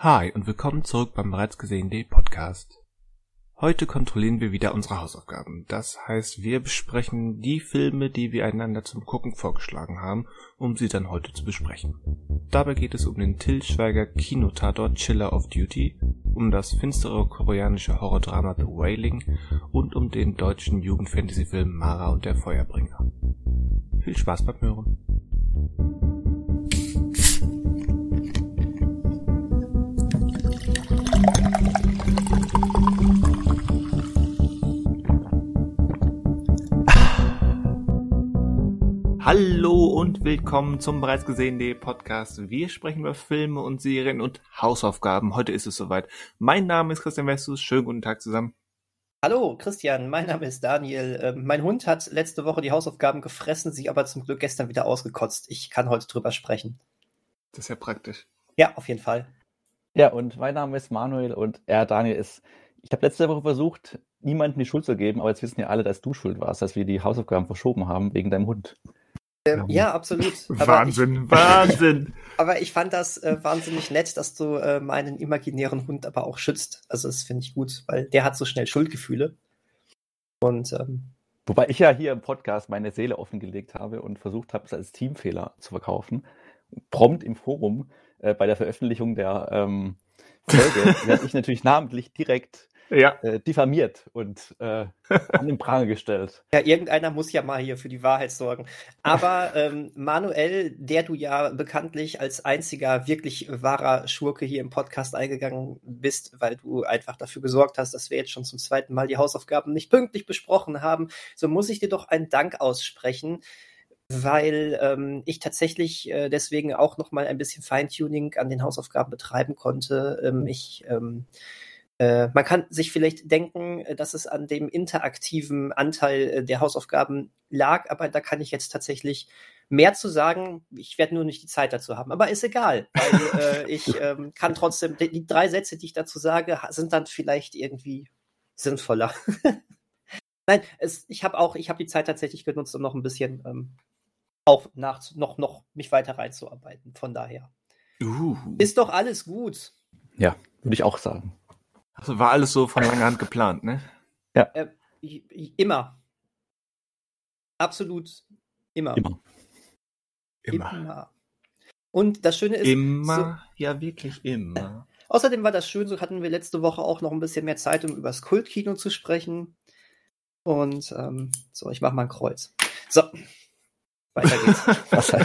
Hi und willkommen zurück beim bereits gesehenen Podcast. Heute kontrollieren wir wieder unsere Hausaufgaben. Das heißt, wir besprechen die Filme, die wir einander zum Gucken vorgeschlagen haben, um sie dann heute zu besprechen. Dabei geht es um den Till Schweiger Kinotatort Chiller of Duty, um das finstere koreanische Horrordrama The Wailing und um den deutschen Jugendfantasyfilm Mara und der Feuerbringer. Viel Spaß beim Hören. Hallo und willkommen zum bereits gesehenen Podcast. Wir sprechen über Filme und Serien und Hausaufgaben. Heute ist es soweit. Mein Name ist Christian Westus. Schönen guten Tag zusammen. Hallo Christian, mein Name ist Daniel. Ähm, mein Hund hat letzte Woche die Hausaufgaben gefressen, sich aber zum Glück gestern wieder ausgekotzt. Ich kann heute drüber sprechen. Das ist ja praktisch. Ja, auf jeden Fall. Ja, und mein Name ist Manuel und er, Daniel, ist. Ich habe letzte Woche versucht, niemandem die Schuld zu geben, aber jetzt wissen ja alle, dass du schuld warst, dass wir die Hausaufgaben verschoben haben wegen deinem Hund. Ähm, ja, absolut. Wahnsinn, ich, Wahnsinn. aber ich fand das äh, wahnsinnig nett, dass du äh, meinen imaginären Hund aber auch schützt. Also das finde ich gut, weil der hat so schnell Schuldgefühle. Und ähm, Wobei ich ja hier im Podcast meine Seele offengelegt habe und versucht habe, es als Teamfehler zu verkaufen. Prompt im Forum äh, bei der Veröffentlichung der ähm, Folge werde ich natürlich namentlich direkt ja. äh, diffamiert und äh, an den Pranger gestellt. Ja, irgendeiner muss ja mal hier für die Wahrheit sorgen. Aber ähm, Manuel, der du ja bekanntlich als einziger wirklich wahrer Schurke hier im Podcast eingegangen bist, weil du einfach dafür gesorgt hast, dass wir jetzt schon zum zweiten Mal die Hausaufgaben nicht pünktlich besprochen haben, so muss ich dir doch einen Dank aussprechen weil ähm, ich tatsächlich äh, deswegen auch noch mal ein bisschen Feintuning an den Hausaufgaben betreiben konnte. Ähm, ich ähm, äh, man kann sich vielleicht denken, äh, dass es an dem interaktiven Anteil äh, der Hausaufgaben lag, aber da kann ich jetzt tatsächlich mehr zu sagen. Ich werde nur nicht die Zeit dazu haben, aber ist egal, weil äh, ich ähm, kann trotzdem, die, die, drei Sätze, die ich dazu sage, sind dann vielleicht irgendwie sinnvoller. Nein, es, ich habe auch, ich habe die Zeit tatsächlich genutzt, um noch ein bisschen ähm, auch nach, noch, noch mich weiter reinzuarbeiten. Von daher. Uh. Ist doch alles gut. Ja, würde ich auch sagen. Also war alles so von langer Hand geplant, ne? Ja. Äh, immer. Absolut immer. Immer. Immer. immer. Und das Schöne ist. Immer, so, ja, wirklich immer. Außerdem war das schön, so hatten wir letzte Woche auch noch ein bisschen mehr Zeit, um über das Kultkino zu sprechen. Und ähm, so, ich mach mal ein Kreuz. So. Weiter geht's.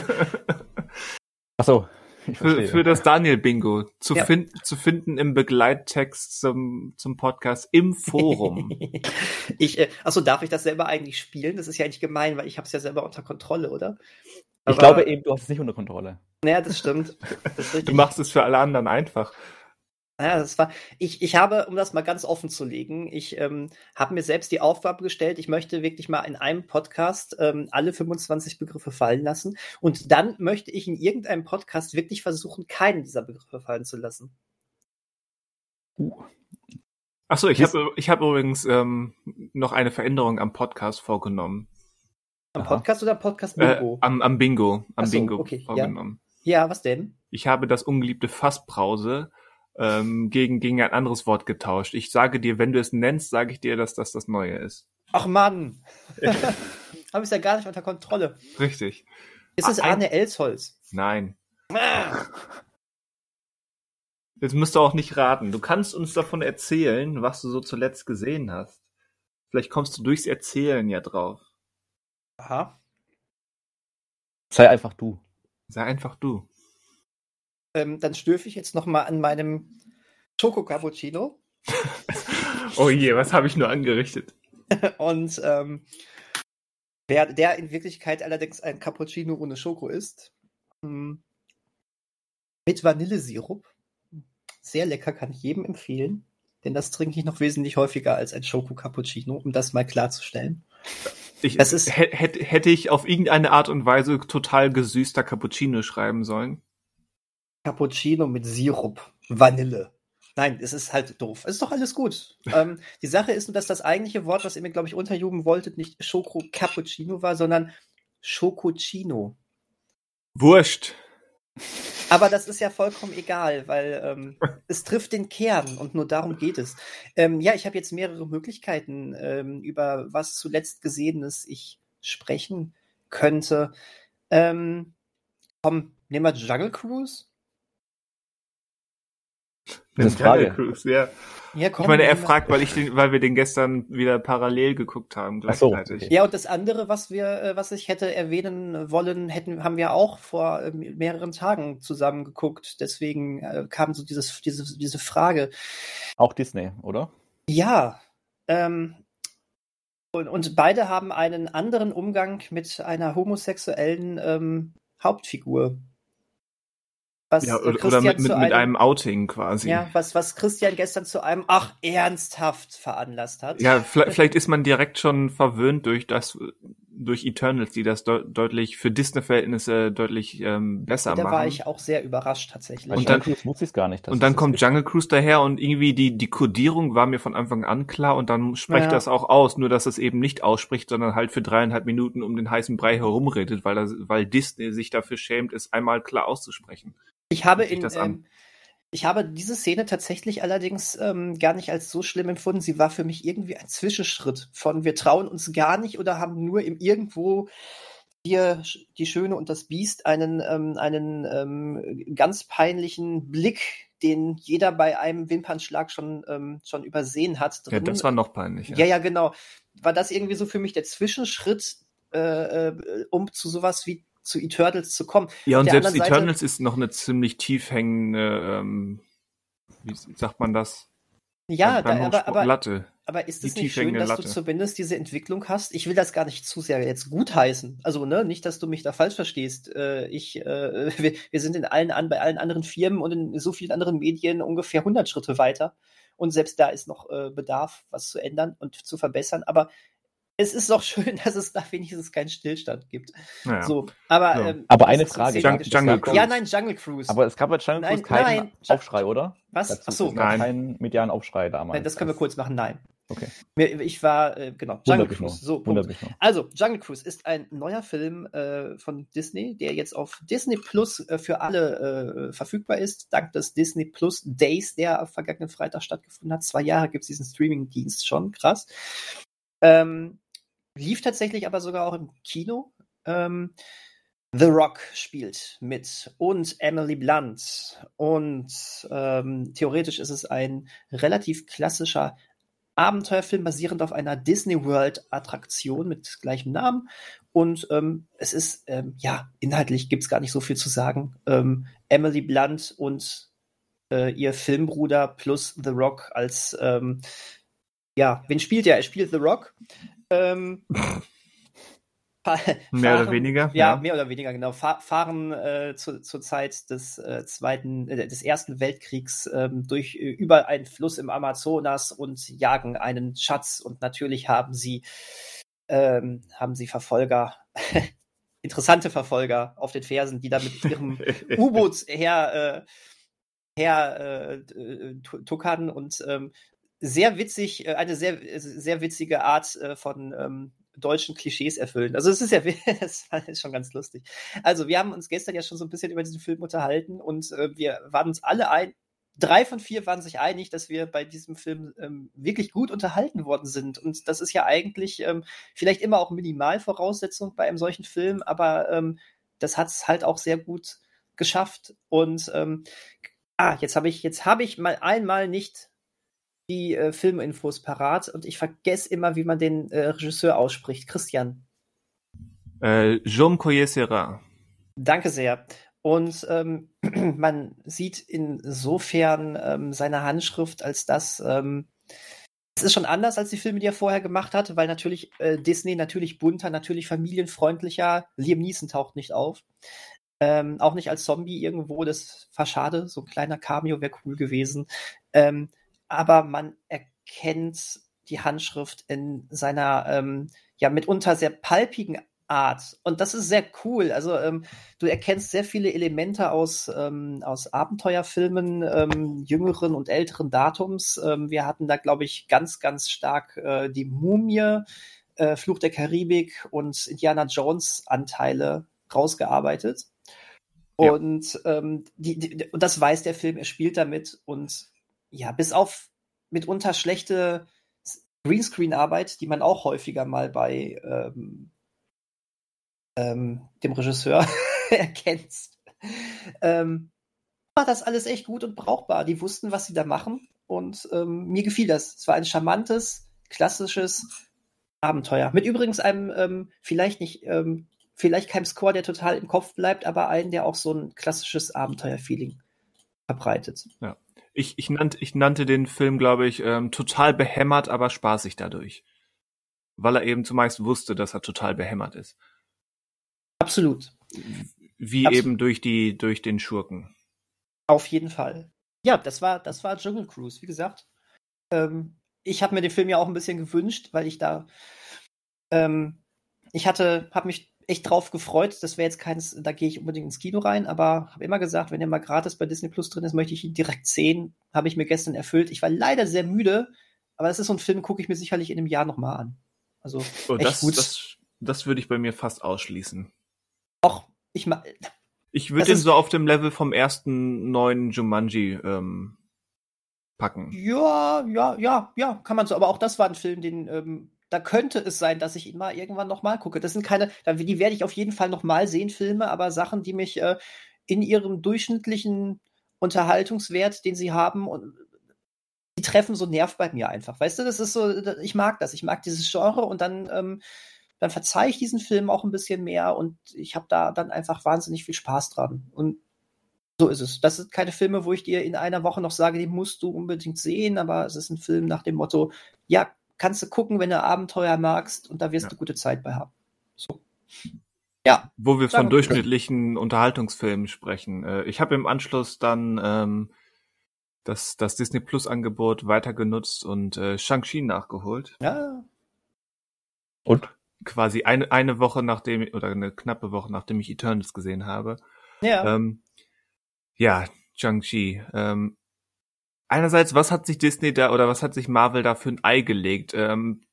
Achso, für, für das Daniel-Bingo zu, ja. find, zu finden im Begleittext zum, zum Podcast im Forum. ich, äh, achso, darf ich das selber eigentlich spielen? Das ist ja eigentlich gemein, weil ich habe es ja selber unter Kontrolle, oder? Aber, ich glaube eben, du hast es nicht unter Kontrolle. Naja, das stimmt. Das du machst es für alle anderen einfach. Ja, das war, ich, ich habe, um das mal ganz offen zu legen, ich ähm, habe mir selbst die Aufgabe gestellt, ich möchte wirklich mal in einem Podcast ähm, alle 25 Begriffe fallen lassen und dann möchte ich in irgendeinem Podcast wirklich versuchen, keinen dieser Begriffe fallen zu lassen. Uh. Achso, ich habe ich hab übrigens ähm, noch eine Veränderung am Podcast vorgenommen. Am Podcast oder am Podcast Bingo? Äh, am, am Bingo, am so, Bingo okay, vorgenommen. Ja. ja, was denn? Ich habe das ungeliebte Fassbrause ähm, gegen, gegen ein anderes Wort getauscht. Ich sage dir, wenn du es nennst, sage ich dir, dass das das Neue ist. Ach Mann! Habe ich ja gar nicht unter Kontrolle. Richtig. Ist es Arne Elsholz? Nein. Ah. Jetzt musst du auch nicht raten. Du kannst uns davon erzählen, was du so zuletzt gesehen hast. Vielleicht kommst du durchs Erzählen ja drauf. Aha. Sei einfach du. Sei einfach du ähm, dann stürfe ich jetzt noch mal an meinem Schoko Cappuccino. oh je, was habe ich nur angerichtet? Und ähm, der, der in Wirklichkeit allerdings ein Cappuccino ohne Schoko ist. Hm. Mit Vanillesirup. Sehr lecker, kann ich jedem empfehlen. Denn das trinke ich noch wesentlich häufiger als ein Schoko Cappuccino, um das mal klarzustellen. Ich, das ist, hätte, hätte ich auf irgendeine Art und Weise total gesüßter Cappuccino schreiben sollen? Cappuccino mit Sirup, Vanille. Nein, es ist halt doof. Es ist doch alles gut. ähm, die Sache ist nur, dass das eigentliche Wort, was ihr mir, glaube ich, unterjubeln wolltet, nicht Schoko Cappuccino war, sondern Schokocino. Wurscht. Aber das ist ja vollkommen egal, weil ähm, es trifft den Kern und nur darum geht es. Ähm, ja, ich habe jetzt mehrere Möglichkeiten, ähm, über was zuletzt Gesehenes ich sprechen könnte. Ähm, komm, nehmen wir Jungle Cruise. Das ist Frage. Cruise, ja. Ja, komm, Ich meine, er fragt, weil ich den, weil wir den gestern wieder parallel geguckt haben Ach so, gleichzeitig. okay. Ja, und das andere, was wir, äh, was ich hätte erwähnen wollen, hätten, haben wir auch vor äh, mehreren Tagen zusammen geguckt. Deswegen äh, kam so dieses, diese, diese Frage. Auch Disney, oder? Ja, ähm, und, und beide haben einen anderen Umgang mit einer homosexuellen ähm, Hauptfigur. Was Ja, oder, oder mit, mit, zu mit einem, einem Outing quasi. ja, was, was Christian gestern zu einem Ach, ernsthaft veranlasst hat. Ja, vielleicht, vielleicht ist man direkt schon verwöhnt durch das, durch Eternals, die das deu deutlich für Disney-Verhältnisse deutlich ähm, besser da machen. war ich auch sehr überrascht tatsächlich. Und dann- dann wusste ich es gar nicht. und dann kommt Jungle Cruise daher und irgendwie die, die Codierung war mir von Anfang an klar und dann spricht Ja. das auch aus, nur dass es eben nicht ausspricht, sondern halt für dreieinhalb Minuten um den heißen Brei herumredet, weil, das, weil Disney sich dafür schämt, es einmal klar auszusprechen. Ich habe in, ähm, ich habe diese Szene tatsächlich allerdings ähm, gar nicht als so schlimm empfunden. Sie war für mich irgendwie ein Zwischenschritt von wir trauen uns gar nicht oder haben nur im irgendwo hier die Schöne und das Biest einen, ähm, einen ähm, ganz peinlichen Blick, den jeder bei einem Wimpernschlag schon, ähm, schon übersehen hat. Ja, drin. das war noch peinlich. ja, ja, genau. War das irgendwie so für mich der Zwischenschritt, äh, äh, um zu sowas wie zu Eternals zu kommen? Ja, und selbst anderen Seite- Eternals ist noch eine ziemlich tief hängende, ähm, wie sagt man das? Ja, da, aber, aber, Latte. Aber ist es nicht schön, dass du Latte. zumindest diese Entwicklung hast? Ich will das gar nicht zu sehr jetzt gutheißen. Also, ne, nicht, dass du mich da falsch verstehst. Äh, ich, äh, wir, wir sind in allen an, bei allen anderen Firmen und in so vielen anderen Medien ungefähr 100 Schritte weiter. Und selbst da ist noch äh, Bedarf, was zu ändern und zu verbessern. Aber es ist doch schön, dass es da wenigstens keinen Stillstand gibt. Naja. So, aber, Ja. ähm, Aber eine Frage. uns Jungle- Cruise. Ja, nein, Jungle Cruise. Aber es gab bei Jungle Nein, Cruise keinen nein, Aufschrei, oder? was? Dazu. Ach so, Nein. keinen medialen Aufschrei damals. nein, das können wir kurz machen. Nein. Okay. Ich war, äh, genau, Jungle. Cruise. So. Also, Jungle Cruise ist ein neuer Film äh, von Disney, der jetzt auf Disney Plus äh, für alle äh, verfügbar ist, dank des Disney Plus Days, der am vergangenen Freitag stattgefunden hat. Zwei Jahre gibt es diesen Streaming-Dienst schon, krass. Ähm, lief tatsächlich aber sogar auch im Kino. Ähm, The Rock spielt mit und Emily Blunt. Und ähm, theoretisch ist es ein relativ klassischer Abenteuerfilm basierend auf einer Disney World Attraktion mit gleichem Namen. Und ähm, es ist, ähm, ja, inhaltlich gibt's gar nicht so viel zu sagen. Ähm, Emily Blunt und äh, ihr Filmbruder plus The Rock als, ähm, ja, wen spielt er? Er spielt The Rock. Ähm, fa- Mehr oder fahren- weniger, Ja, ja. mehr oder weniger, genau. Fa fahren äh, zu, zur Zeit des äh, zweiten, äh, des ersten Weltkriegs ähm, durch äh, über einen Fluss im Amazonas und jagen einen Schatz. Und natürlich haben sie ähm, haben sie Verfolger, interessante Verfolger auf den Fersen, die da mit ihrem U-Boot her, äh, her äh, tu- tuckern und ähm, sehr witzig, äh, eine sehr, sehr witzige Art äh, von ähm, deutschen Klischees erfüllen. Also es ist ja das ist schon ganz lustig. Also wir haben uns gestern ja schon so ein bisschen über diesen Film unterhalten und äh, wir waren uns alle ein, drei von vier waren sich einig, dass wir bei diesem Film ähm, wirklich gut unterhalten worden sind. Und das ist ja eigentlich ähm, vielleicht immer auch Minimalvoraussetzung bei einem solchen Film, aber ähm, das hat es halt auch sehr gut geschafft. Und ähm, ah, jetzt habe ich, jetzt habe ich mal einmal nicht die äh, Filminfos parat und ich vergesse immer, wie man den äh, Regisseur ausspricht. Christian, Äh, Jaume Collet-Serra. danke sehr. Und ähm, man sieht insofern ähm, seine Handschrift als das, ähm, es ist schon anders als die Filme, die er vorher gemacht hat, weil natürlich äh, Disney natürlich bunter, natürlich familienfreundlicher. Liam Neeson taucht nicht auf. Ähm, auch nicht als Zombie irgendwo, das war schade. So ein kleiner Cameo wäre cool gewesen. Ähm, aber man erkennt die Handschrift in seiner ähm, ja mitunter sehr palpigen Art. Und das ist sehr cool. Also ähm, du erkennst sehr viele Elemente aus, ähm, aus Abenteuerfilmen ähm, jüngeren und älteren Datums. Ähm, wir hatten da, glaube ich, ganz, ganz stark äh, die Mumie, äh, Fluch der Karibik und Indiana Jones Anteile rausgearbeitet. Und, ja. ähm, die, die, und das weiß der Film, er spielt damit und ja, bis auf mitunter schlechte Greenscreen-Arbeit, die man auch häufiger mal bei ähm, ähm, dem Regisseur erkennst, ähm, war das alles echt gut und brauchbar. Die wussten, was sie da machen und ähm, mir gefiel das. Es war ein charmantes, klassisches Abenteuer. Mit übrigens einem ähm, vielleicht nicht, ähm, vielleicht keinem Score, der total im Kopf bleibt, aber einen, der auch so ein klassisches Abenteuer-Feeling verbreitet. Ja. Ich, ich, nannte, ich nannte den Film, glaube ich, ähm, total behämmert, aber spaßig dadurch. Weil er eben zumeist wusste, dass er total behämmert ist. Absolut. Wie Absolut. eben durch die, durch den Schurken. Auf jeden Fall. Ja, das war, das war Jungle Cruise, wie gesagt. Ähm, ich habe mir den Film ja auch ein bisschen gewünscht, weil ich da, ähm, ich hatte, habe mich echt drauf gefreut. Das wäre jetzt keins, da gehe ich unbedingt ins Kino rein, aber habe immer gesagt, wenn der mal gratis bei Disney Plus drin ist, möchte ich ihn direkt sehen. Habe ich mir gestern erfüllt. Ich war leider sehr müde, aber das ist so ein Film, gucke ich mir sicherlich in einem Jahr nochmal an. Also oh, echt das, gut. Das, das würde ich bei mir fast ausschließen. Och, ich mal. Ich würde ihn so auf dem Level vom ersten neuen Jumanji ähm, packen. Ja, ja, ja, ja, kann man so. Aber auch das war ein Film, den ähm, da könnte es sein, dass ich ihn mal irgendwann nochmal gucke. Das sind keine, die werde ich auf jeden Fall nochmal sehen, Filme, aber Sachen, die mich äh, in ihrem durchschnittlichen Unterhaltungswert, den sie haben, und die treffen so Nerv bei mir einfach. Weißt du, das ist so, ich mag das, ich mag dieses Genre und dann, ähm, dann verzeihe ich diesen Film auch ein bisschen mehr und ich habe da dann einfach wahnsinnig viel Spaß dran. Und so ist es. Das sind keine Filme, wo ich dir in einer Woche noch sage, die musst du unbedingt sehen, aber es ist ein Film nach dem Motto, ja, kannst du gucken, wenn du Abenteuer magst und da wirst ja. du gute Zeit bei haben. So. Ja. Wo wir von durchschnittlichen Unterhaltungsfilmen sprechen. Äh, ich habe im Anschluss dann ähm, das, das Disney Plus Angebot weiter genutzt und äh, Shang-Chi nachgeholt. Ja. Und? Quasi eine, eine Woche nachdem, oder eine knappe Woche nachdem ich Eternals gesehen habe. Ja. Ähm, ja, Shang-Chi. Ähm, einerseits, was hat sich Disney da oder was hat sich Marvel da für ein Ei gelegt? Ähm,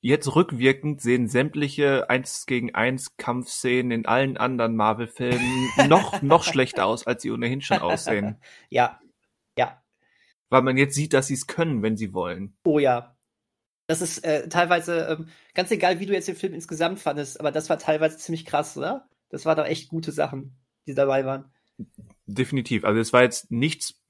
jetzt rückwirkend sehen sämtliche 1 gegen 1 Kampfszenen in allen anderen Marvel-Filmen noch, noch schlechter aus, als sie ohnehin schon aussehen. ja, ja. Weil man jetzt sieht, dass sie es können, wenn sie wollen. Oh ja. Das ist äh, teilweise, ähm, ganz egal, wie du jetzt den Film insgesamt fandest, aber das war teilweise ziemlich krass, oder? Das waren doch echt gute Sachen, die dabei waren. Definitiv. Also es war jetzt nichts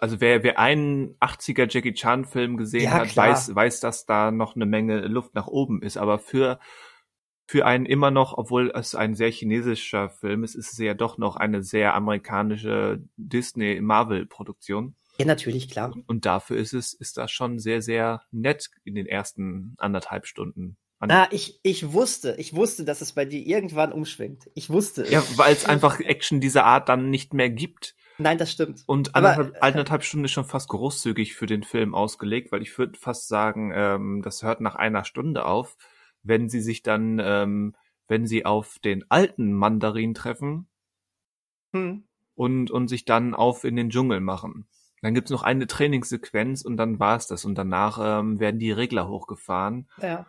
also wer, wer einen 80er Jackie Chan Film gesehen ja, hat, weiß, weiß, dass da noch eine Menge Luft nach oben ist. Aber für, für einen immer noch, obwohl es ein sehr chinesischer Film ist, ist es ja doch noch eine sehr amerikanische Disney Marvel Produktion. Ja, natürlich, klar. Und dafür ist es, ist das schon sehr, sehr nett in den ersten anderthalb Stunden. Ah, ich, ich wusste, ich wusste, dass es bei dir irgendwann umschwingt. Ich wusste. Ja, weil es einfach Action dieser Art dann nicht mehr gibt. Nein, das stimmt. Und anderthalb, Aber, äh, anderthalb Stunden ist schon fast großzügig für den Film ausgelegt, weil ich würde fast sagen, ähm, das hört nach einer Stunde auf, wenn sie sich dann, ähm, wenn sie auf den alten Mandarin treffen hm. und, und sich dann auf in den Dschungel machen. Dann gibt's noch eine Trainingssequenz und dann war's das. Und danach ähm, werden die Regler hochgefahren. Ja.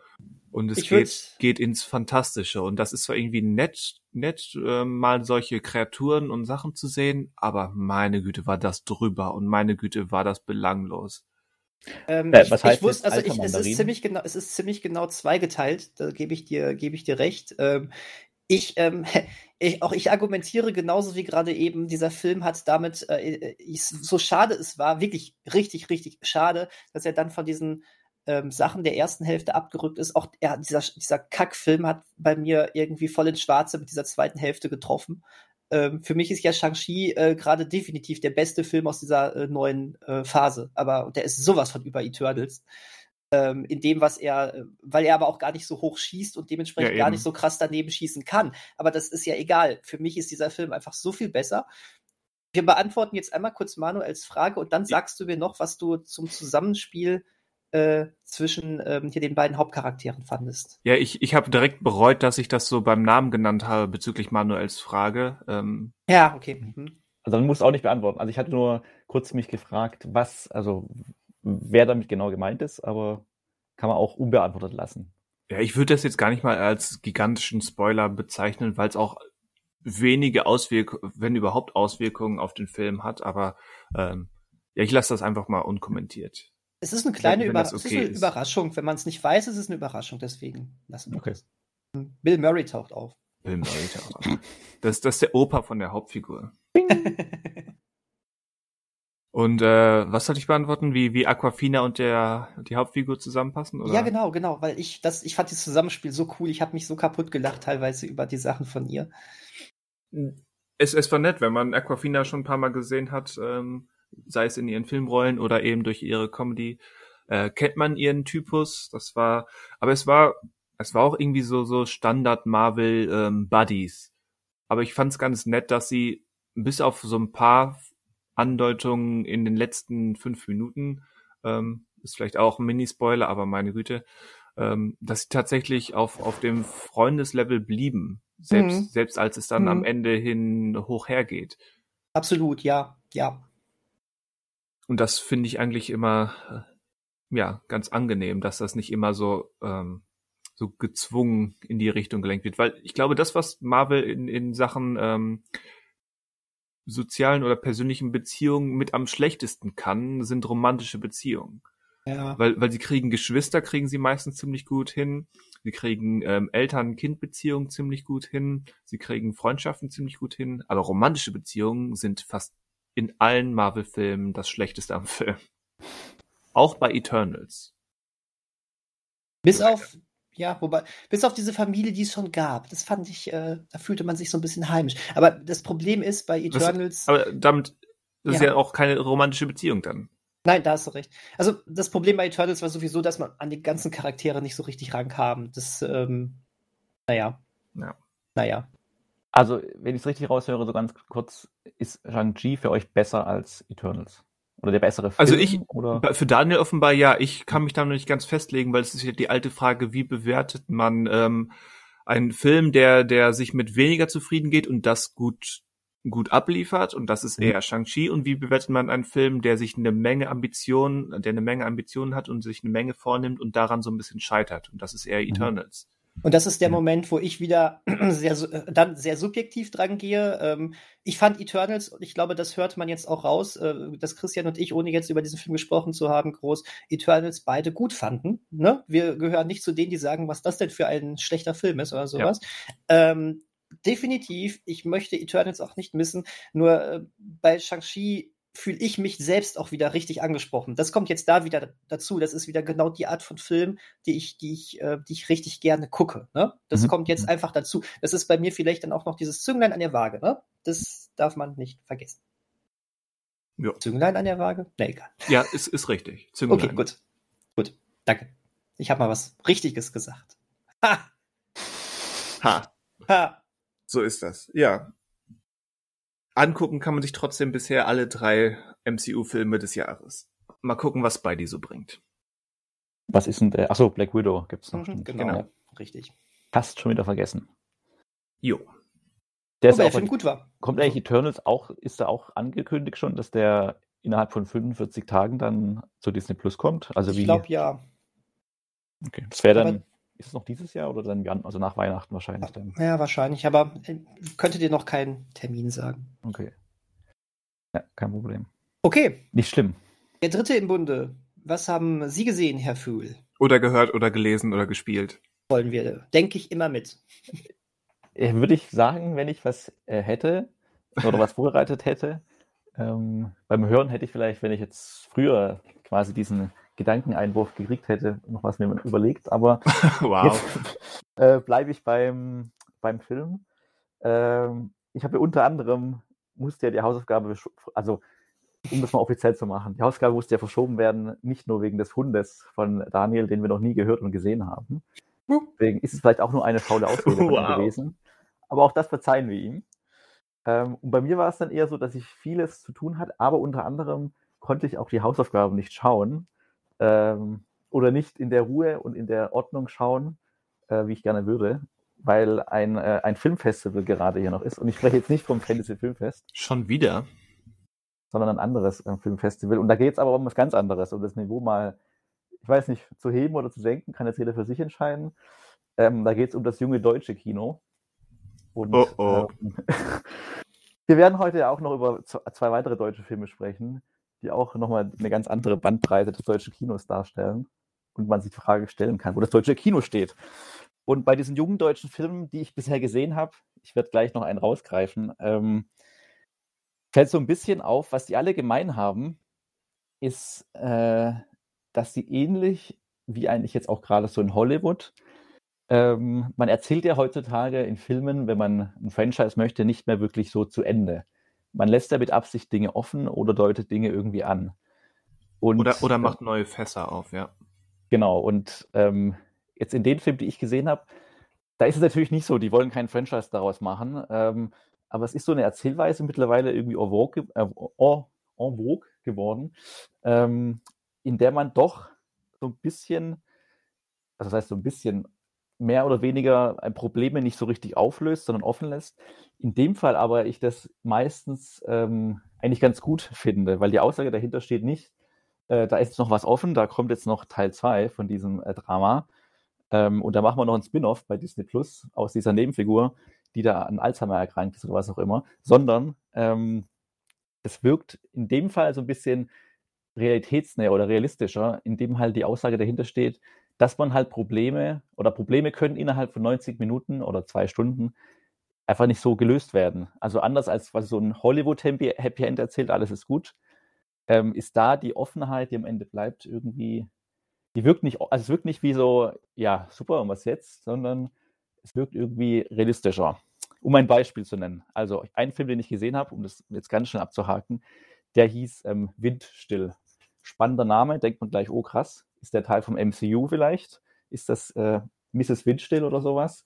Und es geht, geht ins Fantastische. Und das ist zwar irgendwie nett, nett, äh, mal solche Kreaturen und Sachen zu sehen, aber meine Güte war das drüber und meine Güte war das belanglos. Ähm, ja, was ich, heißt ich wusste, also ich, es ist ziemlich genau, es ist ziemlich genau zweigeteilt. Da gebe ich dir, gebe ich dir recht. Ähm, ich, ähm, ich, auch ich argumentiere genauso wie gerade eben. Dieser Film hat damit, äh, ich, so schade es war, wirklich richtig, richtig schade, dass er dann von diesen ähm, Sachen der ersten Hälfte abgerückt ist. Auch ja, dieser, dieser Kackfilm hat bei mir irgendwie voll ins Schwarze mit dieser zweiten Hälfte getroffen. Ähm, für mich ist ja Shang-Chi äh, gerade definitiv der beste Film aus dieser äh, neuen äh, Phase. Aber der ist sowas von über Eternals. Ähm, in dem, was er, äh, weil er aber auch gar nicht so hoch schießt und dementsprechend ja, gar nicht so krass daneben schießen kann. Aber das ist ja egal. Für mich ist dieser Film einfach so viel besser. Wir beantworten jetzt einmal kurz Manuels Frage und dann sagst du mir noch, was du zum Zusammenspiel äh, zwischen ähm, hier den beiden Hauptcharakteren fandest. Ja, ich, ich habe direkt bereut, dass ich das so beim Namen genannt habe bezüglich Manuels Frage. Ähm, ja, okay. Mhm. Also man muss auch nicht beantworten. Also ich hatte nur kurz mich gefragt, was, also wer damit genau gemeint ist, aber kann man auch unbeantwortet lassen. Ja, ich würde das jetzt gar nicht mal als gigantischen Spoiler bezeichnen, weil es auch wenige Auswirkungen, wenn überhaupt Auswirkungen auf den Film hat, aber ähm, ja, ich lasse das einfach mal unkommentiert. Es ist eine kleine wenn Über es ist okay eine ist. Überraschung. Wenn man es nicht weiß, ist es eine Überraschung. Deswegen lassen wir Okay. das. Bill Murray taucht auf. Bill Murray taucht auf. Das, das ist der Opa von der Hauptfigur. Und äh, was soll ich beantworten? Wie, wie Aquafina und der die Hauptfigur zusammenpassen? Oder? Ja, genau, genau, weil ich das, ich fand das Zusammenspiel so cool. Ich habe mich so kaputt gelacht teilweise über die Sachen von ihr. Es, es war nett, wenn man Aquafina schon ein paar Mal gesehen hat, ähm, sei es in ihren Filmrollen oder eben durch ihre Comedy, äh, kennt man ihren Typus. Das war, aber es war, es war auch irgendwie so so Standard Marvel ähm, Buddies. Aber ich fand es ganz nett, dass sie bis auf so ein paar Andeutungen in den letzten fünf Minuten, ähm, ist vielleicht auch ein Mini-Spoiler, aber meine Güte, ähm, dass sie tatsächlich auf, auf dem Freundeslevel blieben, selbst, Mhm. selbst als es dann Mhm. am Ende hin hoch hergeht. Absolut, ja, ja. Und das finde ich eigentlich immer, äh, ja, ganz angenehm, dass das nicht immer so, ähm, so gezwungen in die Richtung gelenkt wird. Weil ich glaube, das, was Marvel in, in Sachen ähm, sozialen oder persönlichen Beziehungen mit am schlechtesten kann, sind romantische Beziehungen. Ja. Weil, weil sie kriegen Geschwister, kriegen sie meistens ziemlich gut hin. Sie kriegen ähm, Eltern-Kind-Beziehungen ziemlich gut hin. Sie kriegen Freundschaften ziemlich gut hin. Aber romantische Beziehungen sind fast in allen Marvel-Filmen das Schlechteste am Film. Auch bei Eternals. Bis auf, ja, wobei, bis auf diese Familie, die es schon gab. Das fand ich, äh, da fühlte man sich so ein bisschen heimisch. Aber das Problem ist bei Das- Eternals. Aber damit das ist Ja. ja auch keine romantische Beziehung dann. Nein, da hast du recht. Also das Problem bei Eternals war sowieso, dass man an die ganzen Charaktere nicht so richtig rankam. Das, ähm, naja. Ja. Naja. Also, wenn ich es richtig raushöre, so ganz kurz, ist Shang-Chi für euch besser als Eternals? Oder der bessere Film? Also ich- Oder? Für Daniel offenbar ja. Ich kann mich da noch nicht ganz festlegen, weil es ist ja die alte Frage, wie bewertet man ähm, einen Film, der, der sich mit weniger zufrieden geht und das gut, gut abliefert und das ist Mhm. eher Shang-Chi und wie bewertet man einen Film, der sich eine Menge Ambitionen, der eine Menge Ambitionen hat und sich eine Menge vornimmt und daran so ein bisschen scheitert und das ist eher Mhm. Eternals. Und das ist der Ja. Moment, wo ich wieder sehr, äh, dann sehr subjektiv dran gehe. Ähm, ich fand Eternals, und ich glaube, das hört man jetzt auch raus, äh, dass Christian und ich, ohne jetzt über diesen Film gesprochen zu haben, groß Eternals beide gut fanden. Ne? Wir gehören nicht zu denen, die sagen, was das denn für ein schlechter Film ist oder sowas. Ähm, definitiv, ich möchte Eternals auch nicht missen. Nur äh, bei Shang-Chi fühle ich mich selbst auch wieder richtig angesprochen. Das kommt jetzt da wieder dazu. Das ist wieder genau die Art von Film, die ich, die ich, äh, die ich richtig gerne gucke. Ne? Das Mhm. kommt jetzt einfach dazu. Das ist bei mir vielleicht dann auch noch dieses Zünglein an der Waage. Ne? Das darf man nicht vergessen. Ja. Zünglein an der Waage? Ne, egal. Ja, ist, ist richtig. Zünglein. Okay, gut. Gut. Danke. Ich habe mal was Richtiges gesagt. Ha! Ha. Ha! So ist das. Ja. Angucken kann man sich trotzdem bisher alle drei MCU-Filme des Jahres. Mal gucken, was bei die so bringt. Was ist denn der? Achso, Black Widow gibt's noch. Mhm, genau. genau. Richtig. Fast schon wieder vergessen. Jo. Der ist Wobei der auch, Film gut war. kommt eigentlich Eternals auch, ist da auch angekündigt schon, dass der innerhalb von 45 Tagen dann zu Disney Plus kommt? Also Ich wie? glaube ja. okay. Das wäre dann, aber- ist es noch dieses Jahr oder dann, Jan- also nach Weihnachten wahrscheinlich dann? Ja, wahrscheinlich. Aber äh, könnte dir noch keinen Termin sagen. Okay. Ja, kein Problem. Okay, Nicht schlimm. der dritte im Bunde. Was haben Sie gesehen, Herr Fühl? Oder gehört oder gelesen oder gespielt. Wollen wir, denke ich, immer mit. Äh, Würde ich sagen, wenn ich was äh, hätte oder was vorbereitet hätte, ähm, beim Hören hätte ich vielleicht, wenn ich jetzt früher quasi diesen Gedankeneinwurf gekriegt hätte, noch was mir überlegt, aber wow. Jetzt äh, bleibe ich beim, beim Film. Ähm, ich habe ja unter anderem, musste ja die Hausaufgabe, also um das mal offiziell zu machen, die Hausaufgabe musste ja verschoben werden, nicht nur wegen des Hundes von Daniel, den wir noch nie gehört und gesehen haben. Deswegen ist es vielleicht auch nur eine faule Ausrede Wow. gewesen. Aber auch das verzeihen wir ihm. Ähm, und bei mir war es dann eher so, dass ich vieles zu tun hatte, aber unter anderem konnte ich auch die Hausaufgaben nicht schauen ähm, oder nicht in der Ruhe und in der Ordnung schauen, äh, wie ich gerne würde, weil ein, äh, ein Filmfestival gerade hier noch ist. Und ich spreche jetzt nicht vom Fantasy Filmfest, Schon wieder. sondern ein anderes äh, Filmfestival. Und da geht es aber um was ganz anderes, um das Niveau mal, ich weiß nicht, zu heben oder zu senken, kann jetzt jeder für sich entscheiden. Ähm, da geht es um das junge deutsche Kino. Und, oh oh. Ähm, wir werden heute auch noch über zwei weitere deutsche Filme sprechen, die auch nochmal eine ganz andere Bandbreite des deutschen Kinos darstellen und man sich die Frage stellen kann, wo das deutsche Kino steht. Und bei diesen jungen deutschen Filmen, die ich bisher gesehen habe, ich werde gleich noch einen rausgreifen, ähm, fällt so ein bisschen auf, was die alle gemein haben, ist, äh, dass sie ähnlich wie eigentlich jetzt auch gerade so in Hollywood, ähm, man erzählt ja heutzutage in Filmen, wenn man ein Franchise möchte, nicht mehr wirklich so zu Ende. Man lässt ja mit Absicht Dinge offen oder deutet Dinge irgendwie an. Und, oder, oder macht neue Fässer auf, ja. Genau, und ähm, jetzt in den Filmen, die ich gesehen habe, da ist es natürlich nicht so, die wollen kein Franchise daraus machen, ähm, aber es ist so eine Erzählweise mittlerweile irgendwie en vogue, äh, en vogue geworden, ähm, in der man doch so ein bisschen, also das heißt so ein bisschen mehr oder weniger Probleme nicht so richtig auflöst, sondern offen lässt. In dem Fall aber ich das meistens ähm, eigentlich ganz gut finde, weil die Aussage dahinter steht nicht, äh, da ist noch was offen, da kommt jetzt noch Teil 2 von diesem äh, Drama. Ähm, und da machen wir noch ein Spin-off bei Disney Plus aus dieser Nebenfigur, die da an Alzheimer erkrankt ist oder was auch immer, sondern ähm, es wirkt in dem Fall so ein bisschen realitätsnäher oder realistischer, indem halt die Aussage dahinter steht, dass man halt Probleme oder Probleme können innerhalb von 90 Minuten oder zwei Stunden einfach nicht so gelöst werden. Also anders als was so ein Hollywood-Happy End erzählt, alles ist gut, ähm, ist da die Offenheit, die am Ende bleibt, irgendwie, die wirkt nicht, also es wirkt nicht wie so, ja, super, und was jetzt, sondern es wirkt irgendwie realistischer. Um ein Beispiel zu nennen. Also ein Film, den ich gesehen habe, um das jetzt ganz schnell abzuhaken, der hieß ähm, Windstill. Spannender Name, denkt man gleich, oh krass, ist der Teil vom MCU vielleicht? Ist das äh, Mrs. Windstill oder sowas?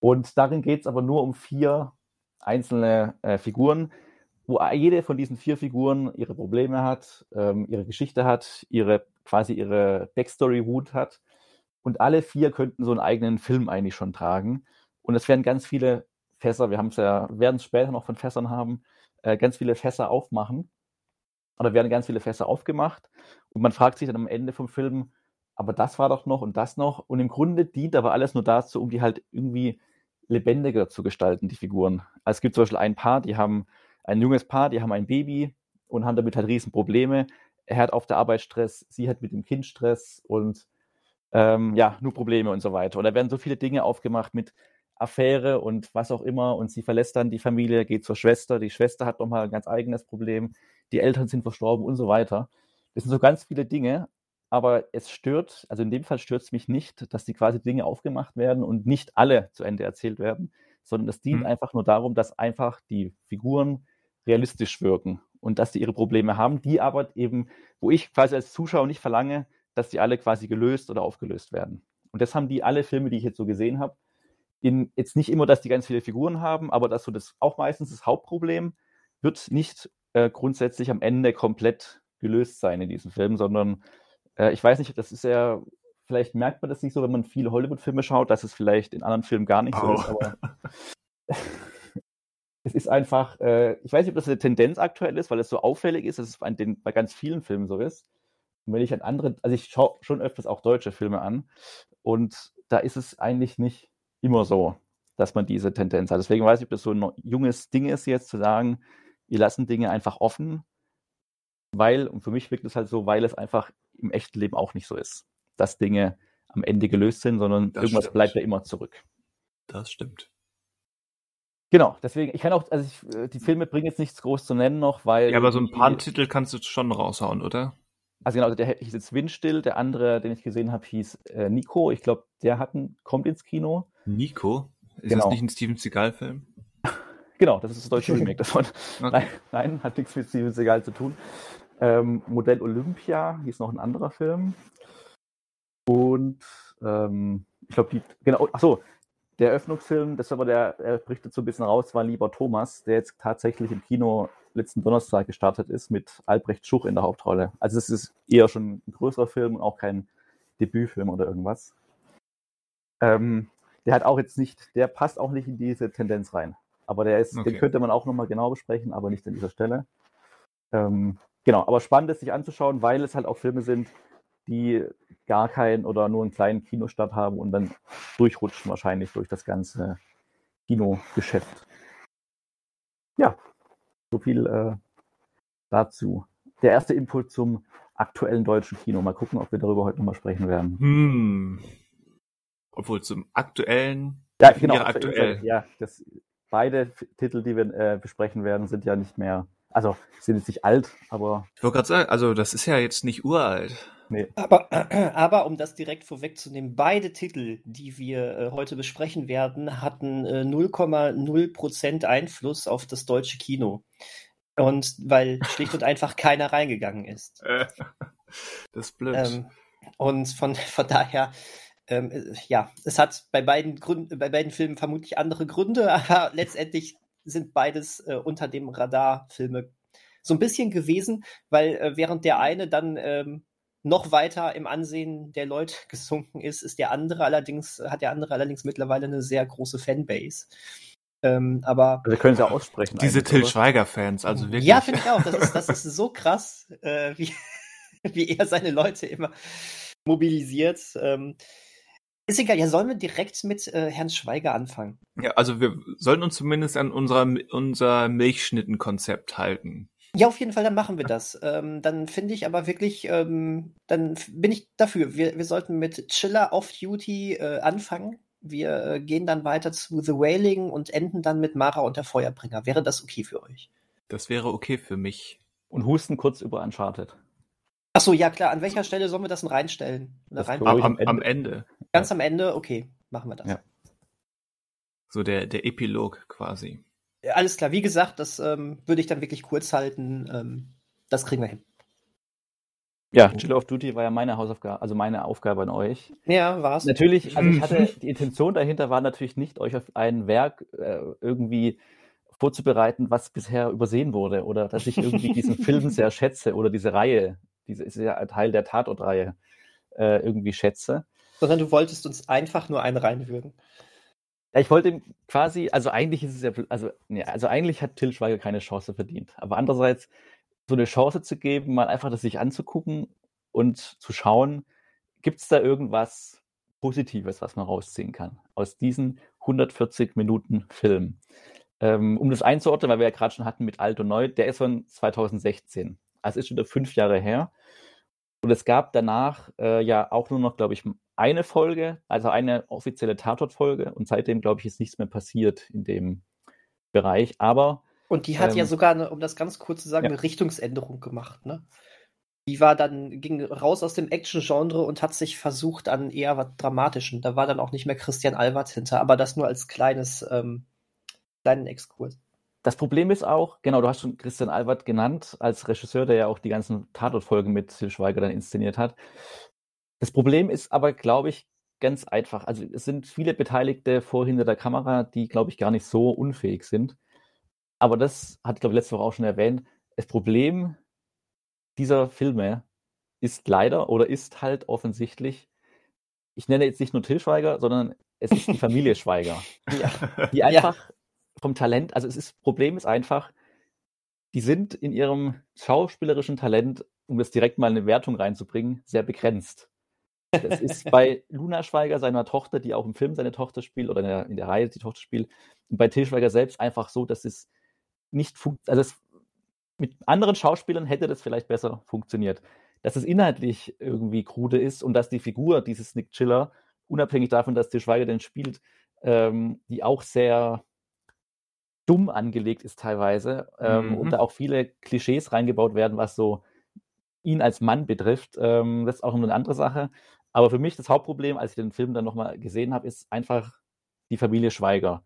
Und darin geht es aber nur um vier einzelne äh, Figuren, wo jede von diesen vier Figuren ihre Probleme hat, ähm, ihre Geschichte hat, ihre quasi ihre Backstory-Root hat. Und alle vier könnten so einen eigenen Film eigentlich schon tragen. Und es werden ganz viele Fässer, wir haben es ja, werden es später noch von Fässern haben, äh, ganz viele Fässer aufmachen oder werden ganz viele Fässer aufgemacht und man fragt sich dann am Ende vom Film, aber das war doch noch und das noch und im Grunde dient aber alles nur dazu, um die halt irgendwie lebendiger zu gestalten, die Figuren. Also es gibt zum Beispiel ein Paar, die haben ein junges Paar, die haben ein Baby und haben damit halt riesen Probleme. Er hat auf der Arbeit Stress, sie hat mit dem Kind Stress und ähm, ja, nur Probleme und so weiter. Und da werden so viele Dinge aufgemacht mit Affäre und was auch immer und sie verlässt dann die Familie, geht zur Schwester, die Schwester hat nochmal ein ganz eigenes Problem, die Eltern sind verstorben und so weiter. Das sind so ganz viele Dinge, aber es stört, also in dem Fall stört es mich nicht, dass die quasi Dinge aufgemacht werden und nicht alle zu Ende erzählt werden, sondern es dient mhm. einfach nur darum, dass einfach die Figuren realistisch wirken und dass sie ihre Probleme haben, die aber eben, wo ich quasi als Zuschauer nicht verlange, dass die alle quasi gelöst oder aufgelöst werden. Und das haben die alle Filme, die ich jetzt so gesehen habe, in, jetzt nicht immer, dass die ganz viele Figuren haben, aber dass so das auch meistens das Hauptproblem wird nicht äh, grundsätzlich am Ende komplett gelöst sein in diesem Film, sondern äh, ich weiß nicht, das ist ja, vielleicht merkt man das nicht so, wenn man viele Hollywood-Filme schaut, dass es vielleicht in anderen Filmen gar nicht oh. so ist, aber es ist einfach, äh, ich weiß nicht, ob das eine Tendenz aktuell ist, weil es so auffällig ist, dass es bei, den, bei ganz vielen Filmen so ist. Und wenn ich an andere, also ich schaue schon öfters auch deutsche Filme an und da ist es eigentlich nicht immer so, dass man diese Tendenz hat. Deswegen weiß ich, ob das so ein junges Ding ist, jetzt zu sagen, wir lassen Dinge einfach offen, weil, und für mich wirkt es halt so, weil es einfach im echten Leben auch nicht so ist, dass Dinge am Ende gelöst sind, sondern das irgendwas stimmt. bleibt ja immer zurück. Das stimmt. Genau, deswegen, ich kann auch, also ich, äh, die Filme bringen jetzt nichts groß zu nennen noch, weil. Ja, aber so ein paar Titel kannst du schon raushauen, oder? Also genau, der hieß jetzt Windstill, der andere, den ich gesehen habe, hieß äh, Nico. Ich glaube, der hat ein, kommt ins Kino. Nico? Ist genau. das nicht ein Steven Seagal-Film? Genau, das ist das deutsche Remake davon. Okay. Nein, nein, hat nichts mit Steven Seagal zu tun. Ähm, Modell Olympia hieß noch ein anderer Film. Und ähm, ich glaube, die, genau, achso, der Eröffnungsfilm, das aber der, er bricht jetzt so ein bisschen raus, war Lieber Thomas, der jetzt tatsächlich im Kino letzten Donnerstag gestartet ist mit Albrecht Schuch in der Hauptrolle. Also es ist eher schon ein größerer Film und auch kein Debütfilm oder irgendwas. Ähm, der hat auch jetzt nicht, der passt auch nicht in diese Tendenz rein. Aber der ist, okay. den könnte man auch nochmal genau besprechen, aber nicht an dieser Stelle. Ähm, genau, aber spannend ist sich anzuschauen, weil es halt auch Filme sind, die gar keinen oder nur einen kleinen Kinostart haben und dann durchrutschen wahrscheinlich durch das ganze Kinogeschäft. Ja, so viel äh, dazu. Der erste Input zum aktuellen deutschen Kino. Mal gucken, ob wir darüber heute nochmal sprechen werden. Hm. Obwohl zum aktuellen. Ja, genau. Aktuell. Ja, das, beide Titel, die wir äh, besprechen werden, sind ja nicht mehr, also sind jetzt nicht alt, aber. Ich wollte gerade sagen, also das ist ja jetzt nicht uralt. Nee. Aber, aber um das direkt vorwegzunehmen, beide Titel, die wir äh, heute besprechen werden, hatten äh, 0,0% Einfluss auf das deutsche Kino. Und weil schlicht und einfach keiner reingegangen ist. das ist blöd. Ähm, und von, von daher, ähm, äh, ja, es hat bei beiden Gründen, bei beiden Filmen vermutlich andere Gründe, aber letztendlich sind beides äh, unter dem Radar Filme so ein bisschen gewesen, weil äh, während der eine dann ähm, noch weiter im Ansehen der Leute gesunken ist, ist der andere allerdings, hat der andere allerdings mittlerweile eine sehr große Fanbase. Ähm, aber also können sie auch aussprechen. Diese Till Schweiger-Fans, also wirklich. Ja, finde ich auch. Das ist, das ist so krass, äh, wie, wie er seine Leute immer mobilisiert. Ähm, ist egal, ja, sollen wir direkt mit äh, Herrn Schweiger anfangen? Ja, also wir sollten uns zumindest an unserer, unser Milchschnittenkonzept halten. Ja, auf jeden Fall, dann machen wir das. Ähm, dann finde ich aber wirklich, ähm, dann bin ich dafür. Wir, wir sollten mit Chiller Off Duty äh, anfangen. Wir äh, gehen dann weiter zu The Wailing und enden dann mit Mara und der Feuerbringer. Wäre das okay für euch? Das wäre okay für mich. Und husten kurz über Uncharted. Ach so, ja klar. An welcher Stelle sollen wir das denn reinstellen? Das rein am, am, am, Ende. Ganz am Ende? Okay, machen wir das. Ja. So der, der Epilog quasi. Alles klar, wie gesagt, das ähm, würde ich dann wirklich kurz halten. Ähm, das kriegen wir hin. Ja, Chill of Duty war ja meine Hausaufgabe, also meine Aufgabe an euch. Ja, war's. Natürlich, also ich hatte, die Intention dahinter war natürlich nicht, euch auf ein Werk äh, irgendwie vorzubereiten, was bisher übersehen wurde oder dass ich irgendwie diesen Film sehr schätze oder diese Reihe, diese ist ja ein Teil der Tatortreihe, äh, irgendwie schätze. Sondern du wolltest uns einfach nur einen reinwürgen. Ja, ich wollte quasi, also eigentlich ist es ja, also, nee, also eigentlich hat Till Schweiger keine Chance verdient. Aber andererseits, so eine Chance zu geben, mal einfach das sich anzugucken und zu schauen, gibt es da irgendwas Positives, was man rausziehen kann aus diesen 140 Minuten Film. Ähm, um das einzuordnen, weil wir ja gerade schon hatten mit Alt und Neu, der ist von 2016. Also ist schon wieder fünf Jahre her. Und es gab danach äh, ja auch nur noch, glaube ich, eine Folge, also eine offizielle Tatort-Folge. Und seitdem, glaube ich, ist nichts mehr passiert in dem Bereich. Aber. Und die hat ähm, ja sogar, eine, um das ganz kurz zu sagen, ja. eine Richtungsänderung gemacht, ne? Die war dann, ging raus aus dem Action-Genre und hat sich versucht an eher was Dramatischen. Da war dann auch nicht mehr Christian Albert hinter, aber das nur als kleines, ähm, kleinen Exkurs. Das Problem ist auch, genau, du hast schon Christian Albert genannt, als Regisseur, der ja auch die ganzen Tatort-Folgen mit Til Schweiger dann inszeniert hat. Das Problem ist aber, glaube ich, ganz einfach. Also es sind viele Beteiligte vor hinter der Kamera, die, glaube ich, gar nicht so unfähig sind. Aber das hat, glaube ich, letzte Woche auch schon erwähnt. Das Problem dieser Filme ist leider oder ist halt offensichtlich, ich nenne jetzt nicht nur Til Schweiger, sondern es ist die Familie Schweiger. ja. Die einfach ja vom Talent, also es ist, Problem ist einfach, die sind in ihrem schauspielerischen Talent, um das direkt mal in eine Wertung reinzubringen, sehr begrenzt. Das ist bei Luna Schweiger, seiner Tochter, die auch im Film seine Tochter spielt oder in der, in der Reihe die Tochter spielt, und bei Till Schweiger selbst einfach so, dass es nicht funktioniert. Also mit anderen Schauspielern hätte das vielleicht besser funktioniert. Dass es inhaltlich irgendwie krude ist und dass die Figur dieses Nick Chiller, unabhängig davon, dass Till Schweiger den spielt, ähm, die auch sehr dumm angelegt ist teilweise ähm, mhm. und da auch viele Klischees reingebaut werden, was so ihn als Mann betrifft. Ähm, das ist auch eine andere Sache. Aber für mich das Hauptproblem, als ich den Film dann nochmal gesehen habe, ist einfach die Familie Schweiger.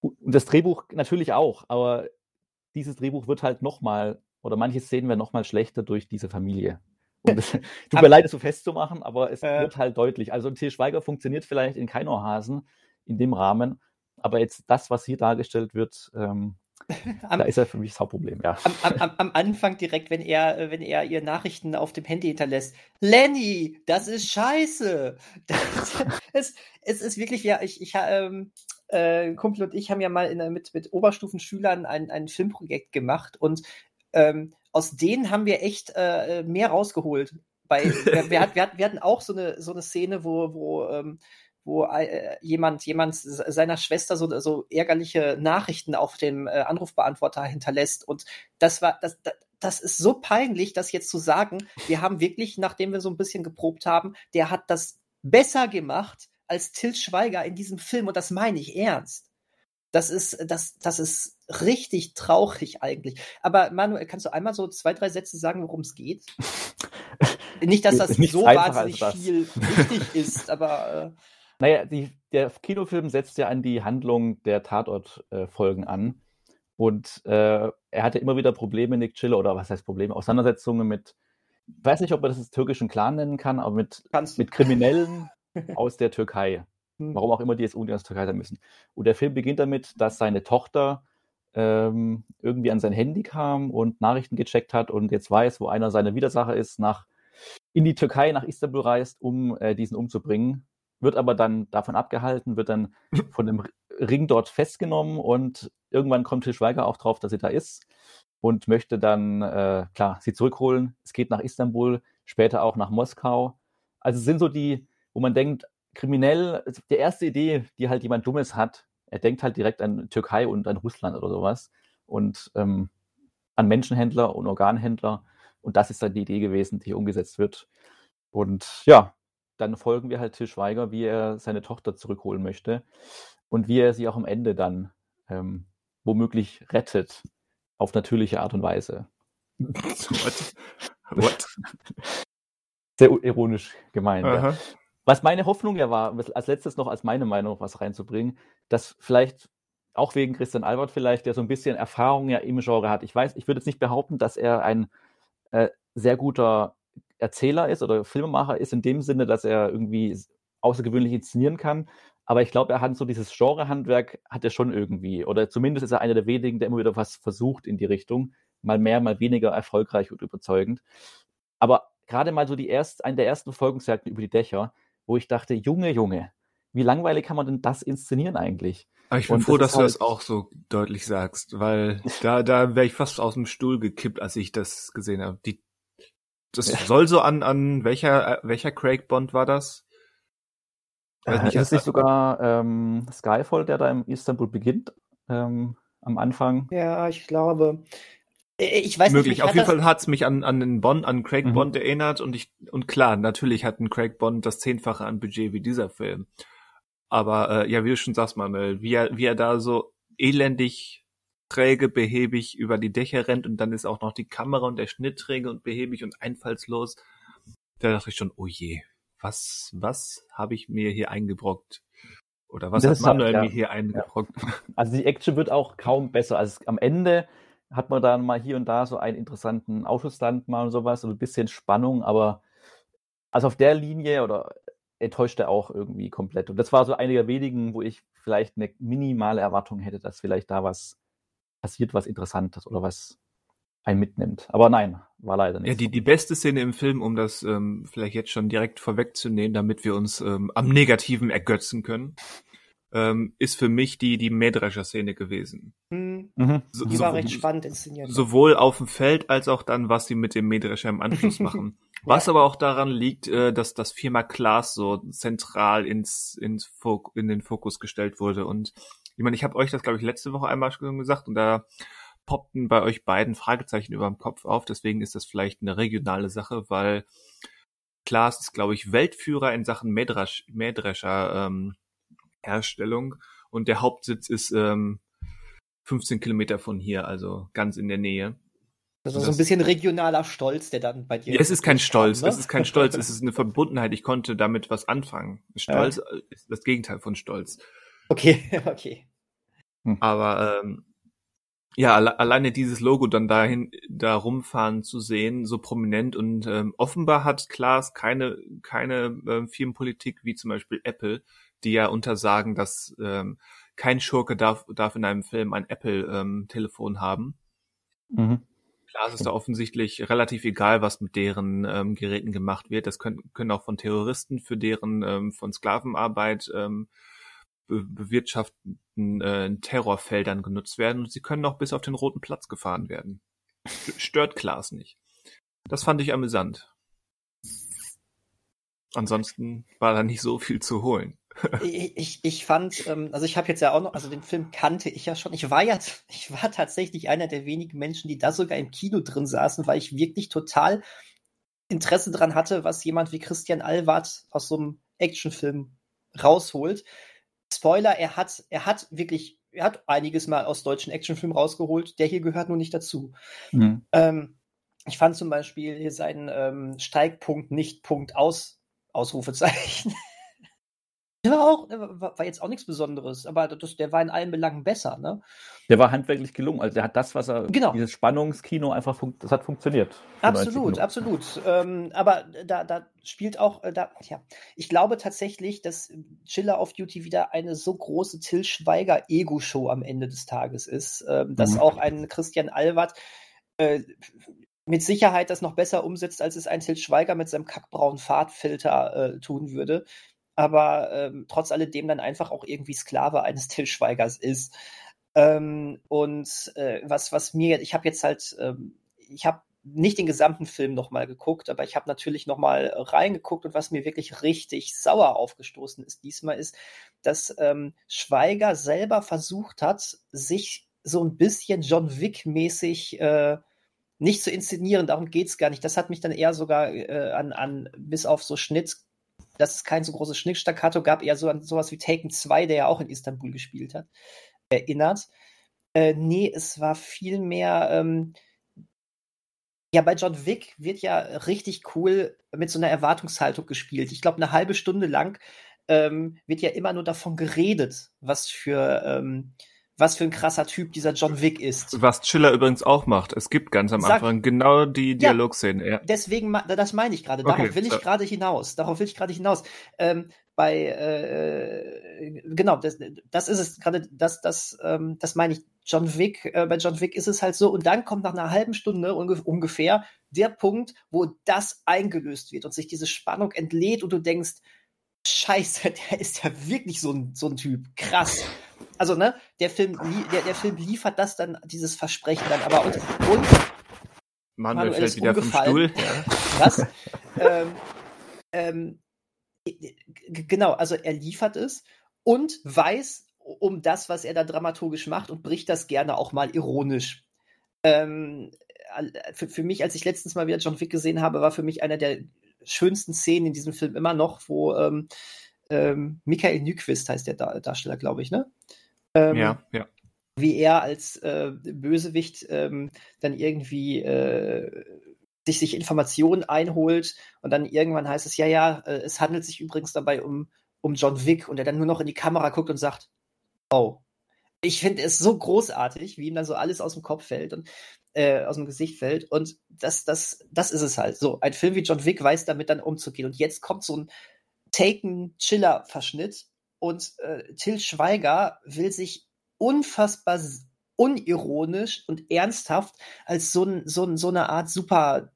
Und das Drehbuch natürlich auch, aber dieses Drehbuch wird halt nochmal, oder manche Szenen werden nochmal schlechter durch diese Familie. Und es tut mir leid, es so festzumachen, aber es äh, wird halt deutlich. Also ein Til Schweiger funktioniert vielleicht in Keinohrhasen in dem Rahmen, aber jetzt das, was hier dargestellt wird, ähm, am, da ist er für mich das Hauptproblem, ja. Am, am, am, Anfang direkt, wenn er, äh, wenn er ihr Nachrichten auf dem Handy hinterlässt. Lenny, das ist scheiße. Das, es, es ist wirklich, ja, ich, ich ähm, äh, Kumpel und ich haben ja mal in, mit, mit Oberstufenschülern ein, ein Filmprojekt gemacht und ähm, aus denen haben wir echt äh, mehr rausgeholt. Bei, wir, wir, wir, hatten auch so eine, so eine Szene, wo, wo ähm, wo äh, jemand, jemand seiner Schwester so, so ärgerliche Nachrichten auf dem äh, Anrufbeantworter hinterlässt. Und das war, das, das, das ist so peinlich, das jetzt zu sagen. Wir haben wirklich, nachdem wir so ein bisschen geprobt haben, der hat das besser gemacht als Till Schweiger in diesem Film. Und das meine ich ernst. Das ist, das, das ist richtig traurig eigentlich. Aber Manuel, kannst du einmal so zwei, drei Sätze sagen, worum es geht? Nicht, dass das so wahnsinnig das. viel wichtig ist, aber. Äh naja, die, der Kinofilm setzt ja an die Handlung der Tatort-Folgen an. Und äh, er hatte immer wieder Probleme, Nick Chiller, oder was heißt Probleme, Auseinandersetzungen mit, ich weiß nicht, ob man das als türkischen Clan nennen kann, aber mit, mit Kriminellen aus der Türkei. Hm. Warum auch immer die jetzt unbedingt aus der Türkei sein müssen. Und der Film beginnt damit, dass seine Tochter ähm, irgendwie an sein Handy kam und Nachrichten gecheckt hat und jetzt weiß, wo einer seiner Widersacher ist, nach in die Türkei, nach Istanbul reist, um äh, diesen umzubringen wird aber dann davon abgehalten, wird dann von dem Ring dort festgenommen und irgendwann kommt Til Schweiger auch drauf, dass sie da ist und möchte dann, äh, klar, sie zurückholen. Es geht nach Istanbul, später auch nach Moskau. Also es sind so die, wo man denkt, kriminell, die erste Idee, die halt jemand Dummes hat, er denkt halt direkt an Türkei und an Russland oder sowas und ähm, an Menschenhändler und Organhändler. Und das ist dann die Idee gewesen, die umgesetzt wird. Und ja, dann folgen wir halt Til Schweiger, wie er seine Tochter zurückholen möchte und wie er sie auch am Ende dann ähm, womöglich rettet, auf natürliche Art und Weise. What? What? Sehr ironisch gemeint. Ja. Was meine Hoffnung ja war, als letztes noch als meine Meinung was reinzubringen, dass vielleicht auch wegen Christian Albert vielleicht, der so ein bisschen Erfahrung ja im Genre hat. Ich weiß, ich würde jetzt nicht behaupten, dass er ein äh, sehr guter Erzähler ist oder Filmemacher ist, in dem Sinne, dass er irgendwie außergewöhnlich inszenieren kann. Aber ich glaube, er hat so dieses Genrehandwerk, hat er schon irgendwie. Oder zumindest ist er einer der wenigen, der immer wieder was versucht in die Richtung. Mal mehr, mal weniger erfolgreich und überzeugend. Aber gerade mal so die erst, eine der ersten Folgensjagden über die Dächer, wo ich dachte, Junge, Junge, wie langweilig kann man denn das inszenieren eigentlich? Aber ich bin und froh, das dass halt du das auch so deutlich sagst, weil da, da wäre ich fast aus dem Stuhl gekippt, als ich das gesehen habe. Die das ja. soll so an, an welcher, äh, welcher Craig Bond war das? Äh, nicht, ist nicht sogar ähm, Skyfall, der da im Istanbul beginnt, ähm, am Anfang? Ja, ich glaube. Äh, ich weiß Möglich. Nicht, Auf jeden Fall hat's mich an, an den Bond, an Craig mhm. Bond erinnert und ich, und klar, natürlich hat ein Craig Bond das Zehnfache an Budget wie dieser Film. Aber äh, ja, wie du schon sagst, Manuel, wie er, wie er da so elendig träge, behäbig über die Dächer rennt und dann ist auch noch die Kamera und der Schnitt träge und behäbig und einfallslos. Da dachte ich schon, oh je, was, was habe ich mir hier eingebrockt? Oder was das hat Manuel ja. mir hier eingebrockt? Ja. Also die Action wird auch kaum besser. Also am Ende hat man dann mal hier und da so einen interessanten Autostand mal und sowas und ein bisschen Spannung, aber also auf der Linie oder enttäuscht er auch irgendwie komplett. Und das war so eine der wenigen, wo ich vielleicht eine minimale Erwartung hätte, dass vielleicht da was passiert was Interessantes oder was einen mitnimmt. Aber nein, war leider nicht. Ja, die, die beste Szene im Film, um das ähm, vielleicht jetzt schon direkt vorwegzunehmen, damit wir uns ähm, am Negativen ergötzen können, ähm, ist für mich die, die Mähdrescher-Szene gewesen. Mhm. Mhm. So, die war so, recht spannend inszeniert. Sowohl auf dem Feld als auch dann, was sie mit dem Mähdrescher im Anschluss machen. Was ja. aber auch daran liegt, äh, dass das Firma Klaas so zentral ins, ins Fok in den Fokus gestellt wurde und ich meine, ich habe euch das, glaube ich, letzte Woche einmal schon gesagt und da poppten bei euch beiden Fragezeichen über dem Kopf auf. Deswegen ist das vielleicht eine regionale Sache, weil Klaas ist, glaube ich, Weltführer in Sachen Mähdrescher ähm, Herstellung und der Hauptsitz ist ähm, 15 Kilometer von hier, also ganz in der Nähe. Also so ein bisschen regionaler Stolz, der dann bei dir. Ja, es ist kein Stolz, ne? es ist kein Stolz, es ist eine Verbundenheit. Ich konnte damit was anfangen. Stolz ja. ist das Gegenteil von Stolz. Okay, okay. Hm. Aber ähm, ja, alle, alleine dieses Logo dann dahin da rumfahren zu sehen, so prominent und ähm, offenbar hat Klaas keine keine äh, Firmenpolitik wie zum Beispiel Apple, die ja untersagen, dass ähm, kein Schurke darf darf in einem Film ein Apple ähm, Telefon haben. Mhm. Klaas ist da offensichtlich relativ egal, was mit deren ähm, Geräten gemacht wird. Das können, können auch von Terroristen für deren ähm, von Sklavenarbeit ähm, bewirtschafteten äh, Terrorfeldern genutzt werden und sie können auch bis auf den Roten Platz gefahren werden. Stört Klaas nicht. Das fand ich amüsant. Ansonsten war da nicht so viel zu holen. ich, ich, ich fand, ähm, also ich habe jetzt ja auch noch, also den Film kannte ich ja schon. Ich war ja, ich war tatsächlich einer der wenigen Menschen, die da sogar im Kino drin saßen, weil ich wirklich total Interesse dran hatte, was jemand wie Christian Alward aus so einem Actionfilm rausholt. Spoiler, er hat, er hat wirklich, er hat einiges mal aus deutschen Actionfilmen rausgeholt. Der hier gehört nur nicht dazu. Mhm. Ähm, ich fand zum Beispiel hier seinen ähm, Steigpunkt nicht Punkt aus, Ausrufezeichen. Der war auch, war jetzt auch nichts Besonderes, aber das, der war in allen Belangen besser, ne? Der war handwerklich gelungen. Also der hat das, was er, genau. dieses Spannungskino einfach, das hat funktioniert. Absolut, absolut. Ähm, aber da, da spielt auch, äh, da, ja, ich glaube tatsächlich, dass Chiller of Duty wieder eine so große Till Schweiger Ego-Show am Ende des Tages ist, ähm, dass mhm. auch ein Christian Alward äh, mit Sicherheit das noch besser umsetzt, als es ein Til Schweiger mit seinem kackbraunen Fahrtfilter äh, tun würde aber ähm, trotz alledem dann einfach auch irgendwie Sklave eines Till ist. Ähm, und äh, was, was mir, ich habe jetzt halt, ähm, ich habe nicht den gesamten Film nochmal geguckt, aber ich habe natürlich nochmal reingeguckt und was mir wirklich richtig sauer aufgestoßen ist diesmal ist, dass ähm, Schweiger selber versucht hat, sich so ein bisschen John Wick-mäßig äh, nicht zu inszenieren. Darum geht es gar nicht. Das hat mich dann eher sogar äh, an, an, bis auf so Schnitt dass es kein so großes Schnickstaccato gab, eher so an sowas wie Taken 2, der ja auch in Istanbul gespielt hat, erinnert. Äh, nee, es war viel mehr. Ähm, ja, bei John Wick wird ja richtig cool mit so einer Erwartungshaltung gespielt. Ich glaube, eine halbe Stunde lang ähm, wird ja immer nur davon geredet, was für ähm, was für ein krasser Typ dieser John Wick ist. Was Chiller übrigens auch macht. Es gibt ganz am Sag, Anfang genau die Dialogszene. Ja, Deswegen, das meine ich gerade. Darauf okay, will ich so. gerade hinaus. Darauf will ich gerade hinaus. Ähm, bei äh, genau, das, das ist es gerade, das, das, ähm, das meine ich. John Wick, äh, bei John Wick ist es halt so, und dann kommt nach einer halben Stunde ungef ungefähr der Punkt, wo das eingelöst wird und sich diese Spannung entlädt und du denkst, Scheiße, der ist ja wirklich so ein, so ein Typ. Krass. Also, ne, der Film, der, der Film liefert das dann, dieses Versprechen dann aber und, und Manuel, Manuel fällt wieder vom Stuhl. Was? ähm, ähm, genau, also er liefert es und weiß um das, was er da dramaturgisch macht und bricht das gerne auch mal ironisch. Ähm, für, für mich, als ich letztens mal wieder John Wick gesehen habe, war für mich einer der schönsten Szenen in diesem Film immer noch, wo ähm, ähm, Michael Nyquist heißt der Dar Darsteller, glaube ich, ne? Ähm, ja, ja. Wie er als äh, Bösewicht ähm, dann irgendwie äh, sich, sich Informationen einholt und dann irgendwann heißt es, ja, ja, äh, es handelt sich übrigens dabei um, um John Wick und er dann nur noch in die Kamera guckt und sagt, oh. Ich finde es so großartig, wie ihm dann so alles aus dem Kopf fällt und äh, aus dem Gesicht fällt. Und das, das, das ist es halt. So, ein Film wie John Wick weiß damit dann umzugehen. Und jetzt kommt so ein Taken-Chiller-Verschnitt und äh, Till Schweiger will sich unfassbar unironisch und ernsthaft als so, so, so eine Art super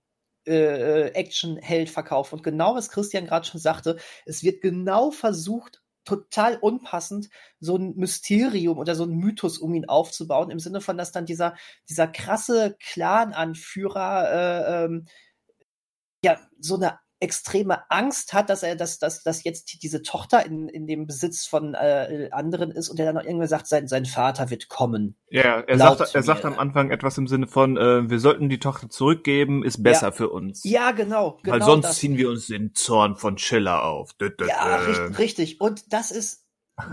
äh, Action-Held verkaufen. Und genau was Christian gerade schon sagte, es wird genau versucht, total unpassend, so ein Mysterium oder so ein Mythos um ihn aufzubauen, im Sinne von, dass dann dieser, dieser krasse Clan-Anführer äh, ähm, ja so eine extreme Angst hat, dass er, dass, dass, dass jetzt diese Tochter in, in dem Besitz von äh, anderen ist und er dann auch irgendwann sagt, sein, sein Vater wird kommen. Ja, er sagt, er sagt am Anfang etwas im Sinne von, äh, wir sollten die Tochter zurückgeben, ist besser ja. für uns. Ja, genau. genau Weil sonst das. ziehen wir uns den Zorn von Schiller auf. Ja, richtig, richtig. Und das ist,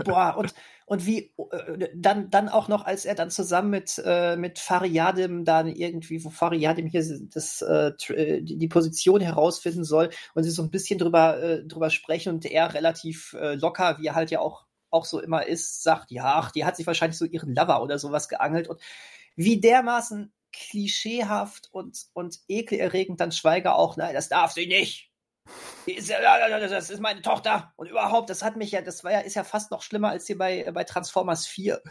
boah, und und wie äh, dann dann auch noch, als er dann zusammen mit äh, mit Fariadim dann irgendwie, wo Fariadim hier das äh, äh die, Position herausfinden soll und sie so ein bisschen drüber äh, drüber sprechen und er relativ äh, locker, wie er halt ja auch auch so immer ist, sagt, ja, ach, die hat sich wahrscheinlich so ihren Lover oder sowas geangelt und wie dermaßen klischeehaft und und ekelerregend dann Schweiger auch, nein, das darf sie nicht das ist meine Tochter und überhaupt, das hat mich ja, das war ja, ist ja fast noch schlimmer als hier bei, bei Transformers 4.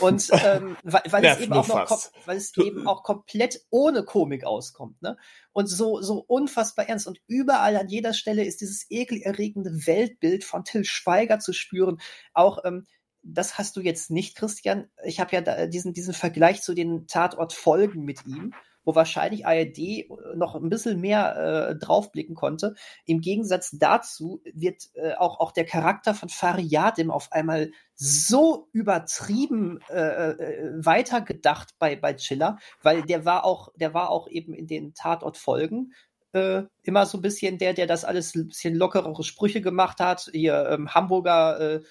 Und ähm, weil, weil es eben auch noch, weil es eben auch komplett ohne Komik auskommt, ne? Und so, so unfassbar ernst. Und überall an jeder Stelle ist dieses ekelerregende Weltbild von Till Schweiger zu spüren. Auch, ähm, das hast du jetzt nicht, Christian. Ich habe ja diesen, diesen Vergleich zu den Tatortfolgen mit ihm wo wahrscheinlich ARD noch ein bisschen mehr äh, draufblicken konnte. Im Gegensatz dazu wird äh, auch, auch der Charakter von Fariadim auf einmal so übertrieben äh, äh, weitergedacht bei, bei Chiller, weil der war auch, der war auch eben in den Tatort-Folgen äh, immer so ein bisschen der, der das alles ein bisschen lockerere Sprüche gemacht hat. Hier ähm, Hamburger äh,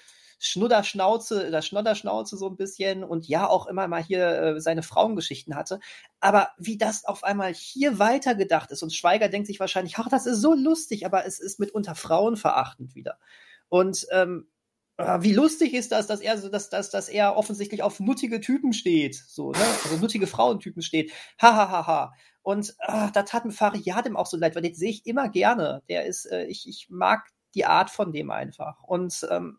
Schnudderschnauze oder Schnodderschnauze so ein bisschen und ja auch immer mal hier äh, seine Frauengeschichten hatte. Aber wie das auf einmal hier weitergedacht ist und Schweiger denkt sich wahrscheinlich, ach, das ist so lustig, aber es ist mitunter frauenverachtend wieder. Und ähm, ah, wie lustig ist das, dass er so, dass, dass, dass er offensichtlich auf nuttige Typen steht, so, ne? Also nuttige Frauentypen steht. Ha, ha, ha, ha. Und ah, da tat mir Fariadim auch so leid, weil den sehe ich immer gerne. Der ist, äh, ich, ich mag die Art von dem einfach. Und ähm,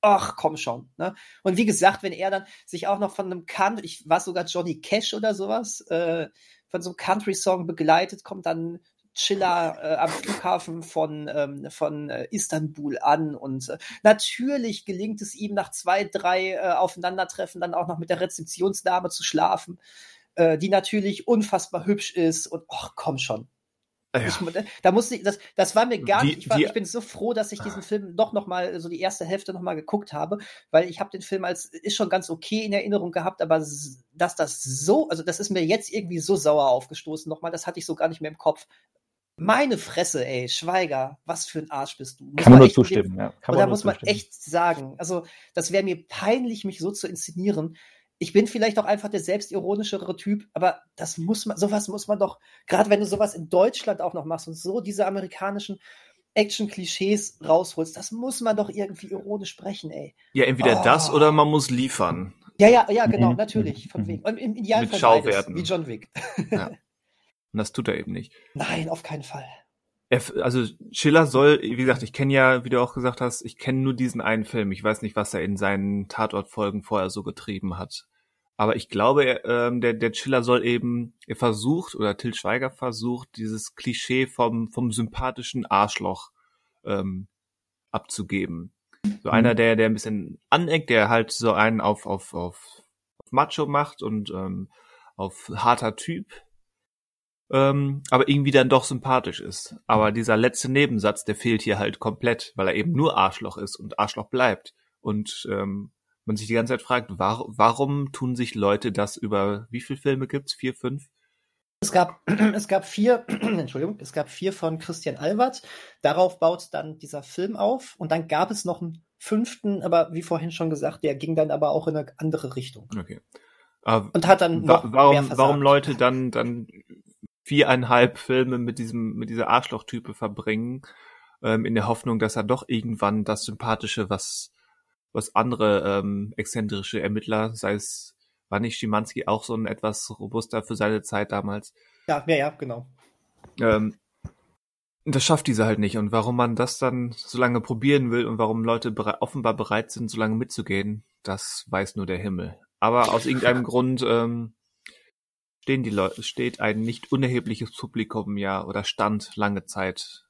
ach, komm schon. Ne? Und wie gesagt, wenn er dann sich auch noch von einem Country, ich war sogar Johnny Cash oder sowas, äh, von so einem Country-Song begleitet, kommt dann Chiller äh, am Flughafen von, ähm, von äh, Istanbul an. Und äh, natürlich gelingt es ihm nach zwei, drei äh, Aufeinandertreffen dann auch noch mit der Rezeptionsdame zu schlafen, äh, die natürlich unfassbar hübsch ist. Und ach, komm schon. Ja. Ich, da musste ich, das, das war mir gar die, nicht. Ich, war, die, ich bin so froh, dass ich diesen Film doch noch mal so die erste Hälfte noch mal geguckt habe, weil ich habe den Film als ist schon ganz okay in Erinnerung gehabt, aber dass das so, also das ist mir jetzt irgendwie so sauer aufgestoßen nochmal, das hatte ich so gar nicht mehr im Kopf. Meine Fresse, ey, Schweiger, was für ein Arsch bist du. Muss Kann man nur zustimmen, ja. Kann man da muss man echt sagen. Also, das wäre mir peinlich, mich so zu inszenieren ich bin vielleicht auch einfach der selbstironischere Typ, aber das muss man, sowas muss man doch, gerade wenn du sowas in Deutschland auch noch machst und so diese amerikanischen Action-Klischees rausholst, das muss man doch irgendwie ironisch sprechen, ey. Ja, entweder oh. das oder man muss liefern. Ja, ja, ja, genau, mhm. natürlich, von mhm. wegen. Und im Idealfall Mit Schauwerten. wie John Wick. ja. Und das tut er eben nicht. Nein, auf keinen Fall. Er, also Schiller soll, wie gesagt, ich kenne ja, wie du auch gesagt hast, ich kenne nur diesen einen Film. Ich weiß nicht, was er in seinen Tatortfolgen vorher so getrieben hat. Aber ich glaube, ähm, der, der Chiller soll eben, er versucht, oder Till Schweiger versucht, dieses Klischee vom, vom sympathischen Arschloch ähm, abzugeben. So mhm. einer, der, der ein bisschen aneckt, der halt so einen auf, auf, auf, auf Macho macht und ähm, auf harter Typ, ähm, aber irgendwie dann doch sympathisch ist. Aber dieser letzte Nebensatz, der fehlt hier halt komplett, weil er eben nur Arschloch ist und Arschloch bleibt. Und ähm, man sich die ganze Zeit fragt, war, warum tun sich Leute das über, wie viele Filme gibt's? Vier, fünf? Es gab, es gab vier, Entschuldigung, es gab vier von Christian Albert. Darauf baut dann dieser Film auf. Und dann gab es noch einen fünften, aber wie vorhin schon gesagt, der ging dann aber auch in eine andere Richtung. Okay. Uh, und hat dann noch warum, warum Leute dann, dann viereinhalb Filme mit diesem, mit dieser Arschlochtype verbringen, ähm, in der Hoffnung, dass er doch irgendwann das Sympathische, was was andere ähm, exzentrische Ermittler, sei es, war nicht Schimanski auch so ein etwas robuster für seine Zeit damals? Ja, ja, ja, genau. Ähm, das schafft diese halt nicht. Und warum man das dann so lange probieren will und warum Leute bere offenbar bereit sind, so lange mitzugehen, das weiß nur der Himmel. Aber aus irgendeinem Grund ähm, stehen die Leute, steht ein nicht unerhebliches Publikum ja oder stand lange Zeit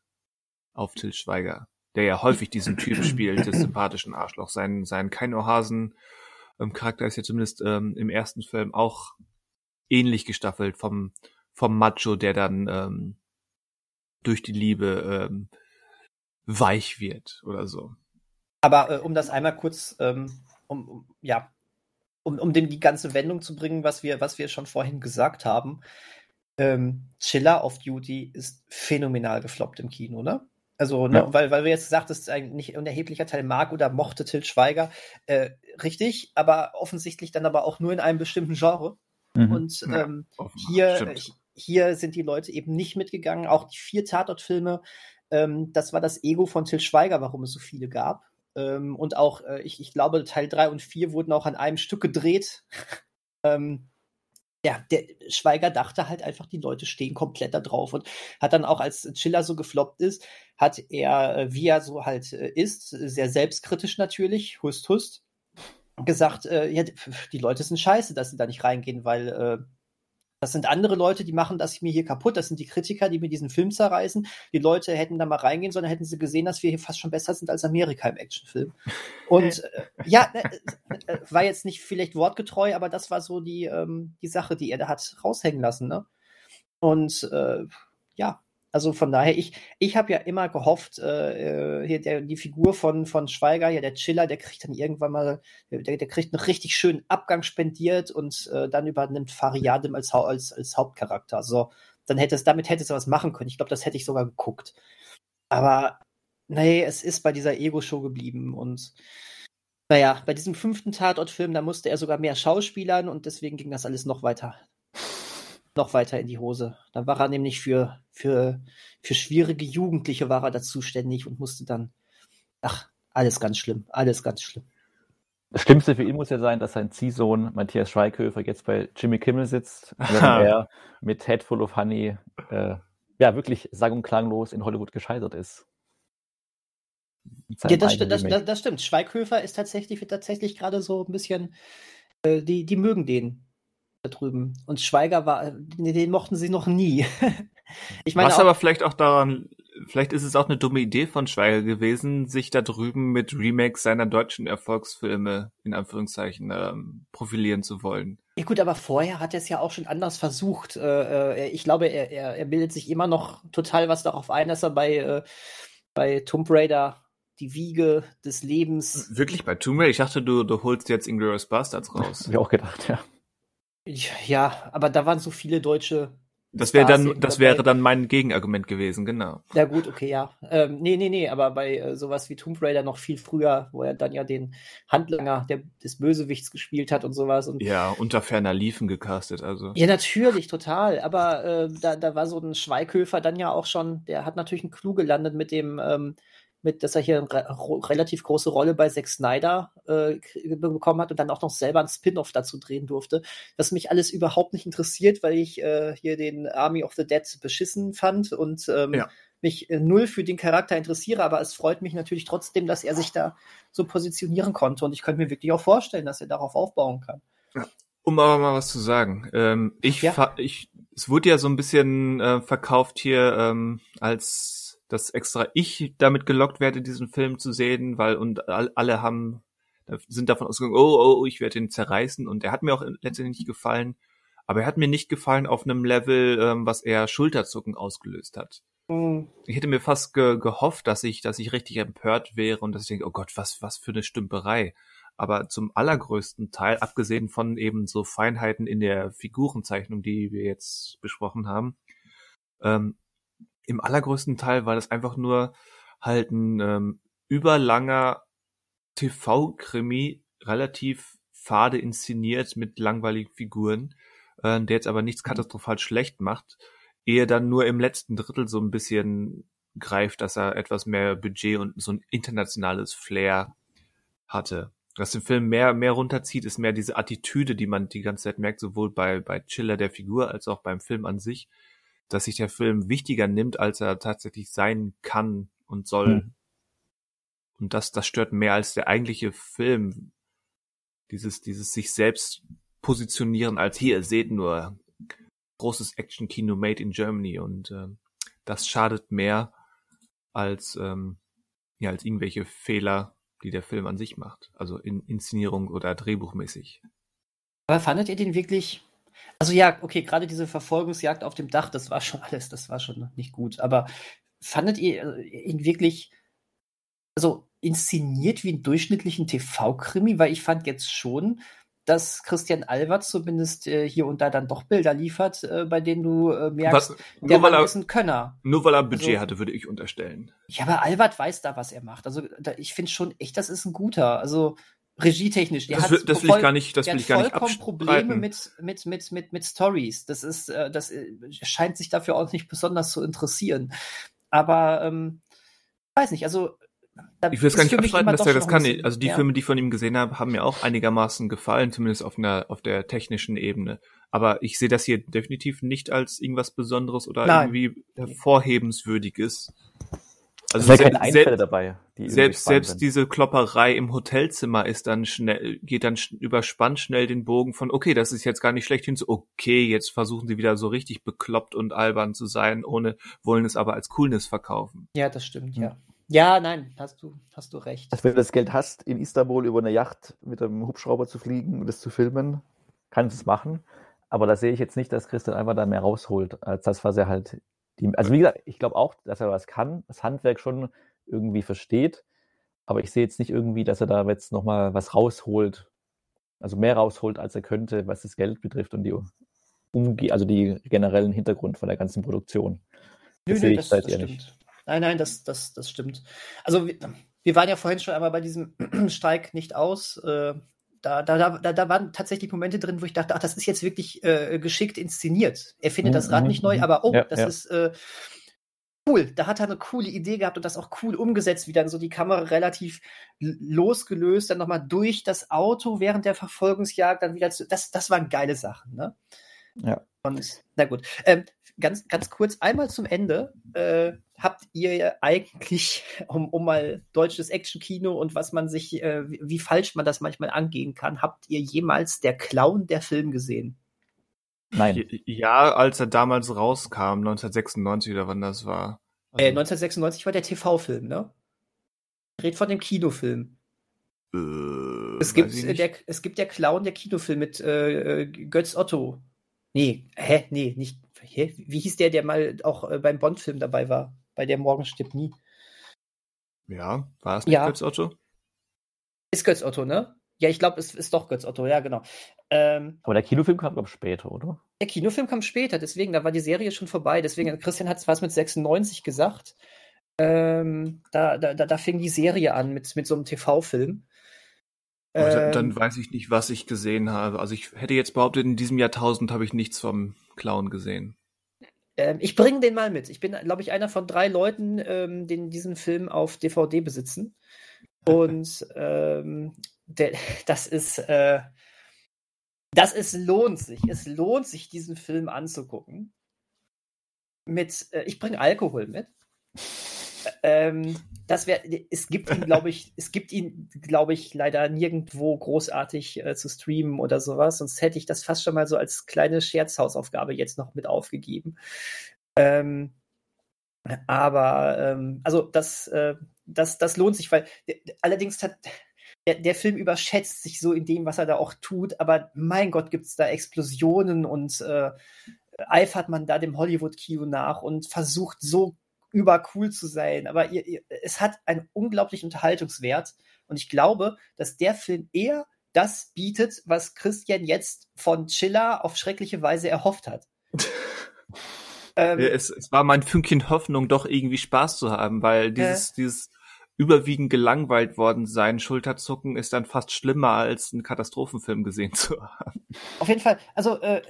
auf Till Schweiger der ja häufig diesen Typ spielt, des sympathischen Arschloch. Sein, sein Hasen ähm, ist ja zumindest ähm, im ersten Film auch ähnlich gestaffelt vom, vom Macho, der dann ähm, durch die Liebe ähm, weich wird oder so. Aber äh, um das einmal kurz, ähm, um, um, ja, um, um dem die ganze Wendung zu bringen, was wir, was wir schon vorhin gesagt haben, ähm, Chiller of Duty ist phänomenal gefloppt im Kino, ne? Also, ne, ja. weil, weil wir jetzt gesagt, das ist ein nicht unerheblicher Teil mag oder mochte Til Schweiger. Äh, richtig, aber offensichtlich dann aber auch nur in einem bestimmten Genre. Mhm. Und ähm, ja, hier, hier sind die Leute eben nicht mitgegangen. Auch die vier Tatortfilme, ähm, das war das Ego von Til Schweiger, warum es so viele gab. Ähm, und auch, äh, ich, ich glaube, Teil 3 und 4 wurden auch an einem Stück gedreht. ähm, ja, der Schweiger dachte halt einfach, die Leute stehen komplett da drauf und hat dann auch, als Chiller so gefloppt ist, hat er, äh, wie er so halt äh, ist, sehr selbstkritisch natürlich, hust, hust, gesagt, äh, ja, die Leute sind scheiße, dass sie da nicht reingehen, weil äh, das sind andere Leute, die machen das mir hier kaputt. Das sind die Kritiker, die mir diesen Film zerreißen. Die Leute hätten da mal reingehen sollen, hätten sie gesehen, dass wir hier fast schon besser sind als Amerika im Actionfilm. Und äh, ja, äh, äh, war jetzt nicht vielleicht wortgetreu, aber das war so die, ähm, die Sache, die er da hat raushängen lassen. Ne? Und äh, ja, also von daher, ich, ich habe ja immer gehofft, äh, äh, hier der, die Figur von, von Schweiger, ja, der Chiller, der kriegt dann irgendwann mal, der, der kriegt einen richtig schönen Abgang spendiert und äh, dann übernimmt Fariadim als, als, als Hauptcharakter. So, dann hätte es, damit hätte es was machen können. Ich glaube, das hätte ich sogar geguckt. Aber nee, es ist bei dieser Ego-Show geblieben und naja, bei diesem fünften Tatortfilm, da musste er sogar mehr Schauspielern und deswegen ging das alles noch weiter, noch weiter in die Hose. Da war er nämlich für, für, für schwierige Jugendliche war er da zuständig und musste dann, ach, alles ganz schlimm, alles ganz schlimm. Das Schlimmste für ihn muss ja sein, dass sein Ziehsohn Matthias Schweighöfer jetzt bei Jimmy Kimmel sitzt, wenn er mit Head Full of Honey äh, ja wirklich sang- und klanglos in Hollywood gescheitert ist. Ja, das, das, das, das, stimmt. Schweighöfer ist tatsächlich, tatsächlich gerade so ein bisschen, äh, die, die mögen den da drüben. Und Schweiger war, den, den mochten sie noch nie. ich meine. Was auch, aber vielleicht auch daran, vielleicht ist es auch eine dumme Idee von Schweiger gewesen, sich da drüben mit Remakes seiner deutschen Erfolgsfilme, in Anführungszeichen, ähm, profilieren zu wollen. Ja gut, aber vorher hat er es ja auch schon anders versucht. Äh, äh, ich glaube, er, er, er bildet sich immer noch total was darauf ein, dass er bei, äh, bei Tomb Raider die Wiege des Lebens. Wirklich bei Tomb Raider? Ich dachte, du, du holst jetzt Inglourious Bastards raus. Hab ich auch gedacht, ja. Ja, aber da waren so viele deutsche. Das wäre dann, das wäre dann mein Gegenargument gewesen, genau. Ja gut, okay, ja. Ähm, nee, nee, nee, aber bei äh, sowas wie Tomb Raider noch viel früher, wo er dann ja den Handlanger der, des Bösewichts gespielt hat und sowas. Und ja, unter ferner Liefen gecastet, also. Ja, natürlich, total. Aber äh, da, da war so ein Schweighöfer dann ja auch schon, der hat natürlich einen Clou gelandet mit dem ähm, mit, dass er hier eine relativ große Rolle bei Zack Snyder äh, bekommen hat und dann auch noch selber ein Spin-off dazu drehen durfte, was mich alles überhaupt nicht interessiert, weil ich äh, hier den Army of the Dead beschissen fand und ähm, ja. mich äh, null für den Charakter interessiere, aber es freut mich natürlich trotzdem, dass er sich da so positionieren konnte und ich könnte mir wirklich auch vorstellen, dass er darauf aufbauen kann. Ja. Um aber mal was zu sagen. Ähm, ich, ja. ich, es wurde ja so ein bisschen äh, verkauft hier ähm, als dass extra ich damit gelockt werde, diesen Film zu sehen, weil und alle haben sind davon ausgegangen, oh, oh, oh, ich werde ihn zerreißen und er hat mir auch letztendlich nicht gefallen, aber er hat mir nicht gefallen auf einem Level, ähm, was eher Schulterzucken ausgelöst hat. Mhm. Ich hätte mir fast ge gehofft, dass ich, dass ich richtig empört wäre und dass ich denke, oh Gott, was, was für eine Stümperei. Aber zum allergrößten Teil, abgesehen von eben so Feinheiten in der Figurenzeichnung, die wir jetzt besprochen haben, ähm, im allergrößten Teil war das einfach nur halt ein ähm, überlanger TV-Krimi, relativ fade inszeniert mit langweiligen Figuren, äh, der jetzt aber nichts mhm. katastrophal schlecht macht, ehe dann nur im letzten Drittel so ein bisschen greift, dass er etwas mehr Budget und so ein internationales Flair hatte. Was den Film mehr, mehr runterzieht, ist mehr diese Attitüde, die man die ganze Zeit merkt, sowohl bei, bei Chiller der Figur als auch beim Film an sich dass sich der Film wichtiger nimmt, als er tatsächlich sein kann und soll. Mhm. Und das, das stört mehr als der eigentliche Film. Dieses, dieses sich selbst positionieren als hier, seht nur, großes Action-Kino made in Germany und äh, das schadet mehr als, ähm, ja, als irgendwelche Fehler, die der Film an sich macht. Also in Inszenierung oder drehbuchmäßig. Aber fandet ihr den wirklich also ja, okay, gerade diese Verfolgungsjagd auf dem Dach, das war schon alles, das war schon nicht gut. Aber fandet ihr äh, ihn wirklich, also inszeniert wie einen durchschnittlichen TV-Krimi? Weil ich fand jetzt schon, dass Christian Albert zumindest äh, hier und da dann doch Bilder liefert, äh, bei denen du äh, merkst, was, der er, ist ein Könner. Nur weil er Budget also, hatte, würde ich unterstellen. Ja, aber Albert weiß da, was er macht. Also da, ich finde schon echt, das ist ein guter. Also regietechnisch. Der das, will, das will ich gar nicht, das will ich gar nicht vollkommen Probleme mit, mit, mit, mit, mit Stories. Das ist, äh, das äh, scheint sich dafür auch nicht besonders zu interessieren. Aber, ähm, weiß nicht, also, ich will es gar nicht abstreiten, dass er das kann. Bisschen, also die ja. Filme, die ich von ihm gesehen habe, haben mir auch einigermaßen gefallen, zumindest auf einer, auf der technischen Ebene. Aber ich sehe das hier definitiv nicht als irgendwas Besonderes oder Nein. irgendwie hervorhebenswürdiges. Also es sind keine Einfälle dabei. selbst selbst sind. diese Klopperei im Hotelzimmer ist dann schnell, geht dann überspannt schnell den Bogen von, okay, das ist jetzt gar nicht schlecht hin zu, okay, jetzt versuchen sie wieder so richtig bekloppt und albern zu sein, ohne, wollen es aber als Coolness verkaufen. Ja, das stimmt, ja. Ja, nein, hast du, hast du recht. Also wenn du das Geld hast, in Istanbul über eine Yacht mit einem Hubschrauber zu fliegen und das zu filmen, kannst du es machen. Aber da sehe ich jetzt nicht, dass Christian einfach da mehr rausholt, als das, was er halt. Die, also wie gesagt, ich glaube auch, dass er was kann, das Handwerk schon irgendwie versteht. Aber ich sehe jetzt nicht irgendwie, dass er da jetzt nochmal was rausholt. Also mehr rausholt, als er könnte, was das Geld betrifft und die Umge also die generellen Hintergrund von der ganzen Produktion. Das nö, nö, das, das stimmt. Nicht. Nein, nein, das, das, das stimmt. Also wir, wir waren ja vorhin schon einmal bei diesem Streik nicht aus. Äh, da, da, da, da waren tatsächlich Momente drin, wo ich dachte, ach, das ist jetzt wirklich äh, geschickt inszeniert. Er findet mhm, das Rad mhm, nicht neu, mhm. aber oh, ja, das ja. ist äh, cool. Da hat er eine coole Idee gehabt und das auch cool umgesetzt, wie dann so die Kamera relativ losgelöst, dann nochmal durch das Auto während der Verfolgungsjagd dann wieder zu. Das, das waren geile Sachen, ne? Ja. Und na gut. Ähm, ganz, ganz kurz einmal zum Ende. Äh, habt ihr eigentlich, um, um mal deutsches Actionkino und was man sich, äh, wie, wie, falsch man das manchmal angehen kann, habt ihr jemals der Clown der Film gesehen? Nein. Ja, als er damals rauskam, 1996 oder wann das war. Also, äh, 1996 war der TV-Film, ne? Red von dem Kinofilm. Äh, es, gibt, der, es gibt der Clown der Kinofilm mit äh, Götz Otto. Nee, hä? Nee, nicht. Hä? Wie hieß der, der mal auch äh, beim Bond-Film dabei war? Bei der Morgen stirbt nie. Ja, war es nicht ja. Götz Otto? Ist Götz Otto, ne? Ja, ich glaube, es ist doch Götz Otto, ja, genau. Ähm, Aber der Kinofilm kam, glaube ich, später, oder? Der Kinofilm kam später, deswegen, da war die Serie schon vorbei. Deswegen, Christian hat was mit 96 gesagt. Ähm, da, da, da fing die Serie an mit, mit so einem TV-Film. Ähm, dann weiß ich nicht, was ich gesehen habe. Also ich hätte jetzt behauptet, in diesem Jahrtausend habe ich nichts vom Clown gesehen. Ähm, ich bringe den mal mit. Ich bin, glaube ich, einer von drei Leuten, ähm, die diesen Film auf DVD besitzen. Und ähm, der, das ist, äh, das ist lohnt sich. Es lohnt sich, diesen Film anzugucken. Mit, äh, ich bringe Alkohol mit. Ähm, das wäre, es gibt ihn, glaube ich, es gibt ihn, glaube ich, leider nirgendwo großartig äh, zu streamen oder sowas. Sonst hätte ich das fast schon mal so als kleine Scherzhausaufgabe jetzt noch mit aufgegeben. Ähm, aber ähm, also das, äh, das, das lohnt sich, weil allerdings hat der, der Film überschätzt sich so in dem, was er da auch tut, aber mein Gott, gibt es da Explosionen und äh, eifert man da dem Hollywood-Kino nach und versucht so übercool zu sein. Aber ihr, ihr, es hat einen unglaublichen Unterhaltungswert und ich glaube, dass der Film eher das bietet, was Christian jetzt von Chiller auf schreckliche Weise erhofft hat. ähm, es, es, war mein Fünkchen Hoffnung, doch irgendwie Spaß zu haben, weil dieses, äh, dieses überwiegend gelangweilt worden sein, Schulterzucken ist dann fast schlimmer als einen Katastrophenfilm gesehen zu haben. Auf jeden Fall, also äh,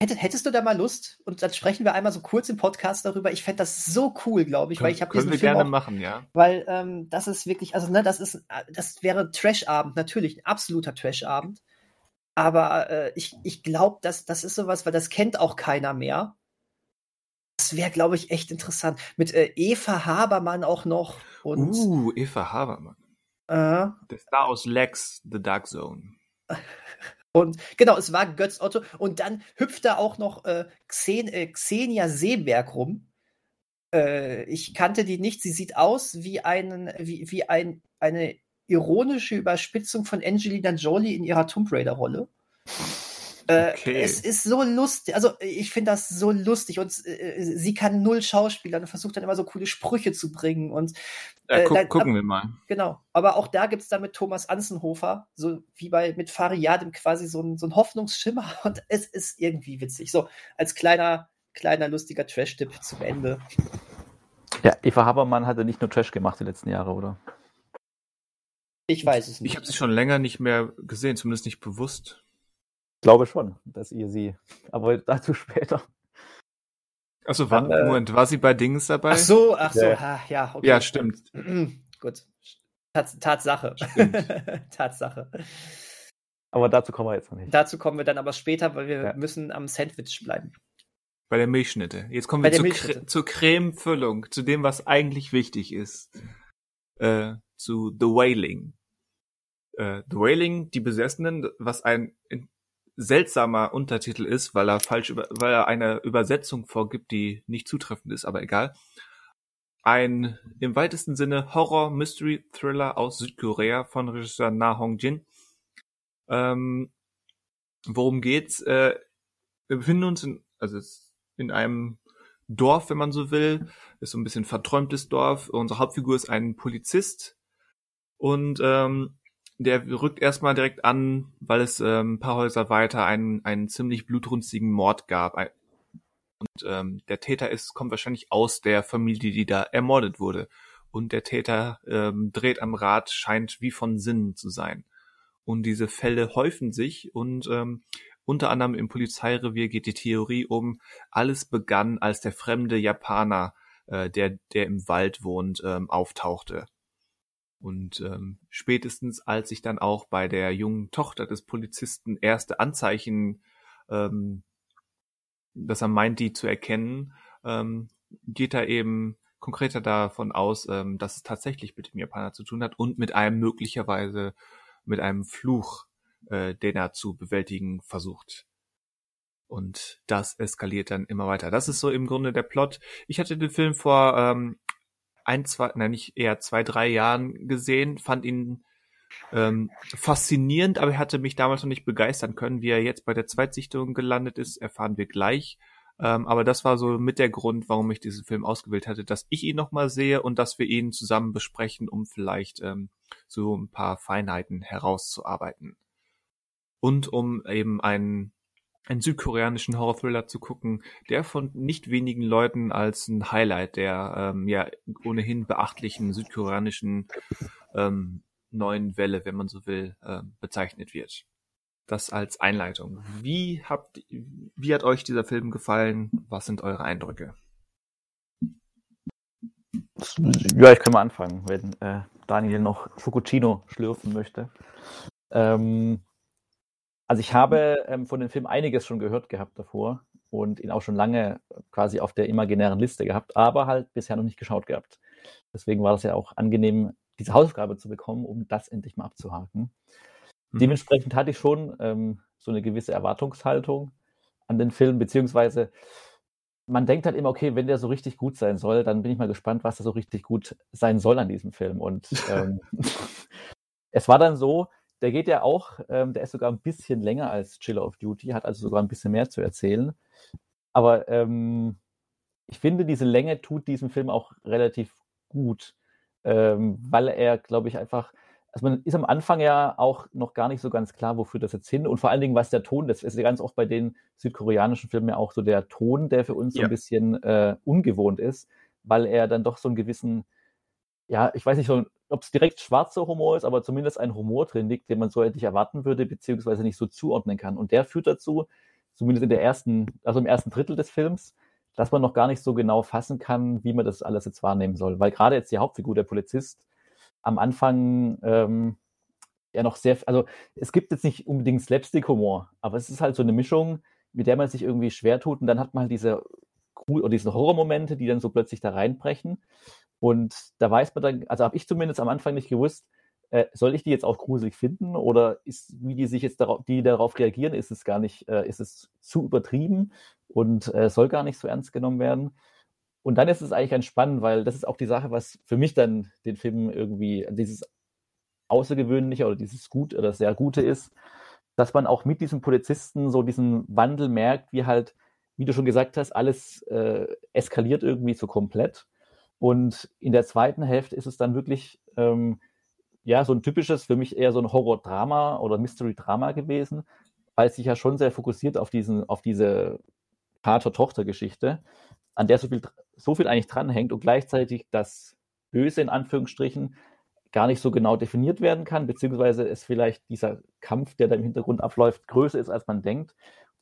hättest, du da mal Lust? Und dann sprechen wir einmal so kurz im Podcast darüber. Ich fände das so cool, glaube ich, weil ich habe diesen wir Film gerne auch, machen, ja. Weil ähm, das ist wirklich, also ne, das ist, das wäre Trash-Abend, natürlich ein absoluter Trash-Abend. Aber äh, ich, ich glaube, das, das ist sowas, weil das kennt auch keiner mehr. Das wäre, glaube ich, echt interessant. Mit äh, Eva Habermann auch noch. Und, uh, Eva Habermann. Äh, Der Star aus Lex, The Dark Zone. Und genau, es war Götz Otto. Und dann hüpft da auch noch äh, Xen äh, Xenia Seeberg rum. Äh, ich kannte die nicht. Sie sieht aus wie, einen, wie, wie ein, eine ironische Überspitzung von Angelina Jolie in ihrer Tomb Raider-Rolle. Äh, okay. es ist so lustig, also ich finde das so lustig und äh, sie kann null Schauspieler und versucht dann immer so coole Sprüche zu bringen und äh, guck, da, gucken wir mal. Genau, aber auch da gibt es dann mit Thomas Anzenhofer, so wie bei mit Fariadim quasi so ein, so ein Hoffnungsschimmer und es ist irgendwie witzig. So, als kleiner, kleiner lustiger Trash-Tipp zum Ende. Ja, Eva Habermann hatte nicht nur Trash gemacht die letzten Jahre, oder? Ich weiß es nicht. Ich habe sie schon länger nicht mehr gesehen, zumindest nicht bewusst glaube schon, dass ihr sie, aber dazu später. Achso, war, äh, Moment, war sie bei Dings dabei? Ach so, ach so, ja, ja, okay. Ja, stimmt. Gut. Tats Tatsache. Stimmt. Tatsache. Aber dazu kommen wir jetzt noch nicht. Dazu kommen wir dann aber später, weil wir ja. müssen am Sandwich bleiben. Bei der Milchschnitte. Jetzt kommen wir zur, Cre zur Cremefüllung, zu dem, was eigentlich wichtig ist. Äh, zu The Wailing. Äh, The Wailing, die Besessenen, was ein seltsamer Untertitel ist, weil er falsch über, weil er eine Übersetzung vorgibt, die nicht zutreffend ist, aber egal. Ein im weitesten Sinne Horror-Mystery-Thriller aus Südkorea von Regisseur Na Hong Jin. Ähm, worum geht's? Äh, wir befinden uns in, also in einem Dorf, wenn man so will. Ist so ein bisschen verträumtes Dorf. Unsere Hauptfigur ist ein Polizist und ähm, der rückt erstmal direkt an, weil es ähm, ein paar Häuser weiter einen, einen ziemlich blutrünstigen Mord gab. Und ähm, der Täter ist, kommt wahrscheinlich aus der Familie, die da ermordet wurde. Und der Täter ähm, dreht am Rad, scheint wie von Sinnen zu sein. Und diese Fälle häufen sich und ähm, unter anderem im Polizeirevier geht die Theorie um, alles begann, als der fremde Japaner, äh, der, der im Wald wohnt, ähm, auftauchte. Und ähm, spätestens als sich dann auch bei der jungen Tochter des Polizisten erste Anzeichen, ähm, dass er meint, die zu erkennen, ähm, geht er eben konkreter davon aus, ähm, dass es tatsächlich mit dem Japaner zu tun hat und mit einem möglicherweise mit einem Fluch, äh, den er zu bewältigen versucht. Und das eskaliert dann immer weiter. Das ist so im Grunde der Plot. Ich hatte den Film vor ähm, ein, zwei, nein, nicht eher zwei, drei Jahren gesehen, fand ihn ähm, faszinierend, aber er hatte mich damals noch nicht begeistern können. Wie er jetzt bei der Zweitsichtung gelandet ist, erfahren wir gleich. Ähm, aber das war so mit der Grund, warum ich diesen Film ausgewählt hatte, dass ich ihn nochmal sehe und dass wir ihn zusammen besprechen, um vielleicht ähm, so ein paar Feinheiten herauszuarbeiten und um eben einen, einen südkoreanischen Horror-Thriller zu gucken, der von nicht wenigen Leuten als ein Highlight der ähm, ja ohnehin beachtlichen südkoreanischen ähm, neuen Welle, wenn man so will, äh, bezeichnet wird. Das als Einleitung. Wie habt, wie hat euch dieser Film gefallen? Was sind eure Eindrücke? Ja, ich kann mal anfangen, wenn äh, Daniel noch Fukuchino schlürfen möchte. Ähm, also ich habe ähm, von dem Film einiges schon gehört gehabt davor und ihn auch schon lange quasi auf der imaginären Liste gehabt, aber halt bisher noch nicht geschaut gehabt. Deswegen war das ja auch angenehm, diese Hausaufgabe zu bekommen, um das endlich mal abzuhaken. Mhm. Dementsprechend hatte ich schon ähm, so eine gewisse Erwartungshaltung an den Film, beziehungsweise man denkt halt immer, okay, wenn der so richtig gut sein soll, dann bin ich mal gespannt, was da so richtig gut sein soll an diesem Film. Und ähm, es war dann so, der geht ja auch, ähm, der ist sogar ein bisschen länger als Chiller of Duty, hat also sogar ein bisschen mehr zu erzählen. Aber ähm, ich finde, diese Länge tut diesem Film auch relativ gut, ähm, weil er, glaube ich, einfach, also man ist am Anfang ja auch noch gar nicht so ganz klar, wofür das jetzt hin und vor allen Dingen, was der Ton, das ist ja ganz oft bei den südkoreanischen Filmen ja auch so der Ton, der für uns ja. so ein bisschen äh, ungewohnt ist, weil er dann doch so einen gewissen, ja, ich weiß nicht, so ob es direkt schwarzer Humor ist, aber zumindest ein Humor drin liegt, den man so endlich erwarten würde, beziehungsweise nicht so zuordnen kann. Und der führt dazu, zumindest in der ersten, also im ersten Drittel des Films, dass man noch gar nicht so genau fassen kann, wie man das alles jetzt wahrnehmen soll. Weil gerade jetzt die Hauptfigur, der Polizist, am Anfang ähm, ja noch sehr, also es gibt jetzt nicht unbedingt Slapstick-Humor, aber es ist halt so eine Mischung, mit der man sich irgendwie schwer tut und dann hat man halt diese oder diese Horrormomente, die dann so plötzlich da reinbrechen. Und da weiß man dann, also habe ich zumindest am Anfang nicht gewusst, äh, soll ich die jetzt auch gruselig finden oder ist, wie die sich jetzt darauf, die darauf reagieren, ist es gar nicht, äh, ist es zu übertrieben und äh, soll gar nicht so ernst genommen werden. Und dann ist es eigentlich ganz spannend, weil das ist auch die Sache, was für mich dann den Film irgendwie, dieses Außergewöhnliche oder dieses Gut oder sehr Gute ist, dass man auch mit diesem Polizisten so diesen Wandel merkt, wie halt, wie du schon gesagt hast, alles äh, eskaliert irgendwie so komplett. Und in der zweiten Hälfte ist es dann wirklich ähm, ja so ein typisches, für mich eher so ein Horror-Drama oder Mystery-Drama gewesen, weil es sich ja schon sehr fokussiert auf diesen, auf diese Vater-Tochter-Geschichte, an der so viel, so viel eigentlich dranhängt und gleichzeitig das Böse in Anführungsstrichen gar nicht so genau definiert werden kann, beziehungsweise es vielleicht dieser Kampf, der da im Hintergrund abläuft, größer ist, als man denkt.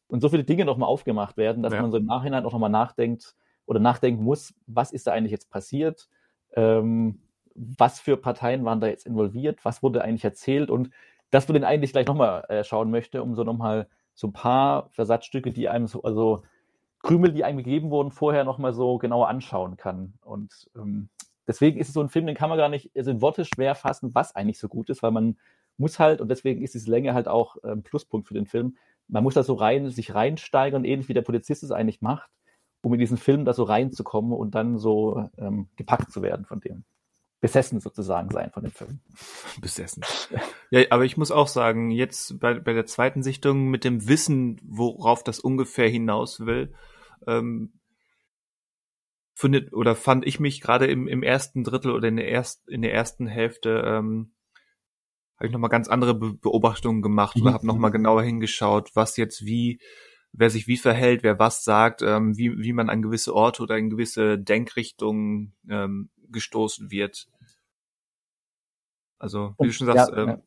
Und so viele Dinge nochmal aufgemacht werden, dass ja. man so im Nachhinein auch nochmal nachdenkt, oder nachdenken muss, was ist da eigentlich jetzt passiert, ähm, was für Parteien waren da jetzt involviert, was wurde eigentlich erzählt? Und das würde ich eigentlich gleich nochmal äh, schauen möchte, um so nochmal so ein paar Versatzstücke, die einem so, also Krümel, die einem gegeben wurden, vorher nochmal so genauer anschauen kann. Und ähm, deswegen ist es so ein Film, den kann man gar nicht also in Worte schwer fassen, was eigentlich so gut ist, weil man muss halt, und deswegen ist diese Länge halt auch ein ähm, Pluspunkt für den Film, man muss da so rein, sich reinsteigern, ähnlich wie der Polizist es eigentlich macht um in diesen Film da so reinzukommen und dann so ähm, gepackt zu werden von dem. besessen sozusagen sein von dem Film. Besessen. Ja, aber ich muss auch sagen, jetzt bei, bei der zweiten Sichtung mit dem Wissen, worauf das ungefähr hinaus will, ähm, findet oder fand ich mich gerade im, im ersten Drittel oder in der, erst, in der ersten Hälfte ähm, habe ich nochmal ganz andere Be Beobachtungen gemacht mhm. oder habe nochmal genauer hingeschaut, was jetzt wie, wer sich wie verhält, wer was sagt, ähm, wie, wie man an gewisse Orte oder in gewisse Denkrichtungen ähm, gestoßen wird. Also, wie du schon sagst, ja, ähm, ja.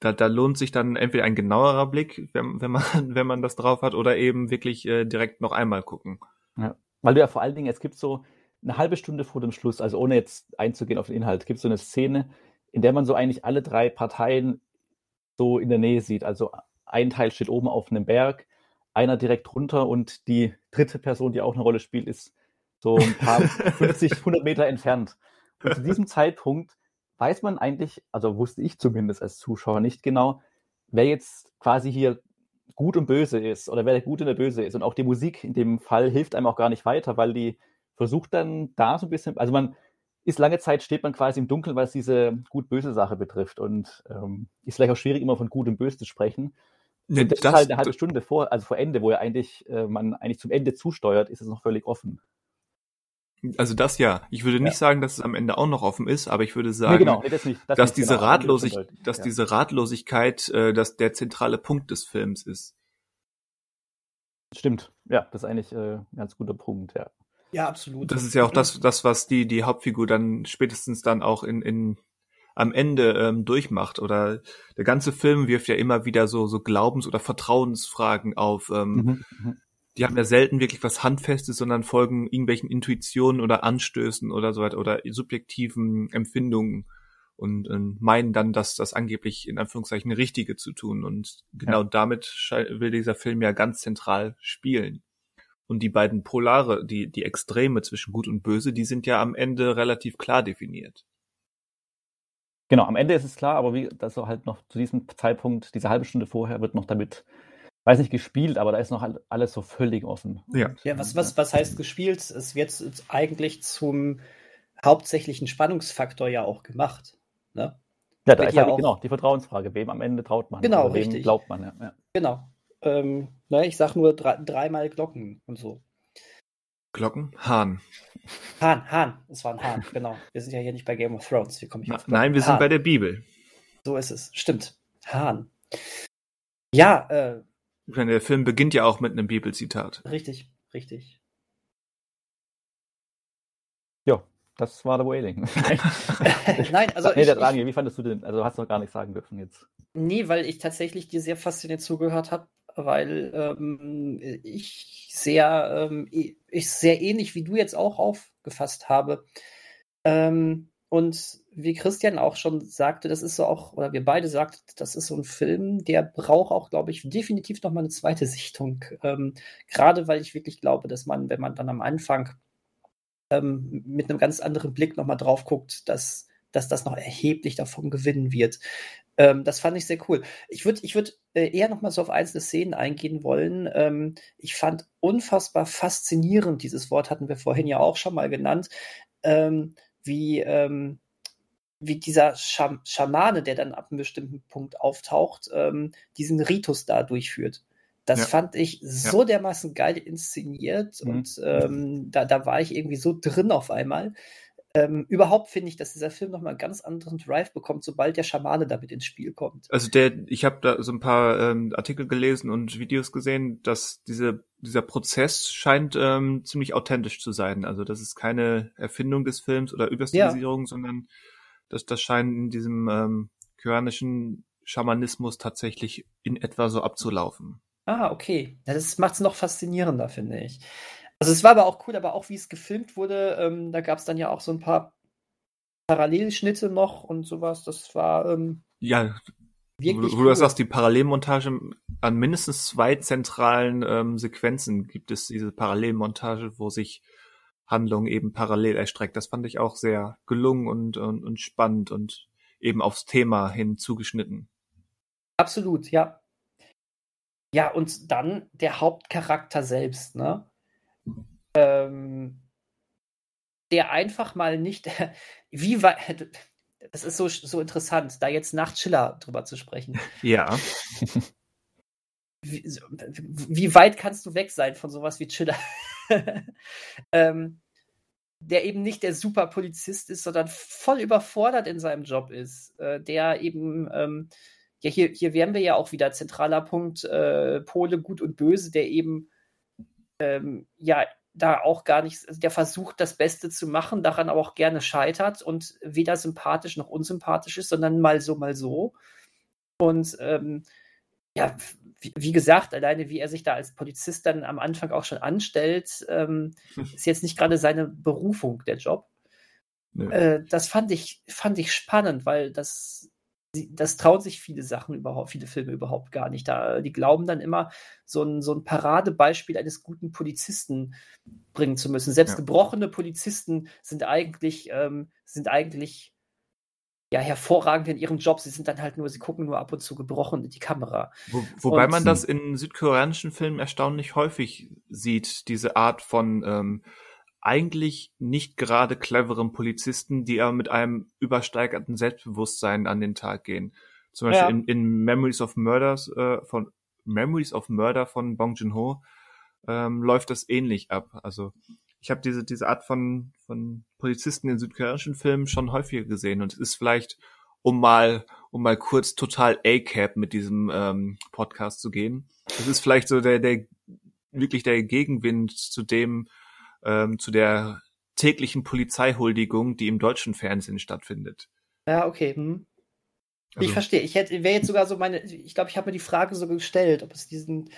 Da, da lohnt sich dann entweder ein genauerer Blick, wenn, wenn man, wenn man das drauf hat, oder eben wirklich äh, direkt noch einmal gucken. Ja. Weil du ja vor allen Dingen, es gibt so eine halbe Stunde vor dem Schluss, also ohne jetzt einzugehen auf den Inhalt, gibt es so eine Szene, in der man so eigentlich alle drei Parteien so in der Nähe sieht. Also ein Teil steht oben auf einem Berg, einer direkt runter und die dritte Person, die auch eine Rolle spielt, ist so ein paar 50, 100 Meter entfernt. Und zu diesem Zeitpunkt weiß man eigentlich, also wusste ich zumindest als Zuschauer nicht genau, wer jetzt quasi hier gut und böse ist oder wer der Gute und der Böse ist. Und auch die Musik in dem Fall hilft einem auch gar nicht weiter, weil die versucht dann da so ein bisschen, also man ist lange Zeit, steht man quasi im Dunkeln, was diese gut-böse Sache betrifft. Und ähm, ist vielleicht auch schwierig, immer von gut und böse zu sprechen. Nee, und das, das, halt eine halbe Stunde vor, also vor Ende, wo er eigentlich, äh, man eigentlich zum Ende zusteuert, ist es noch völlig offen. Also das ja. Ich würde nicht ja. sagen, dass es am Ende auch noch offen ist, aber ich würde sagen, nee, genau. nee, das nicht, das dass, diese genau. Ratlosig dass ja. diese Ratlosigkeit äh, dass der zentrale Punkt des Films ist. Stimmt. Ja, das ist eigentlich äh, ein ganz guter Punkt, ja. Ja, absolut. Das ist ja auch das, das was die, die Hauptfigur dann spätestens dann auch in, in am Ende ähm, durchmacht. Oder der ganze Film wirft ja immer wieder so, so Glaubens- oder Vertrauensfragen auf. Ähm, mhm, mhm, die haben ja selten wirklich was Handfestes, sondern folgen irgendwelchen Intuitionen oder Anstößen oder so weiter oder subjektiven Empfindungen und, und meinen dann, dass das angeblich in Anführungszeichen Richtige zu tun. Und genau ja. damit will dieser Film ja ganz zentral spielen. Und die beiden Polare, die, die Extreme zwischen Gut und Böse, die sind ja am Ende relativ klar definiert. Genau, am Ende ist es klar, aber wie das so halt noch zu diesem Zeitpunkt, diese halbe Stunde vorher, wird noch damit, weiß nicht, gespielt, aber da ist noch alles so völlig offen. Ja, ja was, was, was heißt gespielt? Es wird eigentlich zum hauptsächlichen Spannungsfaktor ja auch gemacht. Ne? Ja, da ist ja halt, genau die Vertrauensfrage. Wem am Ende traut man? Genau, wem richtig. glaubt man? Ja. ja. Genau. Ähm, ne, ich sag nur drei, dreimal Glocken und so. Glocken? Hahn. Hahn, Hahn. Es war ein Hahn, genau. Wir sind ja hier nicht bei Game of Thrones. Wie komme ich auf Nein, wir Hahn. sind bei der Bibel. So ist es. Stimmt. Hahn. Ja, äh. Der Film beginnt ja auch mit einem Bibelzitat. Richtig, richtig. Ja, das war The Wailing. Nein, also. Nee, der Daniel, wie fandest du den? Also hast du noch gar nichts sagen dürfen jetzt. Nee, weil ich tatsächlich dir sehr fasziniert zugehört habe, weil ähm, ich sehr, ähm, ich sehr ähnlich wie du jetzt auch aufgefasst habe. Ähm, und wie Christian auch schon sagte, das ist so auch, oder wir beide sagten, das ist so ein Film, der braucht auch, glaube ich, definitiv nochmal eine zweite Sichtung. Ähm, gerade weil ich wirklich glaube, dass man, wenn man dann am Anfang ähm, mit einem ganz anderen Blick nochmal drauf guckt, dass, dass das noch erheblich davon gewinnen wird. Ähm, das fand ich sehr cool. Ich würde ich würd, äh, eher noch mal so auf einzelne Szenen eingehen wollen. Ähm, ich fand unfassbar faszinierend, dieses Wort hatten wir vorhin ja auch schon mal genannt, ähm, wie, ähm, wie dieser Scham Schamane, der dann ab einem bestimmten Punkt auftaucht, ähm, diesen Ritus da durchführt. Das ja. fand ich so ja. dermaßen geil inszeniert mhm. und ähm, da, da war ich irgendwie so drin auf einmal. Ähm, überhaupt finde ich, dass dieser Film nochmal einen ganz anderen Drive bekommt, sobald der Schamane damit ins Spiel kommt. Also der, ich habe da so ein paar ähm, Artikel gelesen und Videos gesehen, dass diese, dieser Prozess scheint ähm, ziemlich authentisch zu sein. Also das ist keine Erfindung des Films oder Überstilisierung, ja. sondern das, das scheint in diesem ähm, kyoanischen Schamanismus tatsächlich in etwa so abzulaufen. Ah, okay. Ja, das macht es noch faszinierender, finde ich. Also es war aber auch cool, aber auch wie es gefilmt wurde, ähm, da gab es dann ja auch so ein paar Parallelschnitte noch und sowas. Das war ähm, ja wirklich. Wo, wo cool. du sagst, die Parallelmontage an mindestens zwei zentralen ähm, Sequenzen gibt es diese Parallelmontage, wo sich Handlung eben parallel erstreckt. Das fand ich auch sehr gelungen und, und, und spannend und eben aufs Thema hin zugeschnitten. Absolut, ja. Ja, und dann der Hauptcharakter selbst, ne? Ähm, der einfach mal nicht, wie weit, das ist so, so interessant, da jetzt nach Chiller drüber zu sprechen. Ja. Wie, wie weit kannst du weg sein von sowas wie Chiller? ähm, der eben nicht der super Polizist ist, sondern voll überfordert in seinem Job ist, äh, der eben, ähm, ja, hier, hier wären wir ja auch wieder zentraler Punkt, äh, Pole gut und böse, der eben, ähm, ja, da auch gar nicht, also der versucht, das Beste zu machen, daran aber auch gerne scheitert und weder sympathisch noch unsympathisch ist, sondern mal so, mal so. Und ähm, ja, wie, wie, gesagt, alleine wie er sich da als Polizist dann am Anfang auch schon anstellt, ähm, ist jetzt nicht gerade seine Berufung, der Job. Äh, das fand ich, fand ich spannend, weil das, das trauen sich viele Sachen überhaupt, viele Filme überhaupt gar nicht. Da, die glauben dann immer, so ein, so ein Paradebeispiel eines guten Polizisten bringen zu müssen. Selbst ja. gebrochene Polizisten sind eigentlich, ähm, sind eigentlich ja, hervorragend in ihrem Job. Sie sind dann halt nur, sie gucken nur ab und zu gebrochen in die Kamera. Wo, wobei und, man das in südkoreanischen Filmen erstaunlich häufig sieht, diese Art von ähm, eigentlich nicht gerade cleveren Polizisten, die aber mit einem übersteigerten Selbstbewusstsein an den Tag gehen. Zum Beispiel ja. in, in Memories of Murders äh, von Memories of Murder von Bong Joon-ho ähm, läuft das ähnlich ab. Also ich habe diese, diese Art von, von Polizisten in südkoreanischen Filmen schon häufiger gesehen und es ist vielleicht, um mal, um mal kurz total A-Cap mit diesem ähm, Podcast zu gehen. Es ist vielleicht so der, der, wirklich der Gegenwind zu dem, ähm, zu der täglichen Polizeihuldigung, die im deutschen Fernsehen stattfindet. Ja, okay. Hm. Also, ich verstehe. Ich hätte, wäre jetzt sogar so meine, ich glaube, ich habe mir die Frage so gestellt, ob es diesen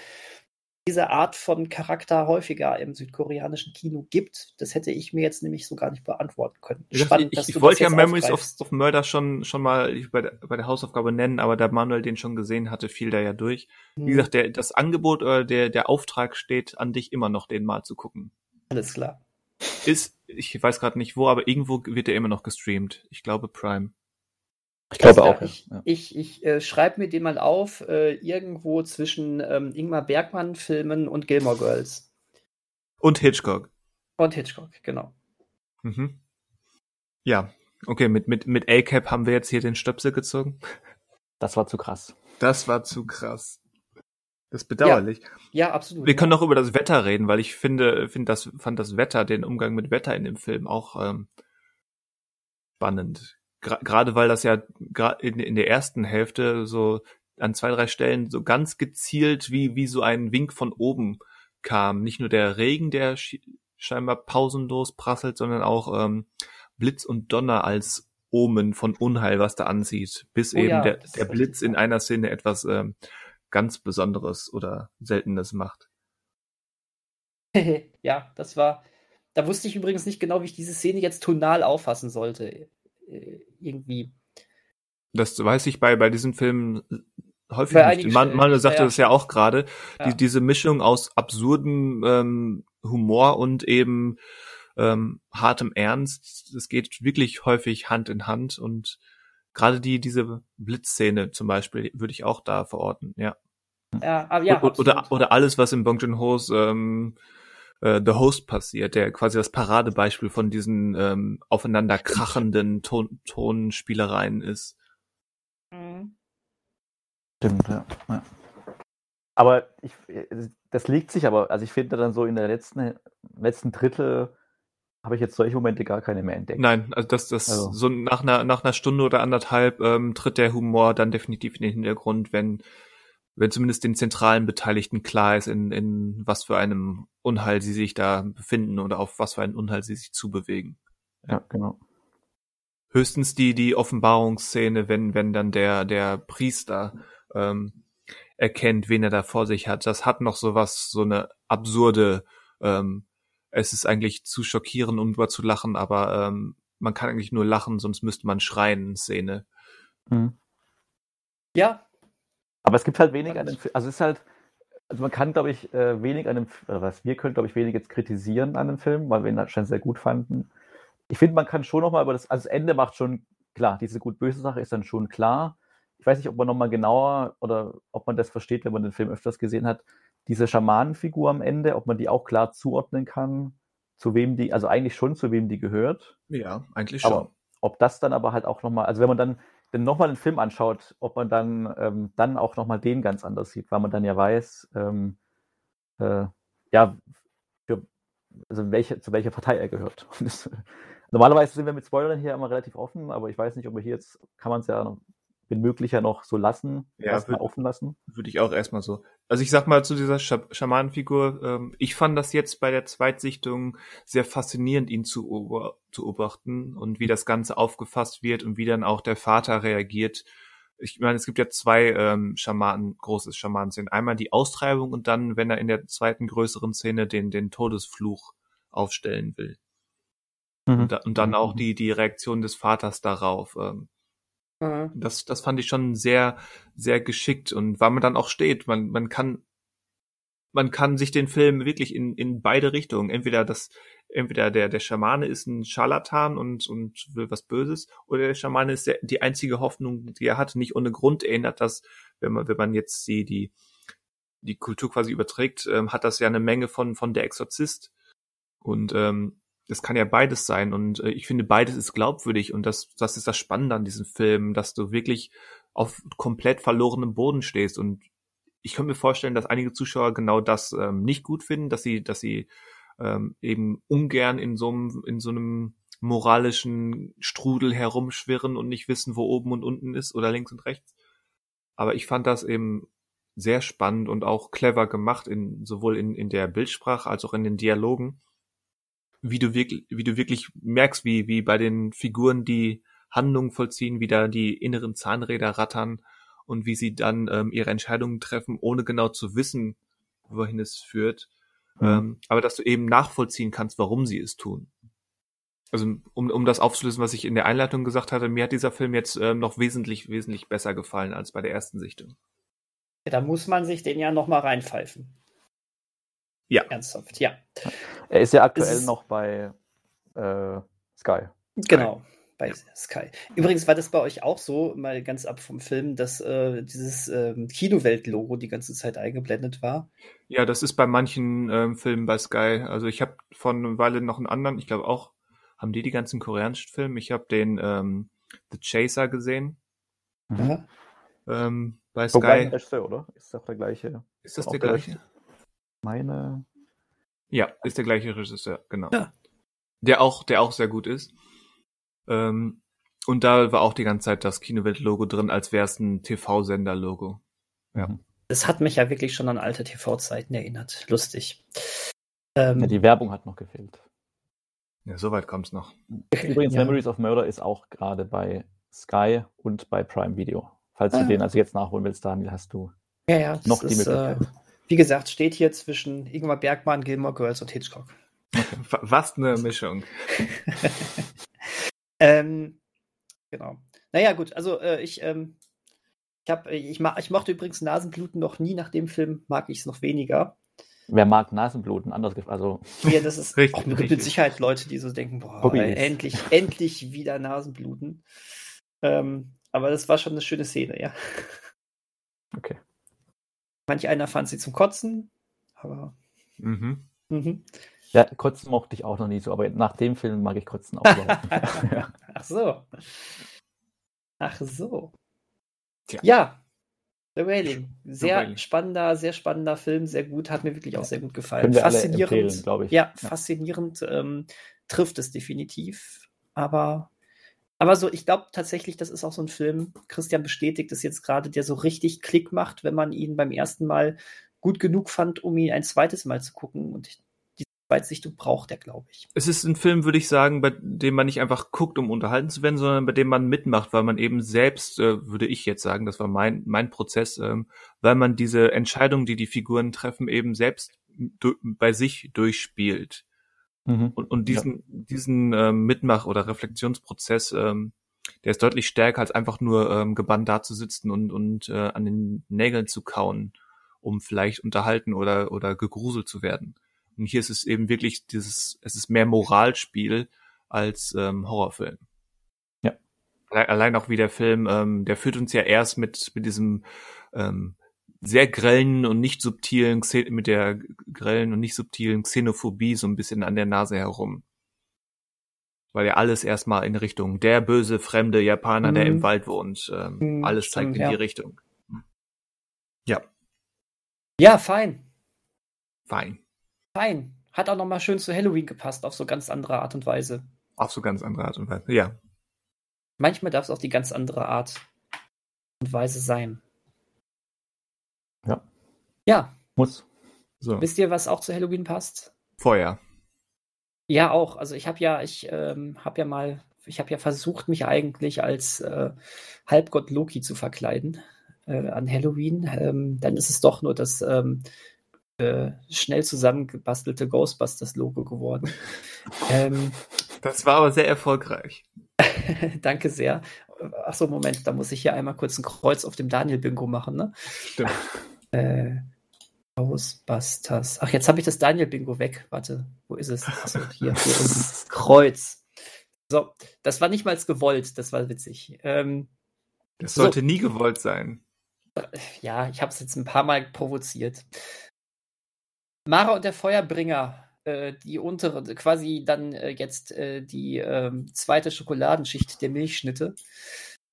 diese Art von Charakter häufiger im südkoreanischen Kino gibt. Das hätte ich mir jetzt nämlich so gar nicht beantworten können. Spannend, ich, ich, ich wollte ja Memories of, of, Murder schon, schon mal bei der, bei der Hausaufgabe nennen, aber da Manuel den schon gesehen hatte, fiel da ja durch. Hm. Wie gesagt, der, das Angebot oder der, der Auftrag steht an dich immer noch, den mal zu gucken. Alles klar. Ist, ich weiß gerade nicht wo, aber irgendwo wird er immer noch gestreamt. Ich glaube Prime. Ich glaube auch. Ich, ja. ich, ich äh, schreibe mir den mal auf, äh, irgendwo zwischen ähm, Ingmar Bergmann-Filmen und Gilmore Girls. Und Hitchcock. Und Hitchcock, genau. Mhm. Ja, okay, mit, mit, mit A-Cap haben wir jetzt hier den Stöpsel gezogen. Das war zu krass. Das war zu krass. Das ist bedauerlich. Ja, ja absolut. Wir können noch über das Wetter reden, weil ich finde, finde das, fand das Wetter, den Umgang mit Wetter in dem Film auch ähm, spannend gerade weil das ja in, in der ersten Hälfte so an zwei, drei Stellen so ganz gezielt wie, wie so ein Wink von oben kam. Nicht nur der Regen, der scheinbar pausenlos prasselt, sondern auch ähm, Blitz und Donner als Omen von Unheil, was da ansieht, bis oh, eben ja, der, der Blitz in einer Szene etwas ähm, ganz Besonderes oder Seltenes macht. ja, das war. Da wusste ich übrigens nicht genau, wie ich diese Szene jetzt tonal auffassen sollte. Äh, irgendwie. Das weiß ich bei, bei diesen Filmen häufig bei nicht. Man, man sagte ja, das ja auch gerade. Ja. Die, diese Mischung aus absurdem ähm, Humor und eben ähm, hartem Ernst, das geht wirklich häufig Hand in Hand und gerade die, diese Blitzszene zum Beispiel, würde ich auch da verorten, ja. Ja, aber ja. Oder, oder, oder alles, was in Bong Joon-ho's ähm, äh, The Host passiert, der quasi das Paradebeispiel von diesen ähm, aufeinander krachenden Ton Tonspielereien ist. Mhm. Stimmt, ja. ja. Aber ich, das liegt sich aber, also ich finde dann so in der letzten, letzten Drittel habe ich jetzt solche Momente gar keine mehr entdeckt. Nein, also das, das also. so nach einer, nach einer Stunde oder anderthalb ähm, tritt der Humor dann definitiv in den Hintergrund, wenn wenn zumindest den zentralen Beteiligten klar ist, in, in was für einem Unheil sie sich da befinden oder auf was für einen Unheil sie sich zubewegen. Ja, ja genau. Höchstens die, die Offenbarungsszene, wenn, wenn dann der, der Priester ähm, erkennt, wen er da vor sich hat. Das hat noch so was, so eine absurde, ähm, es ist eigentlich zu schockierend, um drüber zu lachen, aber ähm, man kann eigentlich nur lachen, sonst müsste man schreien, Szene. Mhm. Ja, aber es gibt halt wenig an dem Film, also es ist halt, also man kann, glaube ich, äh, wenig an dem, oder was wir können, glaube ich, wenig jetzt kritisieren an dem Film, weil wir ihn anscheinend sehr gut fanden. Ich finde, man kann schon nochmal über das, also das Ende macht schon klar, diese gut-böse Sache ist dann schon klar. Ich weiß nicht, ob man nochmal genauer oder ob man das versteht, wenn man den Film öfters gesehen hat, diese Schamanenfigur am Ende, ob man die auch klar zuordnen kann zu wem die, also eigentlich schon zu wem die gehört. Ja, eigentlich schon. Aber ob das dann aber halt auch nochmal, also wenn man dann, dann nochmal einen Film anschaut, ob man dann, ähm, dann auch nochmal den ganz anders sieht, weil man dann ja weiß, ähm, äh, ja, für, also welche, zu welcher Partei er gehört. Normalerweise sind wir mit Spoilern hier immer relativ offen, aber ich weiß nicht, ob wir hier jetzt, kann man es ja wenn möglich ja noch so lassen, Ja, erstmal offen lassen. Würde ich auch erstmal so. Also ich sag mal zu dieser Scha Schamanenfigur, ähm, ich fand das jetzt bei der Zweitsichtung sehr faszinierend, ihn zu, ober zu beobachten und wie das Ganze aufgefasst wird und wie dann auch der Vater reagiert. Ich meine, es gibt ja zwei ähm, Schamanen, große Schamanen-Szenen. Einmal die Austreibung und dann, wenn er in der zweiten größeren Szene den, den Todesfluch aufstellen will. Und, da, und dann auch die, die Reaktion des Vaters darauf. Ähm, Mhm. das, das fand ich schon sehr, sehr geschickt und weil man dann auch steht, man, man kann, man kann sich den Film wirklich in, in beide Richtungen, entweder das, entweder der, der Schamane ist ein Scharlatan und, und will was Böses, oder der Schamane ist der, die einzige Hoffnung, die er hat. Nicht ohne Grund erinnert das, wenn man, wenn man jetzt die, die, die Kultur quasi überträgt, ähm, hat das ja eine Menge von, von der Exorzist. Und ähm, es kann ja beides sein. Und äh, ich finde beides ist glaubwürdig. Und das das ist das Spannende an diesem Film, dass du wirklich auf komplett verlorenem Boden stehst. Und ich kann mir vorstellen, dass einige Zuschauer genau das ähm, nicht gut finden, dass sie dass sie ähm, eben ungern in so einem in so einem moralischen Strudel herumschwirren und nicht wissen, wo oben und unten ist oder links und rechts. Aber ich fand das eben sehr spannend und auch clever gemacht in sowohl in in der Bildsprache als auch in den Dialogen wie du wirklich, wie du wirklich merkst, wie, wie bei den Figuren, die Handlungen vollziehen, wie da die inneren Zahnräder rattern und wie sie dann ähm, ihre Entscheidungen treffen, ohne genau zu wissen, wohin es führt. Mhm. Ähm, aber dass du eben nachvollziehen kannst, warum sie es tun. Also um, um das aufzulösen, was ich in der Einleitung gesagt hatte, mir hat dieser Film jetzt ähm, noch wesentlich, wesentlich besser gefallen als bei der ersten Sichtung. Da muss man sich den ja noch mal reinpfeifen. Ja. Ernsthaft, ja. Er ist ja aktuell ist- noch bei äh, Sky. Genau. Bei Sky. Übrigens war das bei euch auch so, mal ganz ab vom Film, dass äh, dieses ähm, Kinowelt-Logo die ganze Zeit eingeblendet war. Ja, das ist bei manchen ähm, Filmen bei Sky. Also ich habe von einer Weile noch einen anderen, ich glaube auch, haben die die ganzen koreanischen Filme? Ich habe den ähm, The Chaser gesehen Mhm. Ähm, bei Sky. Regisseur, oder? Ist doch der gleiche. Ist das der gleiche? Meine. Ja, ist der gleiche Regisseur, genau. Ja. Der auch, der auch sehr gut ist. Ähm, und da war auch die ganze Zeit das Kinowelt-Logo drin, als wäre es ein TV-Sender-Logo. Ja. Mhm. Das hat mich ja wirklich schon an alte TV-Zeiten erinnert. Lustig. Ähm, Ja, die Werbung hat noch gefehlt. Ja, soweit kommt's noch. Übrigens, ja. Memories of Murder ist auch gerade bei Sky und bei Prime Video. Falls Ah. du den also jetzt nachholen willst, Daniel, hast du. Ja, ja, Noch die ist, äh, Möglichkeit. Wie gesagt, steht hier zwischen Ingmar Bergmann, Gilmore Girls und Hitchcock. Was eine Mischung. Ähm, genau. Naja, gut, also äh, ich, ähm, ich, hab, ich, ma ich mochte übrigens Nasenbluten noch nie. Nach dem Film mag ich es noch weniger. Wer mag Nasenbluten? Anders gefragt. Also, Ja, das ist Richtig, auch es gibt mit richtig. Sicherheit Leute, die so denken, boah, ey, endlich, endlich wieder Nasenbluten. Ähm, aber das war schon eine schöne Szene, ja. okay. Manch einer fand sie zum Kotzen, aber Mhm. mhm. Ja, Kotzen mochte ich auch noch nie so, aber nach dem Film mag ich Kotzen auch überhaupt nicht. Ach so. Ach so. Tja. Ja. The Wailing. Sehr Wailing. spannender, sehr spannender Film, sehr gut, hat mir wirklich auch sehr gut gefallen. Faszinierend, glaube ich. Ja, Ja. faszinierend ähm, trifft es definitiv. Aber, aber so, ich glaube tatsächlich, das ist auch so ein Film, Christian bestätigt es jetzt gerade, der so richtig Klick macht, wenn man ihn beim ersten Mal gut genug fand, um ihn ein zweites Mal zu gucken. Und die Zweitsichtung braucht er, glaube ich. Es ist ein Film, würde ich sagen, bei dem man nicht einfach guckt, um unterhalten zu werden, sondern bei dem man mitmacht, weil man eben selbst, äh, würde ich jetzt sagen, das war mein, mein Prozess, ähm, weil man diese Entscheidungen, die die Figuren treffen, eben selbst bei sich durchspielt. Mhm. Und, und diesen, diesen ähm, Mitmach- oder Reflexionsprozess, ähm, der ist deutlich stärker, als einfach nur ähm, gebannt dazusitzen und, und äh, an den Nägeln zu kauen, um vielleicht unterhalten oder, oder gegruselt zu werden. Und hier ist es eben wirklich dieses, es ist mehr Moralspiel als ähm, Horrorfilm. Ja. Allein, allein auch wie der Film, ähm, der führt uns ja erst mit, mit diesem ähm, sehr grellen und nicht subtilen, mit der grellen und nicht subtilen Xenophobie so ein bisschen an der Nase herum. Weil ja alles erstmal in Richtung der böse, fremde Japaner, mhm. der im mhm. Wald wohnt, ähm, mhm, alles zeigt stimmt, in die Richtung. Ja. Ja, fein. Fein. Fein. Hat auch nochmal schön zu Halloween gepasst, auf so ganz andere Art und Weise. Auf so ganz andere Art und Weise, ja. Manchmal darf es auch die ganz andere Art und Weise sein. Ja. Ja. Muss. So. Wisst ihr, was auch zu Halloween passt? Feuer. Ja, auch. Also ich habe ja, ich ähm, habe ja mal, ich habe ja versucht, mich eigentlich als äh, Halbgott Loki zu verkleiden äh, an Halloween. Ähm, dann ist es doch nur das ähm, äh, schnell zusammengebastelte Ghostbusters-Logo geworden. ähm, das war aber sehr erfolgreich. Danke sehr. Achso, Moment, da muss ich hier einmal kurz ein Kreuz auf dem Daniel-Bingo machen, ne? Stimmt. Äh, Ghostbusters. Ach, jetzt habe ich das Daniel-Bingo weg. Warte, wo ist es? Achso, hier, hier unten. Kreuz. So, das war nicht mal gewollt, das war witzig. Ähm, das sollte so. nie gewollt sein. Ja, ich habe es jetzt ein paar Mal provoziert. Mara und der Feuerbringer, äh, die untere, quasi dann äh, jetzt äh, die ähm, zweite Schokoladenschicht der Milchschnitte,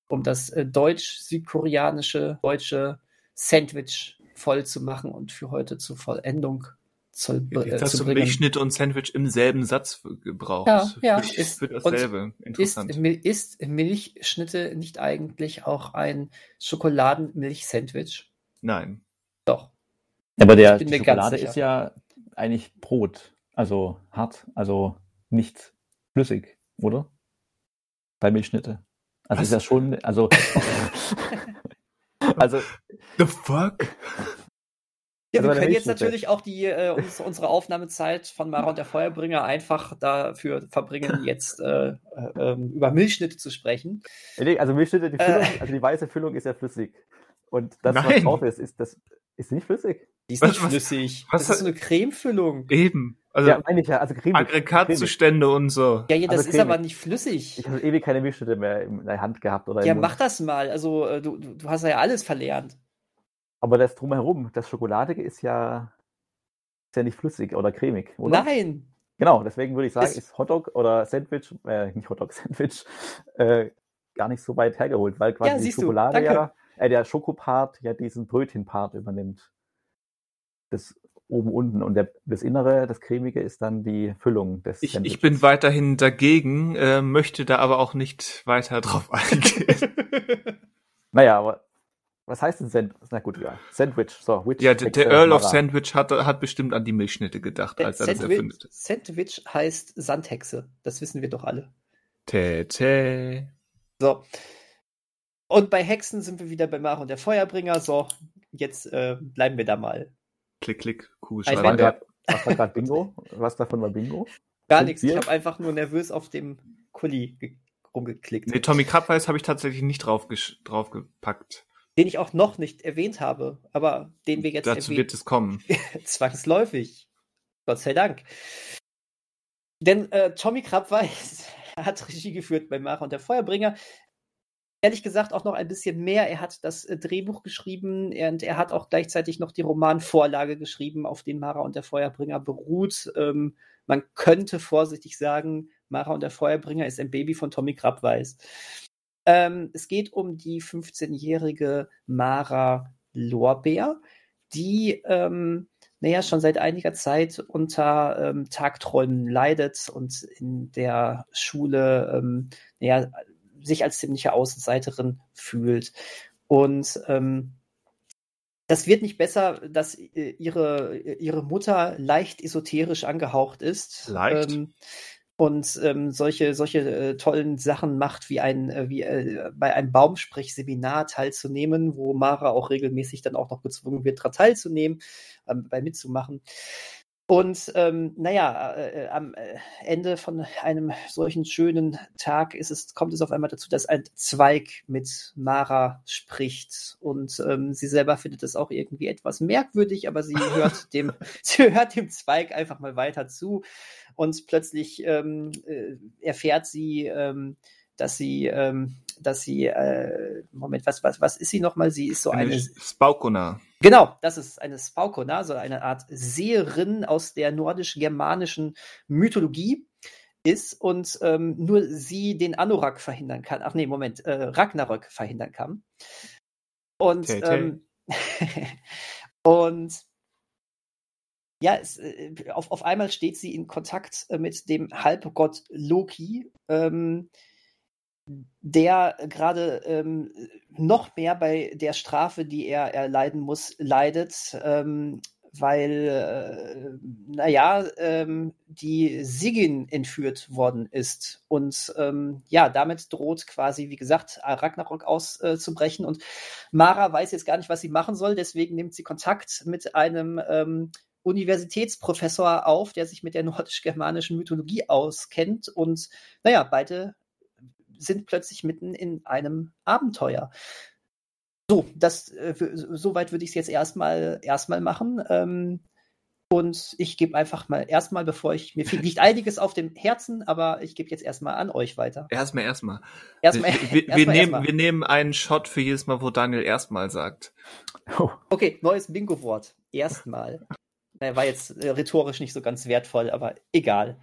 um das äh, deutsch-südkoreanische deutsche Sandwich voll zu machen und für heute zur Vollendung zu, äh, Jetzt hast zu du Milchschnitt und Sandwich im selben Satz gebraucht. Ja, ja. Ist, für dasselbe. Interessant. Ist, ist Milchschnitte nicht eigentlich auch ein Schokoladenmilch-Sandwich? Nein. Doch. Aber der Schokolade ist ja eigentlich Brot, also hart, also nicht flüssig, oder? Bei Milchschnitte. Also Was? ist ja schon, also also the fuck? Ja, wir können jetzt natürlich auch die äh, uns, unsere Aufnahmezeit von Mara und der Feuerbringer einfach dafür verbringen, jetzt äh, äh, über Milchschnitte zu sprechen. Also Milchschnitte, die Füllung, äh. also die weiße Füllung ist ja flüssig. Und das, Nein. was drauf ist, ist das ist nicht flüssig. Die ist was, nicht flüssig. Was, das ist so eine Cremefüllung. Eben. Also ja, meine ich ja. Also Creme. Aggregatzustände und so. Ja, ja, das also ist aber nicht flüssig. Ich habe ewig keine Milchschnitte mehr in der Hand gehabt. Oder ja, mach das mal. Also äh, du, du hast ja alles verlernt. Aber das drumherum, das Schokoladige ist ja, ist ja nicht flüssig oder cremig, oder? Nein. Genau, deswegen würde ich sagen, es ist Hotdog oder Sandwich, äh, nicht Hotdog, Sandwich, äh, gar nicht so weit hergeholt, weil quasi ja, die Schokolade ja, äh, der Schokopart ja diesen Brötchenpart übernimmt. Das oben unten und der, das Innere, das cremige ist dann die Füllung des Ich, ich bin weiterhin dagegen, äh, möchte da aber auch nicht weiter drauf eingehen. naja, aber was heißt denn Sand Na gut, ja. Sandwich. So, which ja, der, der Earl of Sandwich hat, hat bestimmt an die Milchschnitte gedacht, als er Sandwich, das erfindet. Sandwich heißt Sandhexe. Das wissen wir doch alle. Tete. So. Und bei Hexen sind wir wieder bei Mara und der Feuerbringer. So, jetzt äh, bleiben wir da mal. Klick, klick, Kugelschreiber. Was war, was war gerade Bingo? Was davon war Bingo? Gar nichts. Ich habe einfach nur nervös auf dem Kuli rumgeklickt. Nee, Tommy Krabbeis habe ich tatsächlich nicht drauf draufgepackt den ich auch noch nicht erwähnt habe, aber den wir jetzt Dazu erwähnen. wird es kommen. Zwangsläufig. Gott sei Dank. Denn äh, Tommy Krabweis hat Regie geführt bei Mara und der Feuerbringer. Ehrlich gesagt auch noch ein bisschen mehr. Er hat das äh, Drehbuch geschrieben und er hat auch gleichzeitig noch die Romanvorlage geschrieben, auf den Mara und der Feuerbringer beruht. Ähm, man könnte vorsichtig sagen, Mara und der Feuerbringer ist ein Baby von Tommy Krabweis. Ähm, es geht um die 15-jährige Mara Lorbeer, die ähm, naja, schon seit einiger Zeit unter ähm, Tagträumen leidet und in der Schule ähm, naja, sich als ziemliche Außenseiterin fühlt. Und ähm, das wird nicht besser, dass äh, ihre, ihre Mutter leicht esoterisch angehaucht ist. Leicht? Ähm, und ähm, solche, solche äh, tollen Sachen macht, wie ein, äh, wie äh, bei einem Baumsprechseminar teilzunehmen, wo Mara auch regelmäßig dann auch noch gezwungen wird, daran teilzunehmen, ähm, bei mitzumachen. Und ähm, naja, äh, äh, am äh, Ende von einem solchen schönen Tag ist es, kommt es auf einmal dazu, dass ein Zweig mit Mara spricht. Und ähm, sie selber findet es auch irgendwie etwas merkwürdig, aber sie hört dem, sie hört dem Zweig einfach mal weiter zu und plötzlich ähm, äh, erfährt sie, ähm, dass sie, ähm, dass sie, äh, Moment, was, was, was ist sie nochmal? Sie ist so eine. Spaukona. Genau, das ist eine Spaukona, also eine Art Seherin aus der nordisch-germanischen Mythologie ist und ähm, nur sie den Anorak verhindern kann. Ach nee, Moment, äh, Ragnarök verhindern kann. Und, tay. ähm, und ja, es, äh, auf, auf einmal steht sie in Kontakt äh, mit dem Halbgott Loki, ähm, der gerade ähm, noch mehr bei der Strafe, die er erleiden muss, leidet, ähm, weil, äh, naja, ähm, die Sigyn entführt worden ist. Und ähm, ja, damit droht quasi, wie gesagt, Ragnarok auszubrechen. und Mara weiß jetzt gar nicht, was sie machen soll, deswegen nimmt sie Kontakt mit einem ähm, Universitätsprofessor auf, der sich mit der nordisch-germanischen Mythologie auskennt. Und naja, beide sind plötzlich mitten in einem Abenteuer. So, das, äh, soweit würde ich es jetzt erstmal erstmal machen. Ähm, und ich gebe einfach mal erstmal, bevor ich mir viel, liegt einiges auf dem Herzen, aber ich gebe jetzt erstmal an euch weiter. Erstmal, erstmal. Erstmal, wir, erstmal, wir, nehmen, erstmal. wir nehmen einen Shot für jedes Mal, wo Daniel erstmal sagt. Oh, Okay, neues Bingo-Wort. Erstmal. War jetzt äh, rhetorisch nicht so ganz wertvoll, aber egal.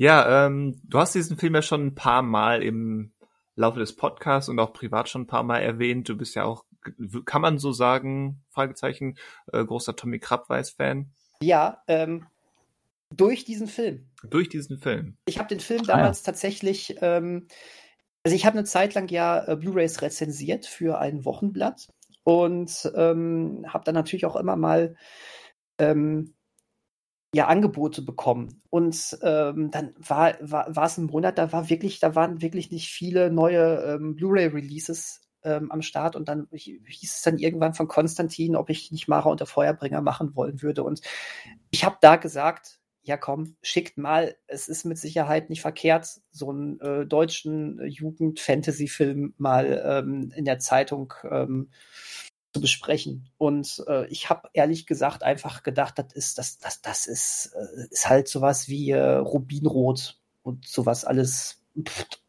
Ja, ähm, du hast diesen Film ja schon ein paar Mal im Laufe des Podcasts und auch privat schon ein paar Mal erwähnt. Du bist ja auch, kann man so sagen, Fragezeichen, äh, großer Tommy Krabweis-Fan. Ja, ähm, durch diesen Film. Durch diesen Film. Ich habe den Film Ah, ja. damals tatsächlich, ähm, also ich habe eine Zeit lang ja äh, Blu-rays rezensiert für ein Wochenblatt und ähm, habe dann natürlich auch immer mal ähm, ja Angebote bekommen. Und ähm, dann war war es ein Monat, da war wirklich, da waren wirklich nicht viele neue ähm, Blu-ray-Releases ähm, am Start und dann hi- hieß es dann irgendwann von Konstantin, ob ich nicht Mara und der Feuerbringer machen wollen würde. Und ich habe da gesagt, ja komm, schickt mal, es ist mit Sicherheit nicht verkehrt, so einen äh, deutschen äh, Jugend-Fantasy-Film mal ähm, in der Zeitung ähm, zu besprechen. Und äh, ich habe ehrlich gesagt einfach gedacht, das ist, das, das, das ist, äh, ist halt sowas wie äh, Rubinrot und sowas alles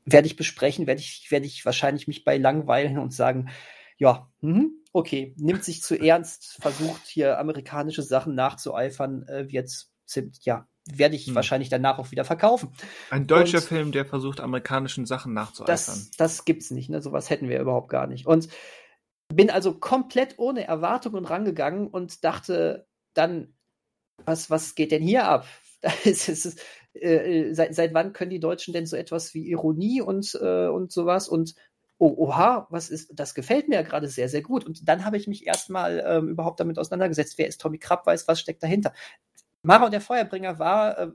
werde ich besprechen, werde ich, werde ich wahrscheinlich mich bei langweilen und sagen, ja, mhm, okay, nimmt sich zu ernst, versucht hier amerikanische Sachen nachzueifern, äh, wird, sind, ja, werde ich Hm. wahrscheinlich danach auch wieder verkaufen. Ein deutscher Und- Film, der versucht, amerikanischen Sachen nachzueifern. Das, das gibt's nicht, ne? Sowas hätten wir überhaupt gar nicht. Und bin also komplett ohne Erwartungen rangegangen und dachte dann, was, was geht denn hier ab? Es ist, äh, seit, seit wann können die Deutschen denn so etwas wie Ironie und, äh, und sowas? Und oh, oha, was ist, das gefällt mir ja gerade sehr, sehr gut. Und dann habe ich mich erstmal ähm, überhaupt damit auseinandergesetzt, wer ist Tommy Krabweis, was steckt dahinter. Mara und der Feuerbringer war äh,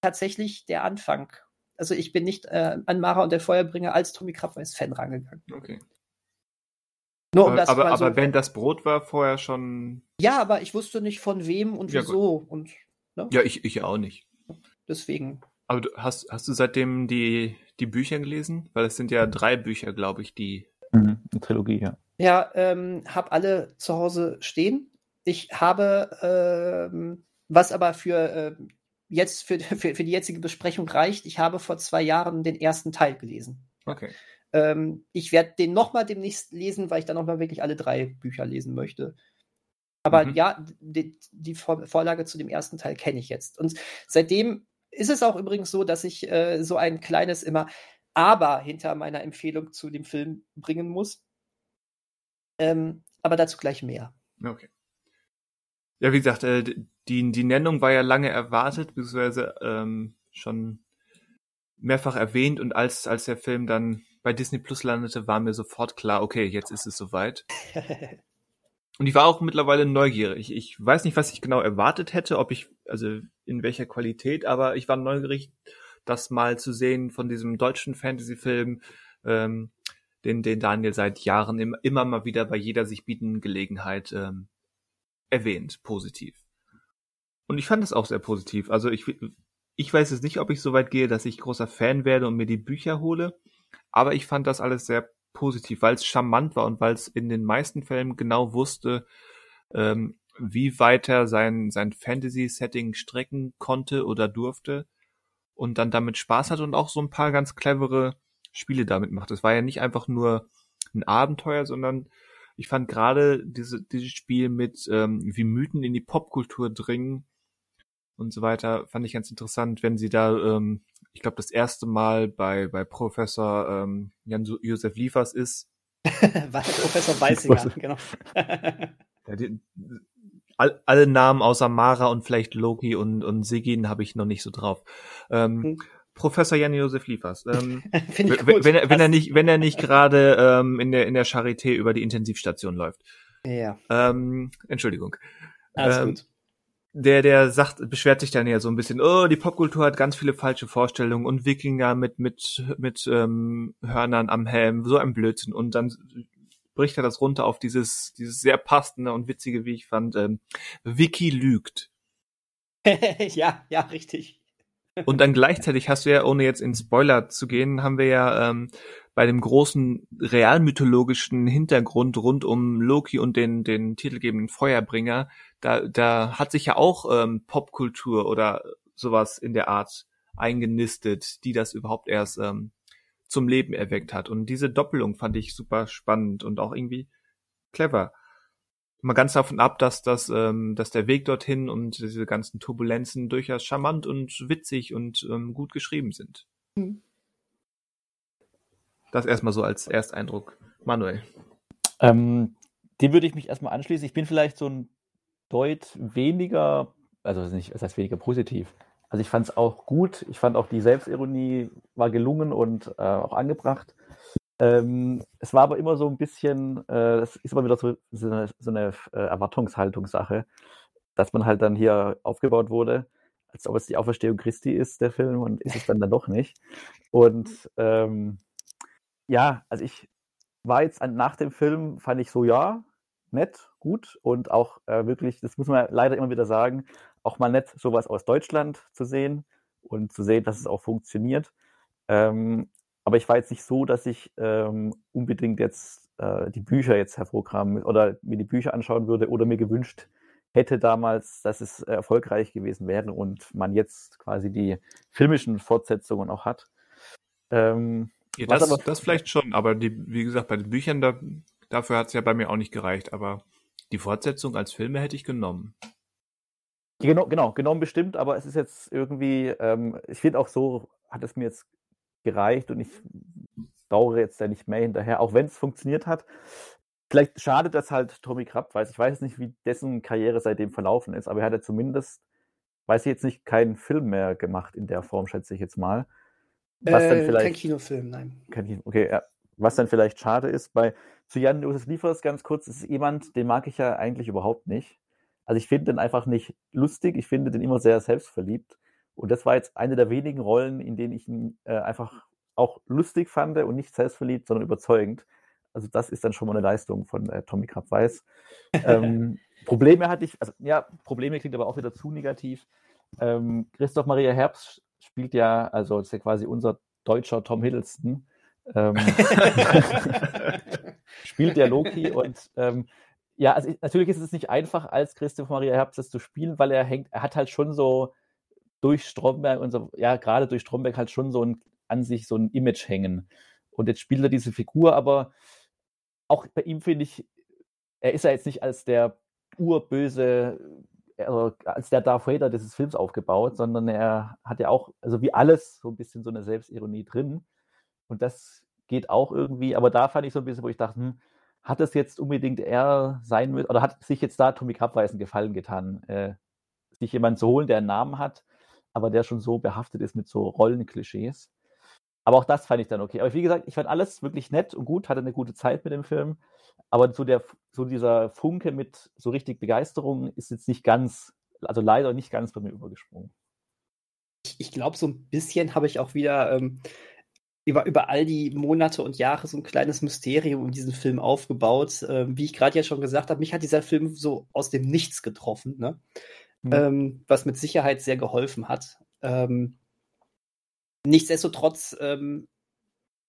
tatsächlich der Anfang. Also ich bin nicht äh, an Mara und der Feuerbringer als Tommy Krabweis-Fan rangegangen. Okay. Nur um aber das aber, so. aber Ben das Brot war vorher schon. ja, aber ich wusste nicht von wem und Ja, wieso und Ja, ich, ich auch nicht. deswegen. Aber du, hast, hast du seitdem die, die Bücher gelesen? Weil es sind ja drei Bücher, glaube ich, die. mhm, eine Trilogie, ja. Ja, ähm, habe alle zu Hause stehen. Ich habe, ähm, was aber für äh, jetzt für, für, für die jetzige Besprechung reicht, ich habe vor zwei Jahren den ersten Teil gelesen. Okay. Ähm, ich werde den nochmal demnächst lesen, weil ich dann nochmal wirklich alle drei Bücher lesen möchte. Aber Mhm. ja, die, die Vor Vorlage zu dem ersten Teil kenne ich jetzt. Und seitdem ist es auch übrigens so, dass ich äh, so ein kleines immer Aber hinter meiner Empfehlung zu dem Film bringen muss. Ähm, aber dazu gleich mehr. Okay. Ja, wie gesagt, äh, die, die Nennung war ja lange erwartet, beziehungsweise ähm, schon mehrfach erwähnt und als, als der Film dann bei Disney Plus landete, war mir sofort klar, okay, jetzt ist es soweit. Und ich war auch mittlerweile neugierig. Ich weiß nicht, was ich genau erwartet hätte, ob ich, also in welcher Qualität, aber ich war neugierig, das mal zu sehen von diesem deutschen Fantasy-Film, ähm, den, den Daniel seit Jahren im, immer mal wieder bei jeder sich bietenden Gelegenheit ähm, erwähnt, positiv. Und ich fand es auch sehr positiv. Also ich, ich weiß jetzt nicht, ob ich so weit gehe, dass ich großer Fan werde und mir die Bücher hole, aber ich fand das alles sehr positiv, weil es charmant war und weil es in den meisten Fällen genau wusste, ähm, wie weiter sein, sein Fantasy-Setting strecken konnte oder durfte und dann damit Spaß hat und auch so ein paar ganz clevere Spiele damit macht. Es war ja nicht einfach nur ein Abenteuer, sondern ich ich fand gerade diese, dieses Spiel mit, ähm, wie Mythen in die Popkultur dringen und so weiter, fand ich ganz interessant, wenn sie da, ähm, ich glaube, das erste Mal bei, bei Professor ähm, Jan Josef Liefers ist. Professor Weißinger, genau. ja, die, all, alle Namen außer Mara und vielleicht Loki und, und Sigin habe ich noch nicht so drauf. Ähm, hm. Professor Jan-Josef Liefers. Ähm, Finde ich gut. Wenn, er, wenn er nicht, wenn er nicht gerade ähm, in der in der Charité über die Intensivstation läuft. Ja. Ähm, Entschuldigung. Alles ähm, gut. Der, der sagt, beschwert sich dann ja so ein bisschen, oh, die Popkultur hat ganz viele falsche Vorstellungen und Wikinger mit, mit, mit ähm, Hörnern am Helm, so ein Blödsinn. Und dann bricht er das runter auf dieses, dieses sehr passende und witzige, wie ich fand, ähm, Wiki lügt. ja, ja, richtig. Und dann gleichzeitig hast du ja, ohne jetzt in Spoiler zu gehen, haben wir ja ähm, bei dem großen realmythologischen Hintergrund rund um Loki und den, den titelgebenden Feuerbringer, da, da hat sich ja auch ähm, Popkultur oder sowas in der Art eingenistet, die das überhaupt erst ähm, zum Leben erweckt hat. Und diese Doppelung fand ich super spannend und auch irgendwie clever mal ganz davon ab, dass das, ähm, dass der Weg dorthin und diese ganzen Turbulenzen durchaus charmant und witzig und ähm, gut geschrieben sind. Mhm. Das erstmal so als Ersteindruck. Manuel. Ähm, dem würde ich mich erstmal anschließen. Ich bin vielleicht so ein Deut weniger, also nicht, das heißt weniger positiv. Also ich fand es auch gut. Ich fand auch die Selbstironie war gelungen und äh, auch angebracht. Ähm, es war aber immer so ein bisschen, äh, das ist immer wieder so, so eine, so eine äh, Erwartungshaltungssache, dass man halt dann hier aufgebaut wurde, als ob es die Auferstehung Christi ist, der Film, und ist es dann dann doch nicht. Und ähm, ja, also ich war jetzt an, nach dem Film, fand ich so, ja, nett, gut und auch äh, wirklich, das muss man leider immer wieder sagen, auch mal nett, sowas aus Deutschland zu sehen und zu sehen, dass es auch funktioniert. Ähm, aber ich war jetzt nicht so, dass ich ähm, unbedingt jetzt äh, die Bücher jetzt hervorkramen oder mir die Bücher anschauen würde oder mir gewünscht hätte damals, dass es erfolgreich gewesen wäre und man jetzt quasi die filmischen Fortsetzungen auch hat. Ähm, ja, das, aber, das vielleicht schon, aber die, wie gesagt, bei den Büchern, da, dafür hat es ja bei mir auch nicht gereicht, aber die Fortsetzung als Filme hätte ich genommen. Genau, genau, genommen bestimmt, aber es ist jetzt irgendwie, ähm, ich finde auch so, hat es mir jetzt gereicht und ich dauere jetzt da nicht mehr hinterher, auch wenn es funktioniert hat. Vielleicht schadet das halt Tommy Krapp, weiß ich weiß nicht, wie dessen Karriere seitdem verlaufen ist, aber er hat ja zumindest, weiß ich jetzt nicht, keinen Film mehr gemacht in der Form, schätze ich jetzt mal. Was äh, dann vielleicht, kein Kinofilm, nein. Kein Kino, okay, ja. Was dann vielleicht schade ist, bei zu Jan Josef Liefers ganz kurz, ist jemand, den mag ich ja eigentlich überhaupt nicht. Also ich finde den einfach nicht lustig, ich finde den immer sehr selbstverliebt. Und das war jetzt eine der wenigen Rollen, in denen ich ihn äh, einfach auch lustig fand und nicht selbstverliebt, sondern überzeugend. Also das ist dann schon mal eine Leistung von äh, Tommy Krapp-Weiß. ähm, Probleme hatte ich, also ja, Probleme klingt aber auch wieder zu negativ. Ähm, Christoph Maria Herbst spielt ja, also ist ja quasi unser deutscher Tom Hiddleston. Ähm, spielt der Loki und ähm, ja, also natürlich ist es nicht einfach, als Christoph Maria Herbst das zu spielen, weil er hängt, er hat halt schon so durch Stromberg und so, ja, gerade durch Stromberg halt schon so ein, an sich so ein Image hängen. Und jetzt spielt er diese Figur, aber auch bei ihm finde ich, er ist ja jetzt nicht als der urböse, also als der Darth Vader dieses Films aufgebaut, sondern er hat ja auch, also wie alles, so ein bisschen so eine Selbstironie drin. Und das geht auch irgendwie, aber da fand ich so ein bisschen, wo ich dachte, hm, hat es jetzt unbedingt er sein müssen, oder hat sich jetzt da Tommy Krabweis einen Gefallen getan, äh, sich jemanden zu holen, der einen Namen hat, aber der schon so behaftet ist mit so Rollenklischees. Aber auch das fand ich dann okay. Aber wie gesagt, ich fand alles wirklich nett und gut, hatte eine gute Zeit mit dem Film. Aber so, der, so dieser Funke mit so richtig Begeisterung ist jetzt nicht ganz, also leider nicht ganz bei mir übergesprungen. Ich, ich glaube, so ein bisschen habe ich auch wieder ähm, über, über all die Monate und Jahre so ein kleines Mysterium um diesen Film aufgebaut. Ähm, wie ich gerade ja schon gesagt habe, mich hat dieser Film so aus dem Nichts getroffen. Ne? mhm. ähm, was mit Sicherheit sehr geholfen hat. Ähm, nichtsdestotrotz ähm,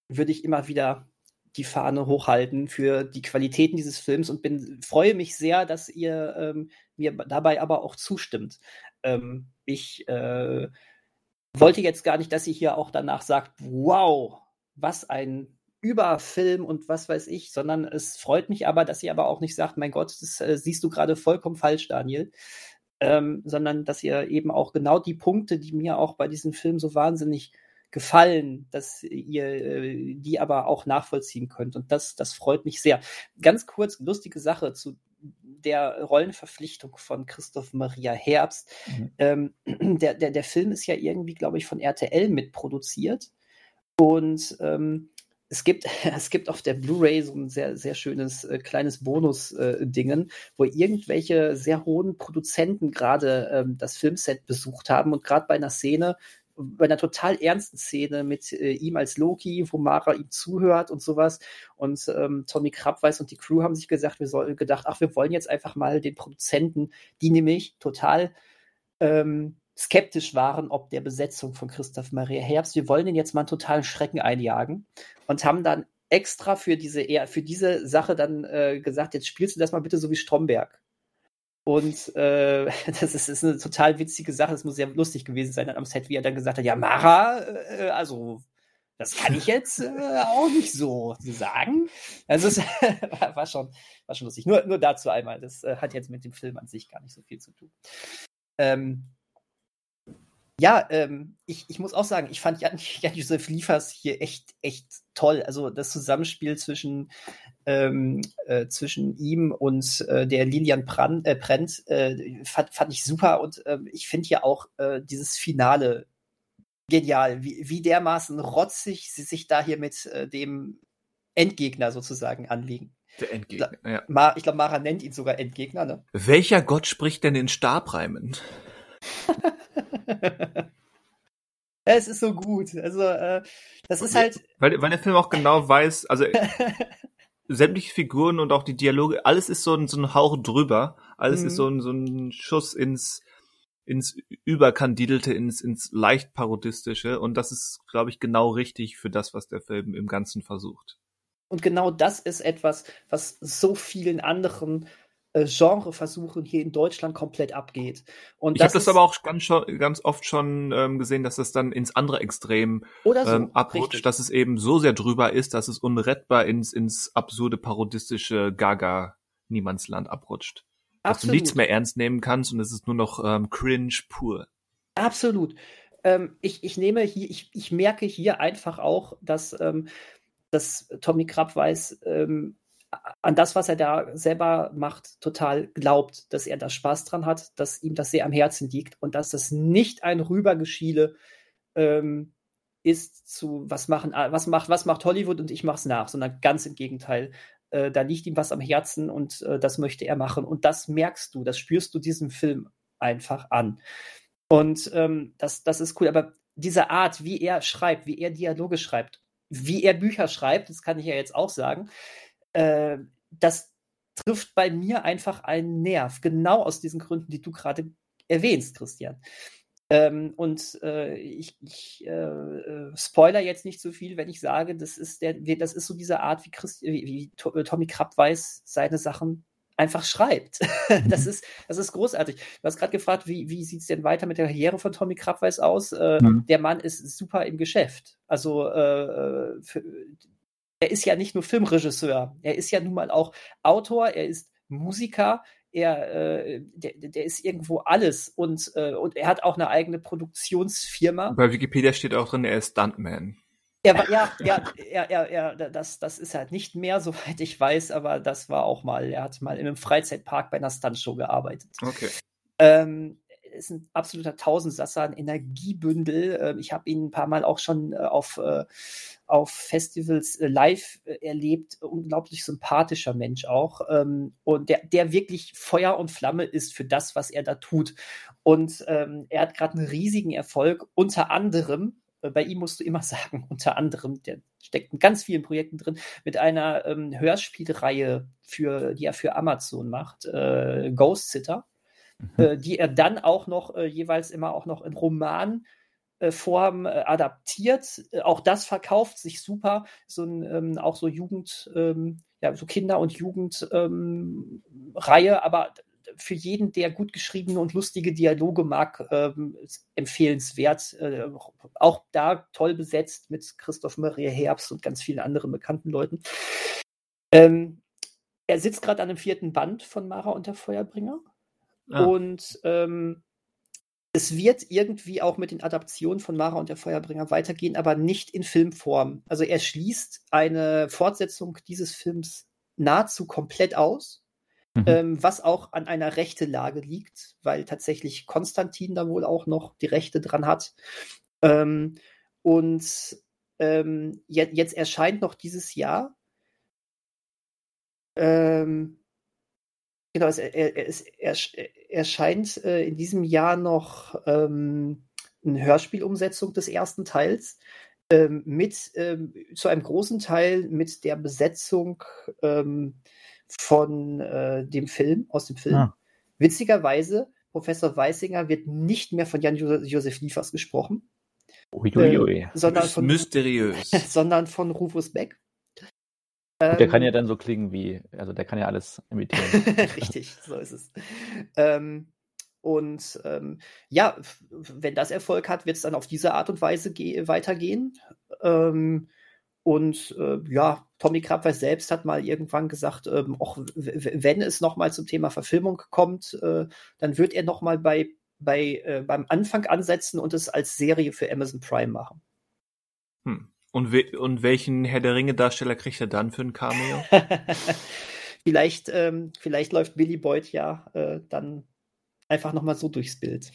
würde ich immer wieder die Fahne hochhalten für die Qualitäten dieses Films und bin, freue mich sehr, dass ihr ähm, mir dabei aber auch zustimmt. Ähm, ich äh, wollte jetzt gar nicht, dass ihr hier auch danach sagt, wow, was ein Überfilm und was weiß ich, sondern es freut mich aber, dass sie aber auch nicht sagt, mein Gott, das äh, siehst du gerade vollkommen falsch, Daniel. Ähm, sondern dass ihr eben auch genau die Punkte, die mir auch bei diesem Film so wahnsinnig gefallen, dass ihr äh, die aber auch nachvollziehen könnt. Und das, das freut mich sehr. Ganz kurz, lustige Sache zu der Rollenverpflichtung von Christoph Maria Herbst. Mhm. Ähm, der, der, der Film ist ja irgendwie, glaube ich, von RTL mitproduziert. Und ähm, es gibt, es gibt auf der Blu-ray so ein sehr, sehr schönes äh, kleines Bonus-Dingen, äh, wo irgendwelche sehr hohen Produzenten gerade ähm, das Filmset besucht haben und gerade bei einer Szene, bei einer total ernsten Szene mit äh, ihm als Loki, wo Mara ihm zuhört und sowas. Und ähm, Tommy Krabweis und die Crew haben sich gesagt, wir sollen gedacht, ach, wir wollen jetzt einfach mal den Produzenten, die nämlich total ähm, skeptisch waren, ob der Besetzung von Christoph Maria Herbst. Wir wollen den jetzt mal einen totalen Schrecken einjagen und haben dann extra für diese, für diese Sache dann äh, gesagt, jetzt spielst du das mal bitte so wie Stromberg. Und äh, das ist, ist eine total witzige Sache. Das muss sehr lustig gewesen sein am Set, wie er dann gesagt hat, ja, Mara, äh, also das kann ich jetzt äh, auch nicht so sagen. Also es war, schon, war schon lustig. Nur, nur dazu einmal. Das äh, hat jetzt mit dem Film an sich gar nicht so viel zu tun. Ähm, ja, ähm, ich, ich muss auch sagen, ich fand Jan, Jan Josef Liefers hier echt, echt toll. Also das Zusammenspiel zwischen, ähm, äh, zwischen ihm und äh, der Lilian Brand, äh, Brent äh, fand, fand ich super und äh, ich finde ja auch äh, dieses Finale genial, wie, wie dermaßen rotzig sie sich da hier mit äh, dem Endgegner sozusagen anlegen. Der Endgegner, ja. Ma, ich glaube, Mara nennt ihn sogar Endgegner, ne? Welcher Gott spricht denn in Stabreimen? es ist so gut. Also, das ist halt. Weil, weil der Film auch genau weiß, also sämtliche Figuren und auch die Dialoge, alles ist so ein, so ein Hauch drüber. Alles mhm. ist so ein, so ein Schuss ins, ins Überkandidelte, ins, ins leicht parodistische. Und das ist, glaube ich, genau richtig für das, was der Film im Ganzen versucht. Und genau das ist etwas, was so vielen anderen äh, Genreversuchen hier in Deutschland komplett abgeht. Und ich habe das aber auch ganz, ganz oft schon ähm, gesehen, dass das dann ins andere Extrem so, ähm, abrutscht, richtig. dass es eben so sehr drüber ist, dass es unrettbar ins, ins absurde parodistische Gaga Niemandsland abrutscht. Absolut. Dass du nichts mehr ernst nehmen kannst und es ist nur noch ähm, cringe pur. Absolut. Ähm, ich, ich nehme hier, ich, ich merke hier einfach auch, dass, ähm, dass Tommy Krabweis ähm, an das, was er da selber macht, total glaubt, dass er da Spaß dran hat, dass ihm das sehr am Herzen liegt und dass das nicht ein Rübergeschiele ähm, ist zu was machen, ah, was macht, was macht Hollywood und ich mach's nach, sondern ganz im Gegenteil. Äh, da liegt ihm was am Herzen und äh, das möchte er machen. Und das merkst du, das spürst du diesem Film einfach an. Und ähm, das, das ist cool. Aber diese Art, wie er schreibt, wie er Dialoge schreibt, wie er Bücher schreibt, das kann ich ja jetzt auch sagen, äh, das trifft bei mir einfach einen Nerv, genau aus diesen Gründen, die du gerade erwähnst, Christian. Ähm, und äh, ich, ich äh, äh spoiler jetzt nicht so viel, wenn ich sage, das ist der, das ist so diese Art, wie, Christ, wie, wie äh, Tommy Krabweis seine Sachen einfach schreibt. das, mhm. ist, das ist großartig. Du hast gerade gefragt, wie, wie sieht es denn weiter mit der Karriere von Tommy Krabweis aus? Äh, mhm. Der Mann ist super im Geschäft. Also äh, für, er ist ja nicht nur Filmregisseur, er ist ja nun mal auch Autor, er ist Musiker, er, äh, der, der ist irgendwo alles und, äh, und er hat auch eine eigene Produktionsfirma. Bei Wikipedia steht auch drin, er ist Stuntman. Er war, ja, ja, er, er, er, das, das ist halt nicht mehr, soweit ich weiß, aber das war auch mal, er hat mal in einem Freizeitpark bei einer Stuntshow gearbeitet. Okay. Ähm, ist ein absoluter Tausendsasser, ein Energiebündel. Ähm, ich habe ihn ein paar Mal auch schon äh, auf, äh, auf Festivals äh, live erlebt. Unglaublich sympathischer Mensch auch. Ähm, und der, der wirklich Feuer und Flamme ist für das, was er da tut. Und ähm, er hat gerade einen riesigen Erfolg, unter anderem bei ihm musst du immer sagen, unter anderem, der steckt in ganz vielen Projekten drin, mit einer ähm, Hörspielreihe, für, die er für Amazon macht, äh, Ghost Sitter mhm. äh, die er dann auch noch äh, jeweils immer auch noch in Romanform äh, adaptiert. Äh, auch das verkauft sich super. So ein, ähm, auch so Jugend, ähm, ja, so Kinder- und Jugendreihe, ähm, aber für jeden, der gut geschriebene und lustige Dialoge mag, ähm, empfehlenswert. Äh, auch da toll besetzt mit Christoph Maria Herbst und ganz vielen anderen bekannten Leuten. Ähm, er sitzt gerade an dem vierten Band von Mara und der Feuerbringer. Ah. Und ähm, es wird irgendwie auch mit den Adaptionen von Mara und der Feuerbringer weitergehen, aber nicht in Filmform. Also er schließt eine Fortsetzung dieses Films nahezu komplett aus, mhm. ähm, was auch an einer rechte Lage liegt, weil tatsächlich Konstantin da wohl auch noch die Rechte dran hat. Ähm, und ähm, jetzt, jetzt erscheint noch dieses Jahr ähm, Genau, es, er, es, er, erscheint äh, in diesem Jahr noch ähm, eine Hörspielumsetzung des ersten Teils ähm, mit ähm, zu einem großen Teil mit der Besetzung ähm, von äh, dem Film aus dem Film. Ah. Witzigerweise, Professor Weisinger wird nicht mehr von Jan Josef Liefers gesprochen, Uiuiui. äh, sondern von mysteriös, sondern von Rufus Beck. Und der kann ja ähm. dann so klingen wie, also der kann ja alles imitieren. Richtig, so ist es. Ähm, und ähm, ja, wenn das Erfolg hat, wird es dann auf diese Art und Weise weitergehen. Ähm, und äh, ja, Tommy Krabweis selbst hat mal irgendwann gesagt, ähm, auch wenn es nochmal zum Thema Verfilmung kommt, äh, dann wird er nochmal bei, bei, äh, beim Anfang ansetzen und es als Serie für Amazon Prime machen. Hm. Und, we und welchen Herr der Ringe-Darsteller kriegt er dann für ein Cameo? vielleicht, ähm, vielleicht läuft Billy Boyd ja äh, dann einfach nochmal so durchs Bild.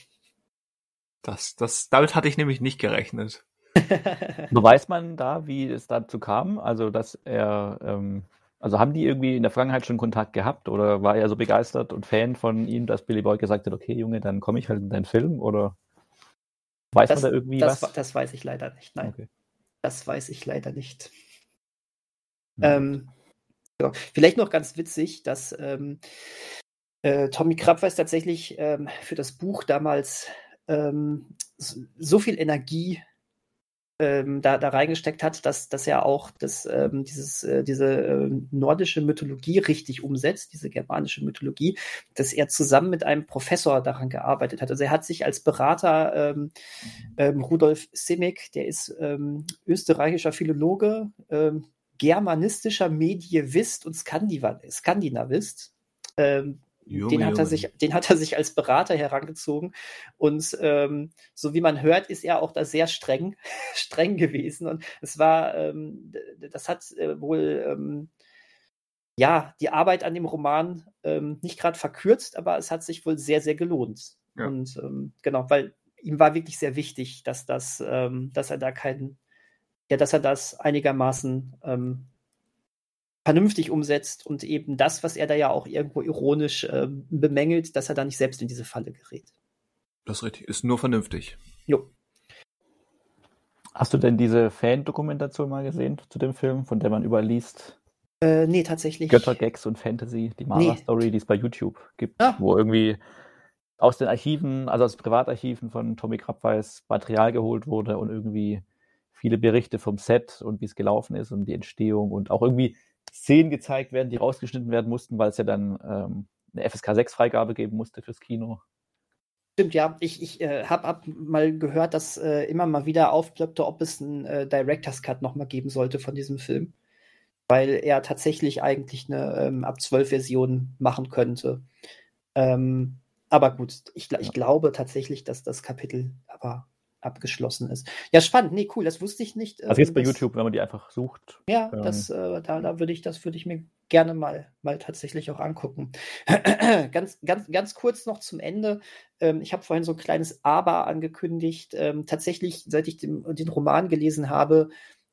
Das, das, damit hatte ich nämlich nicht gerechnet. so weiß man da, wie es dazu kam? Also, dass er, ähm, also haben die irgendwie in der Vergangenheit schon Kontakt gehabt oder war er so begeistert und Fan von ihm, dass Billy Boyd gesagt hat, okay, Junge, dann komme ich halt in deinen Film oder weiß das, man da irgendwie das, was? Das weiß ich leider nicht, nein. Okay. Das weiß ich leider nicht. Mhm. Ähm, ja. Vielleicht noch ganz witzig, dass ähm, äh, Tommy Krabweis tatsächlich ähm, für das Buch damals ähm, so viel Energie ähm, da, da reingesteckt hat, dass, dass er auch das, ähm, dieses, äh, diese äh, nordische Mythologie richtig umsetzt, diese germanische Mythologie, dass er zusammen mit einem Professor daran gearbeitet hat. Also er hat sich als Berater ähm, ähm, Rudolf Simic, der ist ähm, österreichischer Philologe, ähm, germanistischer Medievist und Skandinavist. Ähm, Junge, den, hat er sich, den hat er sich als Berater herangezogen. Und ähm, so wie man hört, ist er auch da sehr streng, streng gewesen. Und es war, ähm, das hat äh, wohl ähm, ja die Arbeit an dem Roman ähm, nicht gerade verkürzt, aber es hat sich wohl sehr, sehr gelohnt. Ja. Und ähm, genau, weil ihm war wirklich sehr wichtig, dass das, ähm, dass er da keinen, ja, dass er das einigermaßen vernünftig umsetzt und eben das, was er da ja auch irgendwo ironisch äh, bemängelt, dass er da nicht selbst in diese Falle gerät. Das ist richtig, ist nur vernünftig. Jo. Hast du denn diese Fan-Dokumentation mal gesehen zu dem Film, von der man überliest? Äh, nee, tatsächlich. Göttergags und Fantasy, die Mara-Story, nee. die es bei YouTube gibt, ah. wo irgendwie aus den Archiven, also aus Privatarchiven von Tommy Krabweis Material geholt wurde und irgendwie viele Berichte vom Set und wie es gelaufen ist und die Entstehung und auch irgendwie Szenen gezeigt werden, die rausgeschnitten werden mussten, weil es ja dann ähm, eine FSK 6 Freigabe geben musste fürs Kino. Stimmt, ja. Ich, ich äh, habe hab mal gehört, dass äh, immer mal wieder aufploppte, ob es einen äh, Director's Cut nochmal geben sollte von diesem Film. Weil er tatsächlich eigentlich eine ähm, ab 12 Version machen könnte. Ähm, aber gut, ich, ich glaube tatsächlich, dass das Kapitel aber abgeschlossen ist. Ja, spannend. Nee, cool, das wusste ich nicht. Also jetzt bei das, YouTube, wenn man die einfach sucht. Ja, ähm, das, äh, da, da würde ich, das würde ich mir gerne mal, mal tatsächlich auch angucken. ganz, ganz, ganz kurz noch zum Ende. Ähm, ich habe vorhin so ein kleines Aber angekündigt. Ähm, tatsächlich, seit ich den, den Roman gelesen habe,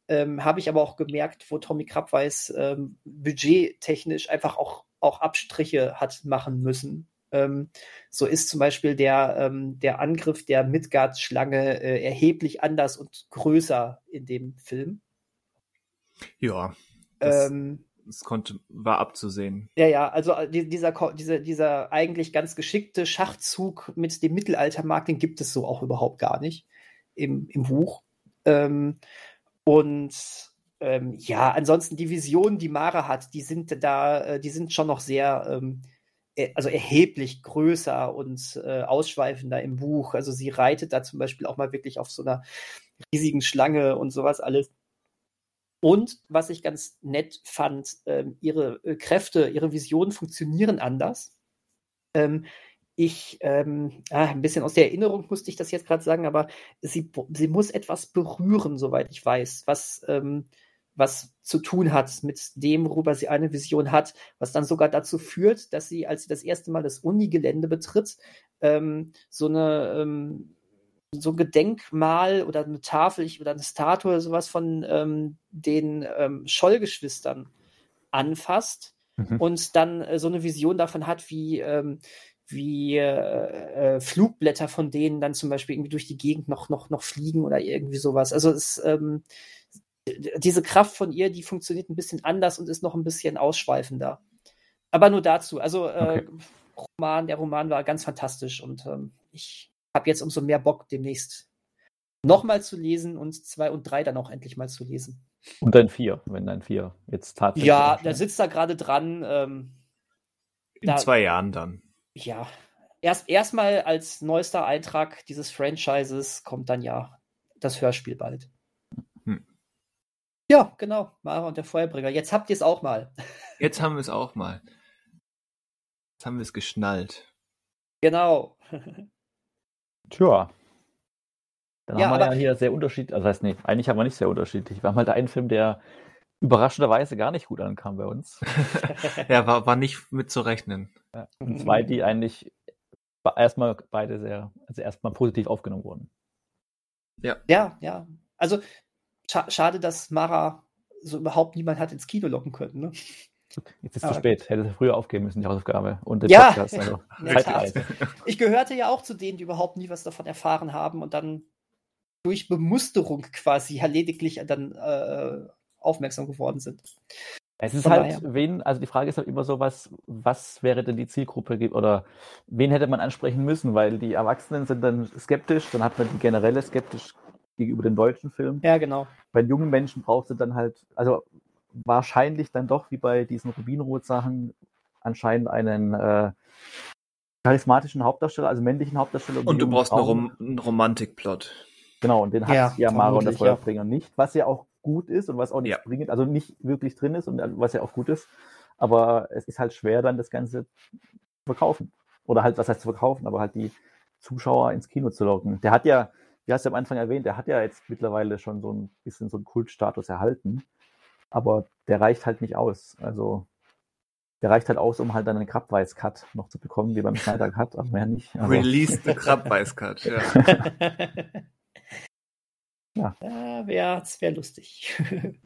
ähm, habe ich aber auch gemerkt, wo Tommy Krabweis ähm, budgettechnisch einfach auch, auch Abstriche hat machen müssen. Ähm, so ist zum Beispiel der, ähm, der Angriff der Midgard-Schlange äh, erheblich anders und größer in dem Film. Ja. Das, ähm, das konnte, war abzusehen. Ja, ja, also äh, dieser, dieser, dieser eigentlich ganz geschickte Schachzug mit dem Mittelaltermarkt, den gibt es so auch überhaupt gar nicht im, im Buch. Ähm, und ähm, ja, ansonsten die Visionen, die Mara hat, die sind da, äh, die sind schon noch sehr, ähm, also erheblich größer und äh, ausschweifender im Buch. Also sie reitet da zum Beispiel auch mal wirklich auf so einer riesigen Schlange und sowas alles. Und was ich ganz nett fand, ähm, ihre äh, Kräfte, ihre Visionen funktionieren anders. Ähm, ich, ähm, ah, ein bisschen aus der Erinnerung musste ich das jetzt gerade sagen, aber sie, sie muss etwas berühren, soweit ich weiß, was, ähm, was zu tun hat mit dem, worüber sie eine Vision hat, was dann sogar dazu führt, dass sie, als sie das erste Mal das Unigelände betritt, ähm, so eine ähm, so ein Gedenkmal oder eine Tafel oder eine Statue oder sowas von ähm, den ähm, Schollgeschwistern anfasst mhm. und dann äh, so eine Vision davon hat, wie, ähm, wie äh, äh, Flugblätter von denen dann zum Beispiel irgendwie durch die Gegend noch, noch, noch fliegen oder irgendwie sowas. Also es, ähm, diese Kraft von ihr, die funktioniert ein bisschen anders und ist noch ein bisschen ausschweifender. Aber nur dazu. Also äh, okay. Roman, der Roman war ganz fantastisch und ähm, ich habe jetzt umso mehr Bock, demnächst nochmal zu lesen und zwei und drei dann auch endlich mal zu lesen. Und dann vier, wenn dann vier jetzt tatsächlich. Ja, da sitzt er gerade dran. Ähm, In da, zwei Jahren dann. Ja. Erst erstmal als neuester Eintrag dieses Franchises kommt dann ja das Hörspiel bald. Ja, genau. Mara und der Feuerbringer. Jetzt habt ihr es auch mal. Jetzt haben wir es auch mal. Jetzt haben wir es geschnallt. Genau. Tja. Dann ja, haben wir ja hier sehr unterschiedlich, also heißt, nee, eigentlich haben wir nicht sehr unterschiedlich. Wir haben halt einen Film, der überraschenderweise gar nicht gut ankam bei uns. ja, war, war nicht mit zu rechnen. Ja. Und zwei, die eigentlich erstmal beide sehr, also erstmal positiv aufgenommen wurden. Ja. Ja, ja. Also scha schade, dass Mara so überhaupt niemand hat ins Kino locken können, ne? Jetzt ist es zu spät. Hätte früher aufgeben müssen, die Hausaufgabe. Und den ja, Podcast. Also ich gehörte ja auch zu denen, die überhaupt nie was davon erfahren haben und dann durch Bemusterung quasi lediglich dann äh, aufmerksam geworden sind. Es ist Von halt, daher. wen, also die Frage ist halt immer so, was, was wäre denn die Zielgruppe oder wen hätte man ansprechen müssen, weil die Erwachsenen sind dann skeptisch, dann hat man die generelle skeptisch gegenüber den deutschen Filmen. Ja, genau. Bei jungen Menschen brauchst du dann halt, also wahrscheinlich dann doch wie bei diesen Rubinrot-Sachen anscheinend einen äh, charismatischen Hauptdarsteller, also männlichen Hauptdarsteller. Und du brauchst Rom einen Romantikplot. Genau, und den hat ja, ja Mara und der Feuerbringer ja. nicht, was ja auch gut ist und was auch nicht ja. dringend, also nicht wirklich drin ist und was ja auch gut ist. Aber es ist halt schwer, dann das Ganze zu verkaufen. Oder halt, was heißt zu verkaufen, aber halt die Zuschauer ins Kino zu locken. Der hat ja, wie hast du am Anfang erwähnt, der hat ja jetzt mittlerweile schon so ein bisschen so einen Kultstatus erhalten aber der reicht halt nicht aus. Also der reicht halt aus, um halt dann einen Krabbeis-Cut noch zu bekommen, wie beim Schneider Cut, aber mehr nicht. Also. Release the Krabbeis-Cut, ja. ja. ja wäre wär lustig.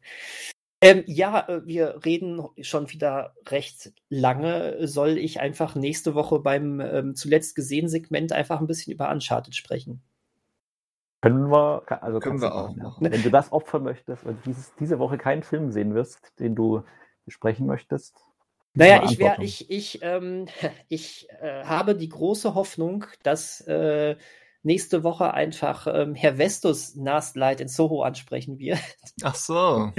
ähm, ja, äh, wir reden schon wieder recht lange. Soll ich einfach nächste Woche beim ähm, zuletzt gesehen Segment einfach ein bisschen über Uncharted sprechen? Können wir, also können wir auch machen. Wenn du das opfern möchtest, wenn du dieses, diese Woche keinen Film sehen wirst, den du besprechen möchtest. Naja, ich, wär, ich, ich, ähm, ich äh, habe die große Hoffnung, dass äh, nächste Woche einfach ähm, Herr Vestus Last Light in Soho ansprechen wird. Ach so.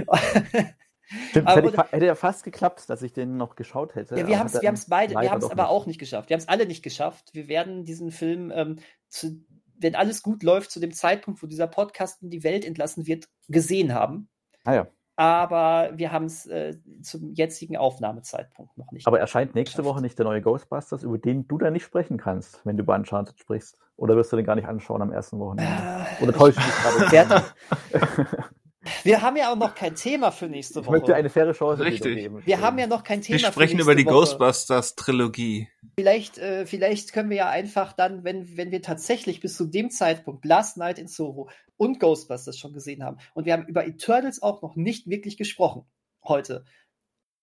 Stimmt, aber, hätte, hätte, ja fast geklappt, dass ich den noch geschaut hätte. Ja, wir haben es beide, wir haben es aber nicht. auch nicht geschafft. Wir haben es alle nicht geschafft. Wir werden diesen Film ähm, zu wenn alles gut läuft, zu dem Zeitpunkt, wo dieser Podcast in die Welt entlassen wird, gesehen haben. Ah ja. Aber wir haben es äh, zum jetzigen Aufnahmezeitpunkt noch nicht. Aber erscheint nächste Woche nicht der neue Ghostbusters, über den du dann nicht sprechen kannst, wenn du über Uncharted sprichst? Oder wirst du den gar nicht anschauen am ersten Wochenende? Äh, Oder täuscht dich gerade? Wir haben ja auch noch kein Thema für nächste Woche. Ich möchte eine faire Chance Richtig. geben. Wir haben ja noch kein Thema. Wir sprechen über die Ghostbusters-Trilogie. Vielleicht, äh, vielleicht können wir ja einfach dann, wenn, wenn wir tatsächlich bis zu dem Zeitpunkt Last Night in Soho und Ghostbusters schon gesehen haben und wir haben über Eternals auch noch nicht wirklich gesprochen heute,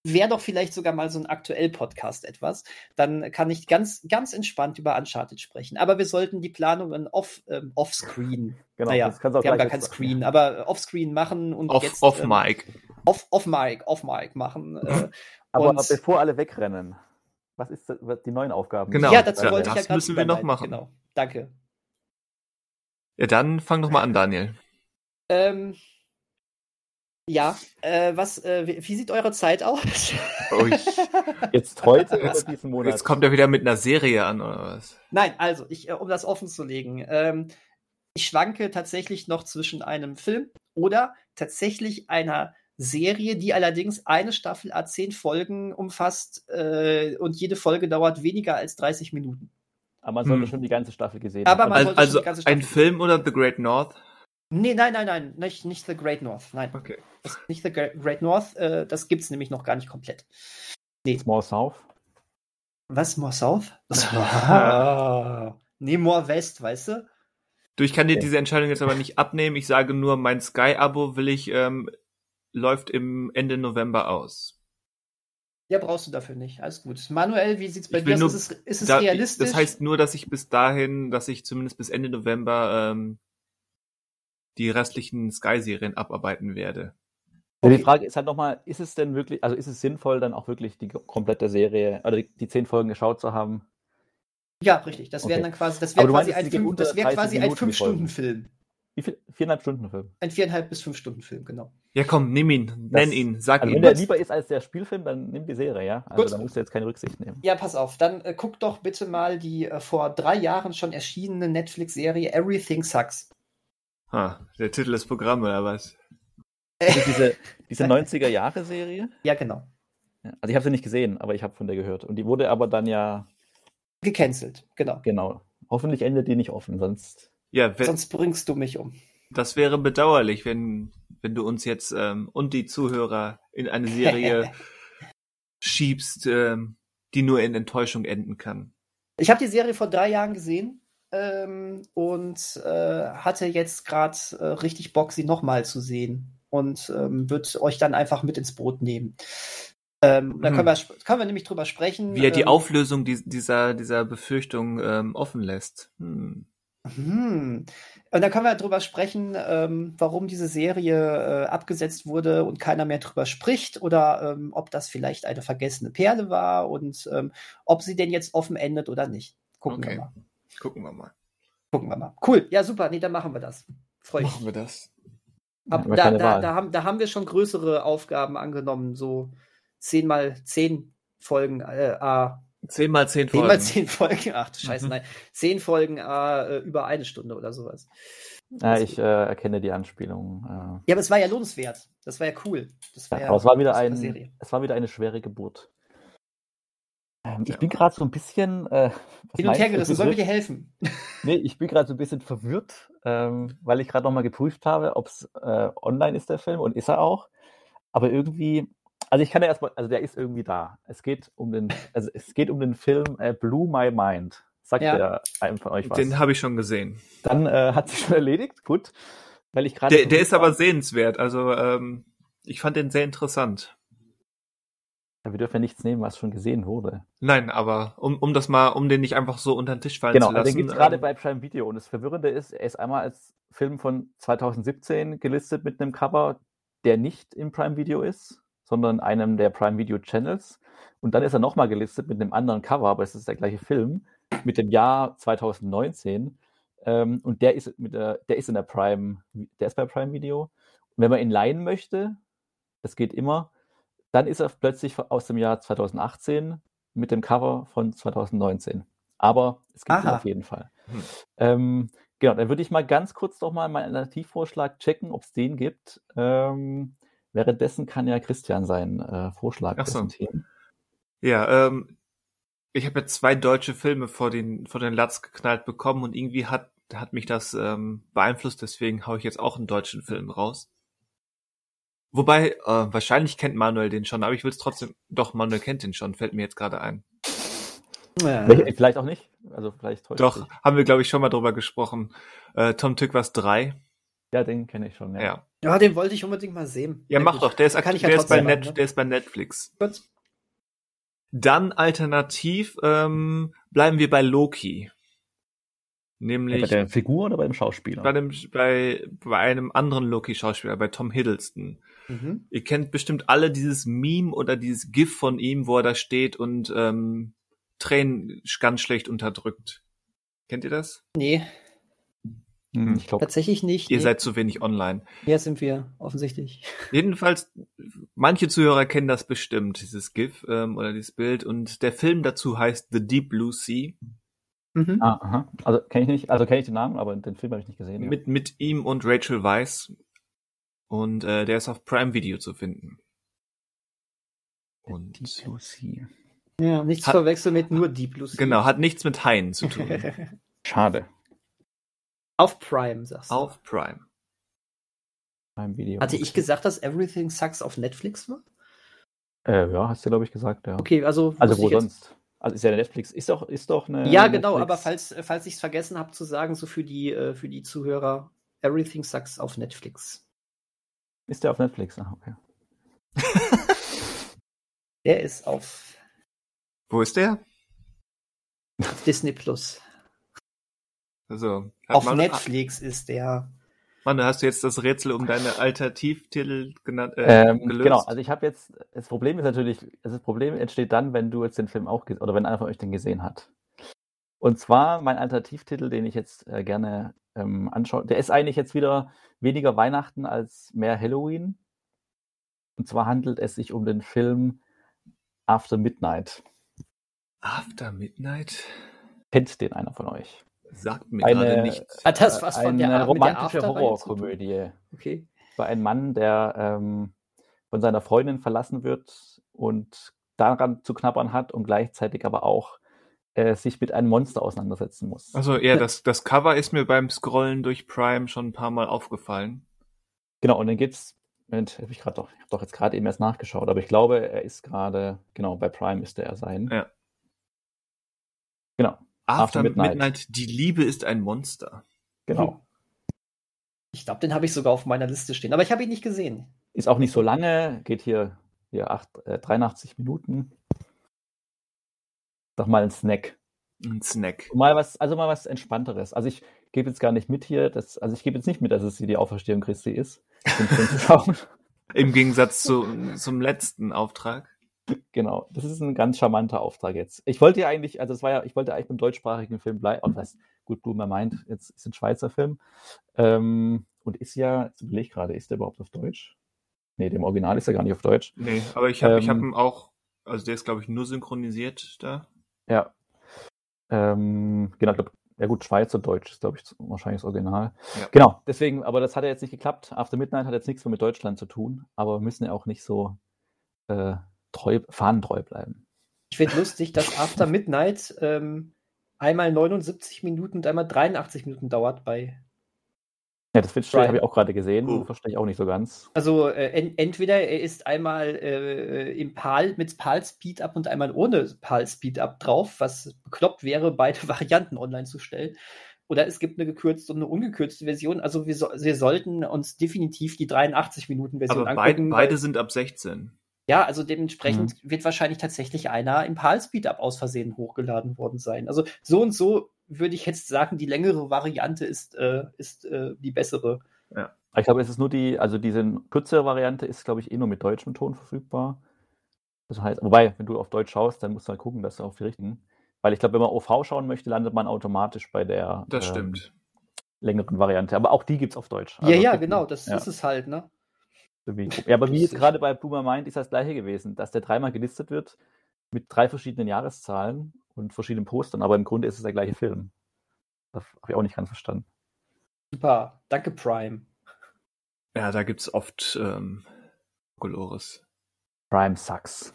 wäre doch vielleicht sogar mal so ein aktuell-Podcast etwas. Dann kann ich ganz, ganz entspannt über Uncharted sprechen. Aber wir sollten die Planungen off, ähm, offscreen, genau, naja, wir haben gar kein Screen, aber offscreen machen und off, jetzt off ähm, Mic. Off, off Mic, off Mic machen. Äh, aber bevor alle wegrennen, was ist das, die neuen Aufgaben? Genau, ja, dazu wollte das ich ja müssen wir noch machen. Genau, danke. Ja, dann fang doch mal an, Daniel. Ähm, Ja, äh, was, äh, wie, wie sieht eure Zeit aus? Ui. Jetzt heute Jetzt- oder diesen Monat? Jetzt kommt er wieder mit einer Serie an, oder was? Nein, also, ich, äh, um das offen zu legen, ähm, ich schwanke tatsächlich noch zwischen einem Film oder tatsächlich einer Serie, die allerdings eine Staffel a zehn Folgen umfasst äh, und jede Folge dauert weniger als 30 Minuten. Aber man sollte Hm. schon die ganze Staffel gesehen Aber haben. man Also, sollte schon also die ganze ein Staffel- Film oder The Great North? Nee, nein, nein, nein, nicht, nicht The Great North. Nein, Okay. das ist nicht The Gre- Great North, äh, das gibt's nämlich noch gar nicht komplett. Small South. Was, More South? Nee, More West, weißt du? Du, ich kann dir Okay. diese Entscheidung jetzt aber nicht abnehmen. Ich sage nur, mein Sky-Abo will ich, ähm, läuft im Ende November aus. Ja, brauchst du dafür nicht. Alles gut. Manuel, wie sieht's bei Ich dir aus? nur- Ist es, ist es Da- realistisch? Das heißt nur, dass ich bis dahin, dass ich zumindest bis Ende November ähm, die restlichen Sky-Serien abarbeiten werde. Okay. die Frage ist halt nochmal, ist es denn wirklich, also ist es sinnvoll, dann auch wirklich die komplette Serie, oder die, die zehn Folgen geschaut zu haben? ja, richtig. Das wären Okay. dann quasi, das wäre quasi meinst, ein, fünf, das wär 30 quasi ein die Folgen? Fünf-Stunden-Film. Wie viel? Viereinhalb Stunden Film. Ein viereinhalb bis fünf Stunden Film, genau. Ja, komm, nimm ihn, nenn ihn, sag Also ihn. wenn der lieber ist als der Spielfilm, dann nimm die Serie, ja? Also Gut. da musst du jetzt keine Rücksicht nehmen. Ja, pass auf. Dann äh, guck doch bitte mal die äh, vor drei Jahren schon erschienene Netflix-Serie Everything Sucks. Ah, der Titel des Programms oder was? Also diese, diese 90er-Jahre-Serie, Ja, genau. also ich habe sie nicht gesehen, aber ich habe von der gehört. Und die wurde aber dann ja, Gecancelt, genau. genau, hoffentlich endet die nicht offen, sonst Ja, wenn, Sonst bringst du mich um. das wäre bedauerlich, wenn, wenn du uns jetzt ähm, und die Zuhörer in eine Serie schiebst, ähm, die nur in Enttäuschung enden kann. Ich habe die Serie vor drei Jahren gesehen ähm, und äh, hatte jetzt gerade äh, richtig Bock, sie nochmal zu sehen und ähm, würde euch dann einfach mit ins Boot nehmen. Ähm, Dann Hm. können wir, sp- können wir nämlich drüber sprechen. Wie er die ähm, Auflösung dies- dieser, dieser Befürchtung ähm, offen lässt. Hm. Hm. Und dann können wir drüber sprechen, ähm, warum diese Serie äh, abgesetzt wurde und keiner mehr drüber spricht oder ähm, ob das vielleicht eine vergessene Perle war und ähm, ob sie denn jetzt offen endet oder nicht. Gucken Okay. wir mal. Gucken wir mal. Gucken wir mal. Cool. Ja, super. Nee, dann machen wir das. Freue ich mich. Machen wir das. Ab, wir da, keine da, Wahl. da, haben, da haben wir schon größere Aufgaben angenommen, so zehn mal zehn Folgen, äh, ah, Zehn mal zehn zehn Folgen. mal zehn Folgen, ach du Scheiße, Mhm. nein, zehn Folgen äh, über eine Stunde oder sowas. ja, ich äh, erkenne die Anspielung. Äh. Ja, aber es war ja lohnenswert. Das war ja cool. Das war ja, aber es war wieder eine ein, Serie. es war wieder eine schwere Geburt. Ähm. Ich bin gerade so ein bisschen äh, Hin und her gerissen. Soll mir verwirrt? dir helfen? Nee, ich bin gerade so ein bisschen verwirrt, ähm, weil ich gerade nochmal geprüft habe, ob es äh, online ist, der Film, und ist er auch. Aber irgendwie, also ich kann ja erstmal, also der ist irgendwie da. Es geht um den, also es geht um den Film äh, Blew My Mind. Sagt Ja. der einem von euch was? Den habe ich schon gesehen. Dann äh, hat sich schon erledigt, gut. Weil ich gerade. Der, der ist aber sehenswert. Also ähm, ich fand den sehr interessant. Ja, Wir dürfen ja nichts nehmen, was schon gesehen wurde. Nein, aber um, um das mal, um den nicht einfach so unter den Tisch fallen Genau, zu also lassen. den gibt es gerade ähm, bei Prime Video. Und das Verwirrende ist, er ist einmal als Film von 2017 gelistet mit einem Cover, der nicht im Prime Video ist, sondern einem der Prime Video Channels. Und dann ist er nochmal gelistet mit einem anderen Cover, aber es ist der gleiche Film, mit dem Jahr 2019. Ähm, und der ist, mit der, der ist in der Prime, der ist bei Prime Video. Und wenn man ihn leihen möchte, das geht immer, dann ist er plötzlich aus dem Jahr 2018 mit dem Cover von 2019. Aber es gibt ihn auf jeden Fall. Hm. Ähm, genau, dann würde ich mal ganz kurz noch mal meinen Alternativvorschlag checken, ob es den gibt. Ähm, währenddessen kann ja Christian seinen äh, Vorschlag Ach so. präsentieren. Ja, ähm, ich habe jetzt zwei deutsche Filme vor den, vor den Latz geknallt bekommen und irgendwie hat, hat mich das ähm, beeinflusst, deswegen haue ich jetzt auch einen deutschen Film raus. Wobei, äh, wahrscheinlich kennt Manuel den schon, aber ich will es trotzdem, doch, Manuel kennt den schon, fällt mir jetzt gerade ein. Welche- Vielleicht auch nicht. Also vielleicht täuscht Doch, haben wir, glaube ich, schon mal drüber gesprochen. Äh, Tom Tückwas 3. Ja, den kenne ich schon. Ja. Ja. Ja, den wollte ich unbedingt mal sehen. Ja, Na mach gut. doch, der ist, Kann aktiv, ja der, ist bei trotzdem Net, machen, ne? der ist bei Netflix. Gut. Dann alternativ ähm, bleiben wir bei Loki. Nämlich Bei der Figur oder beim Schauspieler? bei, dem, bei, bei einem anderen Loki-Schauspieler, bei Tom Hiddleston. Mhm. Ihr kennt bestimmt alle dieses Meme oder dieses GIF von ihm, wo er da steht und ähm, Tränen ganz schlecht unterdrückt. Kennt ihr das? Nee. Hm, Ich glaube, Tatsächlich nicht. Ihr Nee, seid zu wenig online. Hier sind wir, offensichtlich. Jedenfalls, manche Zuhörer kennen das bestimmt, dieses GIF ähm, oder dieses Bild. Und der Film dazu heißt The Deep Blue Sea. Mhm. ah, aha. Also kenne ich nicht, also kenne ich den Namen, aber den Film habe ich nicht gesehen. ja. Mit, mit ihm und Rachel Weisz. Und äh, der ist auf Prime Video zu finden. Und Deep Blue Sea. Ja, nichts Hat- verwechseln mit nur Deep Blue Sea. genau, hat nichts mit Haien zu tun. Schade. Auf Prime, sagst du. auf Prime. Beim Video. Hatte ich gesagt, dass Everything Sucks auf Netflix war? Äh, ja, hast du, glaube ich, gesagt, ja. Okay, also. Also wo sonst? Also ist ja Netflix, ist doch, ist doch eine. Ja, genau, Netflix- aber falls, falls ich es vergessen habe zu sagen, so für die, äh, für die Zuhörer, Everything Sucks auf Netflix. Ist der auf Netflix? Ah, okay. Der ist auf, Wo ist der? auf Disney Plus. Also, Auf Netflix ist der. Manu, hast du jetzt das Rätsel um deine Alternativtitel genannt, äh, Ähm, gelöst? genau, also ich habe jetzt, das Problem ist natürlich, das Problem entsteht dann, wenn du jetzt den Film auch, oder wenn einer von euch den gesehen hat. Und zwar mein Alternativtitel, den ich jetzt äh, gerne ähm, anschaue, der ist eigentlich jetzt wieder weniger Weihnachten als mehr Halloween. Und zwar handelt es sich um den Film After Midnight. After Midnight? Kennt den einer von euch? Sagt mir Eine- gerade nichts. Hat das was von Eine der der romantische? Horrorkomödie. Okay. über einen Mann, der ähm, von seiner Freundin verlassen wird und daran zu knabbern hat und gleichzeitig aber auch äh, sich mit einem Monster auseinandersetzen muss. Also ja, das, das Cover ist mir beim Scrollen durch Prime schon ein paar Mal aufgefallen. Genau, und dann gibt's, Moment, habe ich gerade doch, ich habe doch jetzt gerade eben erst nachgeschaut, aber ich glaube, er ist gerade, genau, bei Prime müsste er sein. Ja. Genau, After, After Midnight. Midnight. die Liebe ist ein Monster. genau. Ich glaube, den habe ich sogar auf meiner Liste stehen, aber ich habe ihn nicht gesehen. Ist auch nicht so lange, geht hier, hier acht, äh, 83 Minuten. Doch mal ein Snack. Ein Snack. Mal was, also mal was Entspannteres. Also ich gebe jetzt gar nicht mit hier, dass, also ich gebe jetzt nicht mit, dass es hier die Auferstehung Christi ist. Im Gegensatz zu, zum letzten Auftrag. Genau, das ist ein ganz charmanter Auftrag jetzt. Ich wollte ja eigentlich, also es war ja, ich wollte eigentlich beim deutschsprachigen Film bleiben, oh, das heißt, gut, Blumer meint, jetzt ist ein Schweizer Film ähm, und ist ja, jetzt überlege ich gerade, ist der überhaupt auf Deutsch? Nee, dem Original ist er gar nicht auf Deutsch. Nee, aber ich habe ich hab Ähm, ihn auch, also der ist glaube ich nur synchronisiert da. Ja. Ähm, genau, glaub, ja gut, Schweizer Deutsch ist, glaube ich, wahrscheinlich das Original. Ja. Genau, deswegen, aber das hat ja jetzt nicht geklappt. After Midnight hat jetzt nichts mehr mit Deutschland zu tun, aber wir müssen ja auch nicht so äh, treu, fahnentreu bleiben. Ich finde lustig, dass After Midnight ähm, einmal 79 Minuten und einmal 83 Minuten dauert bei. Ja, das Switch Prime. habe ich auch gerade gesehen, Oh. verstehe ich auch nicht so ganz. Also äh, en entweder er ist einmal äh, im PAL mit PAL Speed Up und einmal ohne PAL Speed Up drauf, was bekloppt wäre, beide Varianten online zu stellen. Oder es gibt eine gekürzte und eine ungekürzte Version. Also wir, so wir sollten uns definitiv die 83 Minuten Version Aber beid, angucken. weil- beide sind ab 16. Ja, also dementsprechend wird wahrscheinlich tatsächlich einer im PAL Speedup aus Versehen hochgeladen worden sein. Also so und so würde ich jetzt sagen, die längere Variante ist, äh, ist äh, die bessere. Aber ich glaube, es ist nur die, also diese kürzere Variante ist, glaube ich, eh nur mit deutschem Ton verfügbar. Das heißt, wobei, wenn du auf Deutsch schaust, dann musst du halt gucken, dass du auf die richtigen. Weil ich glaube, wenn man OV schauen möchte, landet man automatisch bei der Das ähm, stimmt. längeren Variante. Aber auch die gibt es auf Deutsch. ja, Also ja, gucken. genau, das ja. ist es halt, ne? Ja, aber wie jetzt gerade bei Boomer Mind ist das gleiche gewesen, dass der dreimal gelistet wird mit drei verschiedenen Jahreszahlen und verschiedenen Postern, aber im Grunde ist es der gleiche Film. Das habe ich auch nicht ganz verstanden. Super. Danke, Prime. Ja, da gibt's oft ähm, Colores. Prime sucks.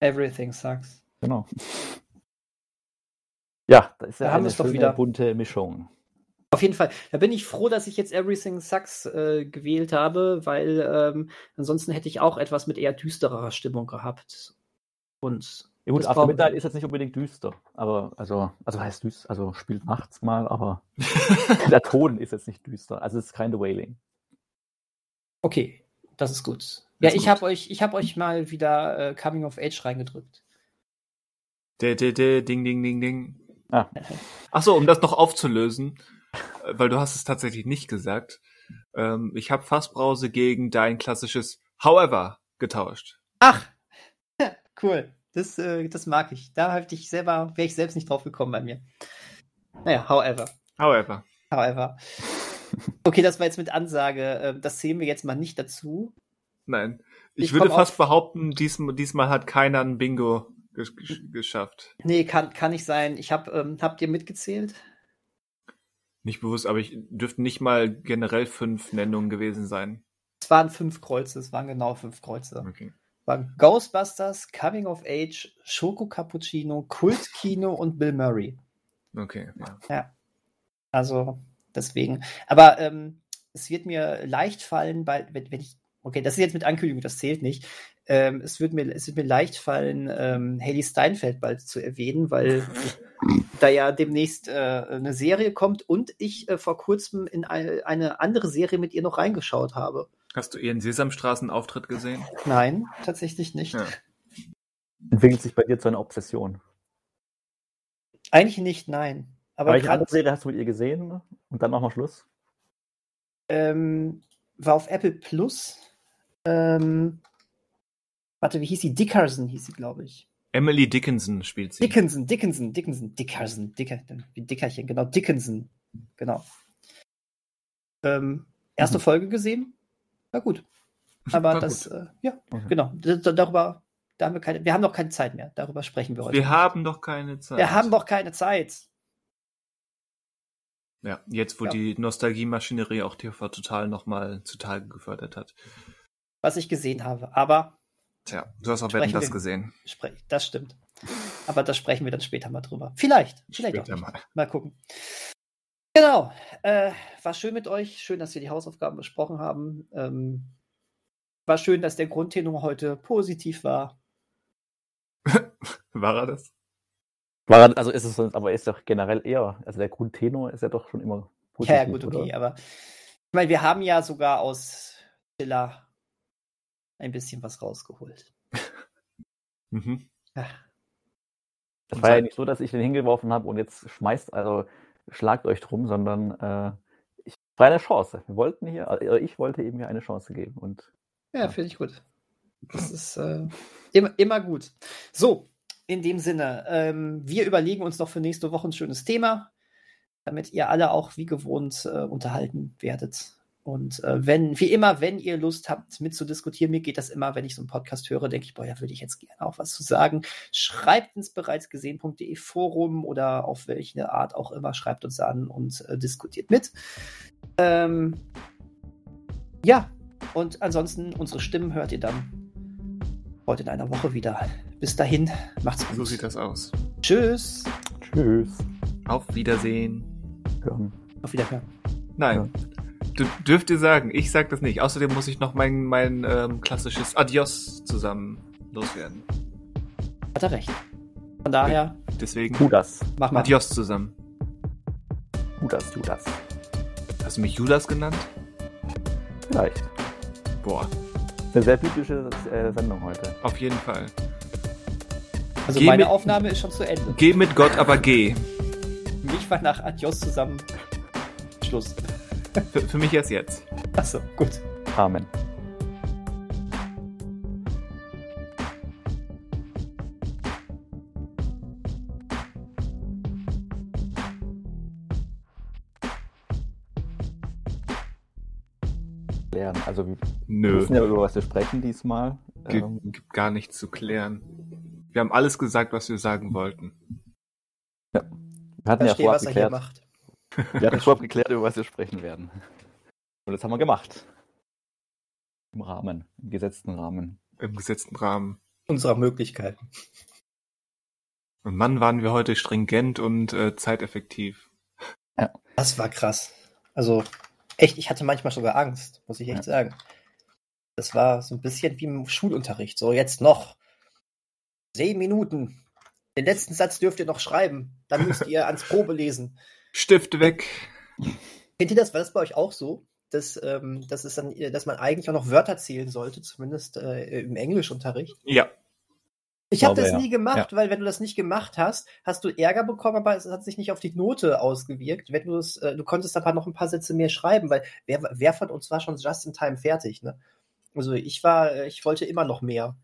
Everything sucks. Genau. Ja, da ist ja Da haben eine doch schöne wieder. bunte Mischung. Auf jeden Fall. Da bin ich froh, dass ich jetzt Everything Sucks äh, gewählt habe, weil ähm, ansonsten hätte ich auch etwas mit eher düsterer Stimmung gehabt. Und Ja gut, After Midnight ist jetzt nicht unbedingt düster, aber also, also heißt düster, also spielt nachts mal, aber der Ton ist jetzt nicht düster. Also es ist kein The Wailing. okay, das ist gut. Das Ja, ist ich habe euch, ich habe euch mal wieder äh, Coming of Age reingedrückt. De, de, de, ding, ding, ding, ding. Ah. Ach so, um das noch aufzulösen, weil du hast es tatsächlich nicht gesagt. Ähm, ich habe Fassbrause gegen dein klassisches However getauscht. Ach, cool. Das, äh, das mag ich. Da hätte ich selber, wäre ich selbst nicht drauf gekommen bei mir. Naja, however. However. However. Okay, das war jetzt mit Ansage. äh, Das zählen wir jetzt mal nicht dazu. Nein. Ich, Ich würde fast auf- behaupten, diesmal, diesmal hat keiner ein Bingo gesch gesch geschafft. Nee, kann, kann nicht sein. Ich hab, ähm, habt ihr mitgezählt? Nicht bewusst, aber ich dürften nicht mal generell fünf Nennungen gewesen sein. Es waren fünf Kreuze, es waren genau fünf Kreuze. Okay. Es waren Ghostbusters, Coming of Age, Schoko Cappuccino, Kultkino und Bill Murray. Okay, ja. Ja. Also, deswegen. Aber ähm, es wird mir leicht fallen, weil, wenn, wenn ich, okay, das ist jetzt mit Ankündigung, das zählt nicht. Ähm, es, wird mir, es wird mir leicht fallen, ähm, Haley Steinfeld bald zu erwähnen, weil da ja demnächst äh, eine Serie kommt und ich äh, vor kurzem in eine, eine andere Serie mit ihr noch reingeschaut habe. Hast du ihren Sesamstraßen-Auftritt gesehen? Nein, tatsächlich nicht. Ja. Entwickelt sich bei dir zu einer Obsession. Eigentlich nicht, nein. Aber Aber andere Serie hast du mit ihr gesehen? Und dann machen wir Schluss. ähm, war auf Apple Plus. Ähm, warte, wie hieß sie? Dickerson hieß sie, glaube ich. Emily Dickinson spielt sie. Dickinson, Dickinson, Dickinson, Dickerson, Dicker, wie Dickerchen, genau, Dickinson, genau. Ähm, erste Mhm. Folge gesehen? War gut. Aber War das, äh, ja, Okay. genau. Darüber, da haben wir keine, wir haben noch keine Zeit mehr. Darüber sprechen wir heute. Wir haben doch keine Zeit. wir haben doch keine Zeit. Ja, jetzt wo Ja. die Nostalgie-Maschinerie auch TV Total nochmal zutage gefördert hat. Was ich gesehen habe. Aber Tja, du hast auch Sprechen Wetten das wir- gesehen. sprech, das stimmt. Aber da sprechen wir dann später mal drüber. Vielleicht, vielleicht auch Später nicht. mal. Mal gucken. Genau. Äh, war schön mit euch. Schön, dass wir die Hausaufgaben besprochen haben. Ähm, war schön, dass der Grundtenor heute positiv war. War er das? War, er- also ist es, aber ist doch generell eher, also der Grundtenor ist ja doch schon immer positiv. ja, ja, gut, okay. oder? Aber ich meine, wir haben ja sogar aus Schiller ein bisschen was rausgeholt. Mhm. Ja. Das war ja nicht so, dass ich den hingeworfen habe und jetzt schmeißt, also schlagt euch drum, sondern äh, ich war eine Chance. Wir wollten hier, also ich wollte eben hier eine Chance geben und Ja, finde ich gut. Das ist äh, immer, immer gut. So, in dem Sinne, ähm, wir überlegen uns noch für nächste Woche ein schönes Thema, damit ihr alle auch wie gewohnt äh, unterhalten werdet. Und äh, wenn, wie immer, wenn ihr Lust habt, mitzudiskutieren, mir geht das immer, wenn ich so einen Podcast höre, denke ich, boah, da würde ich jetzt gerne auch was zu sagen. Schreibt ins bereitsgesehen.de Forum oder auf welche Art auch immer, schreibt uns an und äh, diskutiert mit. Ähm, ja, und ansonsten, unsere Stimmen hört ihr dann heute in einer Woche wieder. Bis dahin, macht's gut. So sieht das aus. Tschüss. tschüss. Auf Wiedersehen. Hören. Auf Wiederhören. Nein. Du dürft ihr sagen, ich sag das nicht. Außerdem muss ich noch mein, mein ähm, klassisches Adios zusammen loswerden. Hat er recht. Von daher, Deswegen Judas. mach mal. Adios zusammen. Judas, Judas. Hast du mich Judas genannt? Vielleicht. Boah, Eine sehr biblische äh, Sendung heute. auf jeden Fall. Also Geh meine mit- Aufnahme ist schon zu Ende. Geh mit Gott, aber geh. Mich war nach Adios zusammen. Schluss. Für, für mich erst jetzt. Achso, gut. Amen. Lernen. Also wir Nö, wissen ja, über was wir sprechen diesmal. gibt, Ähm, gibt gar nichts zu klären. Wir haben alles gesagt, was wir sagen wollten. wir hatten ja Verstehe, vorab was er hier geklärt, macht. wir hatten vorab geklärt, über was wir sprechen werden. Und das haben wir gemacht. Im Rahmen, im gesetzten Rahmen. Im gesetzten Rahmen. Unserer Möglichkeiten. Und Mann, waren wir heute stringent und äh, zeiteffektiv. Das war krass. Also, echt, ich hatte manchmal sogar Angst, muss ich echt sagen. Das war so ein bisschen wie im Schulunterricht. So, jetzt noch zehn Minuten. Den letzten Satz dürft ihr noch schreiben. Dann müsst ihr ans Probe lesen. Stift weg. Kennt ihr das? War das bei euch auch so? Dass, ähm, dass, es dann, äh, dass man eigentlich auch noch Wörter zählen sollte, zumindest äh, im Englischunterricht. Ja, Ich habe das ja. nie gemacht, weil wenn du das nicht gemacht hast, hast du Ärger bekommen, aber es hat sich nicht auf die Note ausgewirkt. Wenn du es, äh, du konntest aber noch ein paar Sätze mehr schreiben, weil wer, wer von uns war schon just in time fertig, ne? Also ich war, äh, ich wollte immer noch mehr.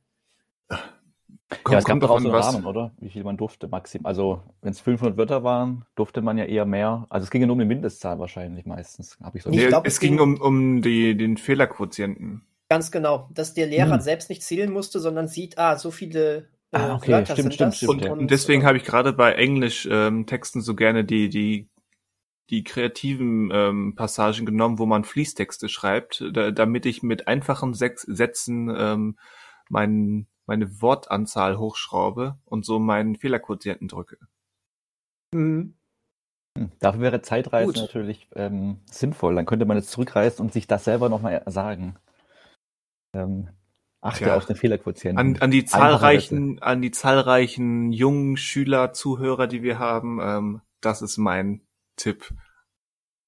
Ja, es gab doch auch so einen Rahmen, oder? Wie viel man durfte, maximal. Also, wenn es 500 Wörter waren, durfte man ja eher mehr. Also, es ging ja nur um die Mindestzahl wahrscheinlich meistens. Hab ich so nee, glaub, es, es ging um, um die, den Fehlerquotienten. Ganz genau, dass der Lehrer hm. selbst nicht zählen musste, sondern sieht, ah, so viele äh, ah, okay. Wörter stimmt, sind stimmt, das. Stimmt, und, und deswegen habe ich gerade bei Englisch-Texten ähm, so gerne die, die die kreativen ähm, Passagen genommen, wo man Fließtexte schreibt, da, damit ich mit einfachen Sechs Sätzen ähm, mein, meine Wortanzahl hochschraube und so meinen Fehlerquotienten drücke. Mhm. Hm, dafür wäre Zeitreise Gut. natürlich ähm, sinnvoll. Dann könnte man jetzt zurückreisen und sich das selber nochmal sagen. Ähm, achte ja. auf den Fehlerquotienten. An, an die zahlreichen, an die zahlreichen jungen Schüler, Zuhörer, die wir haben, ähm, das ist mein Tipp.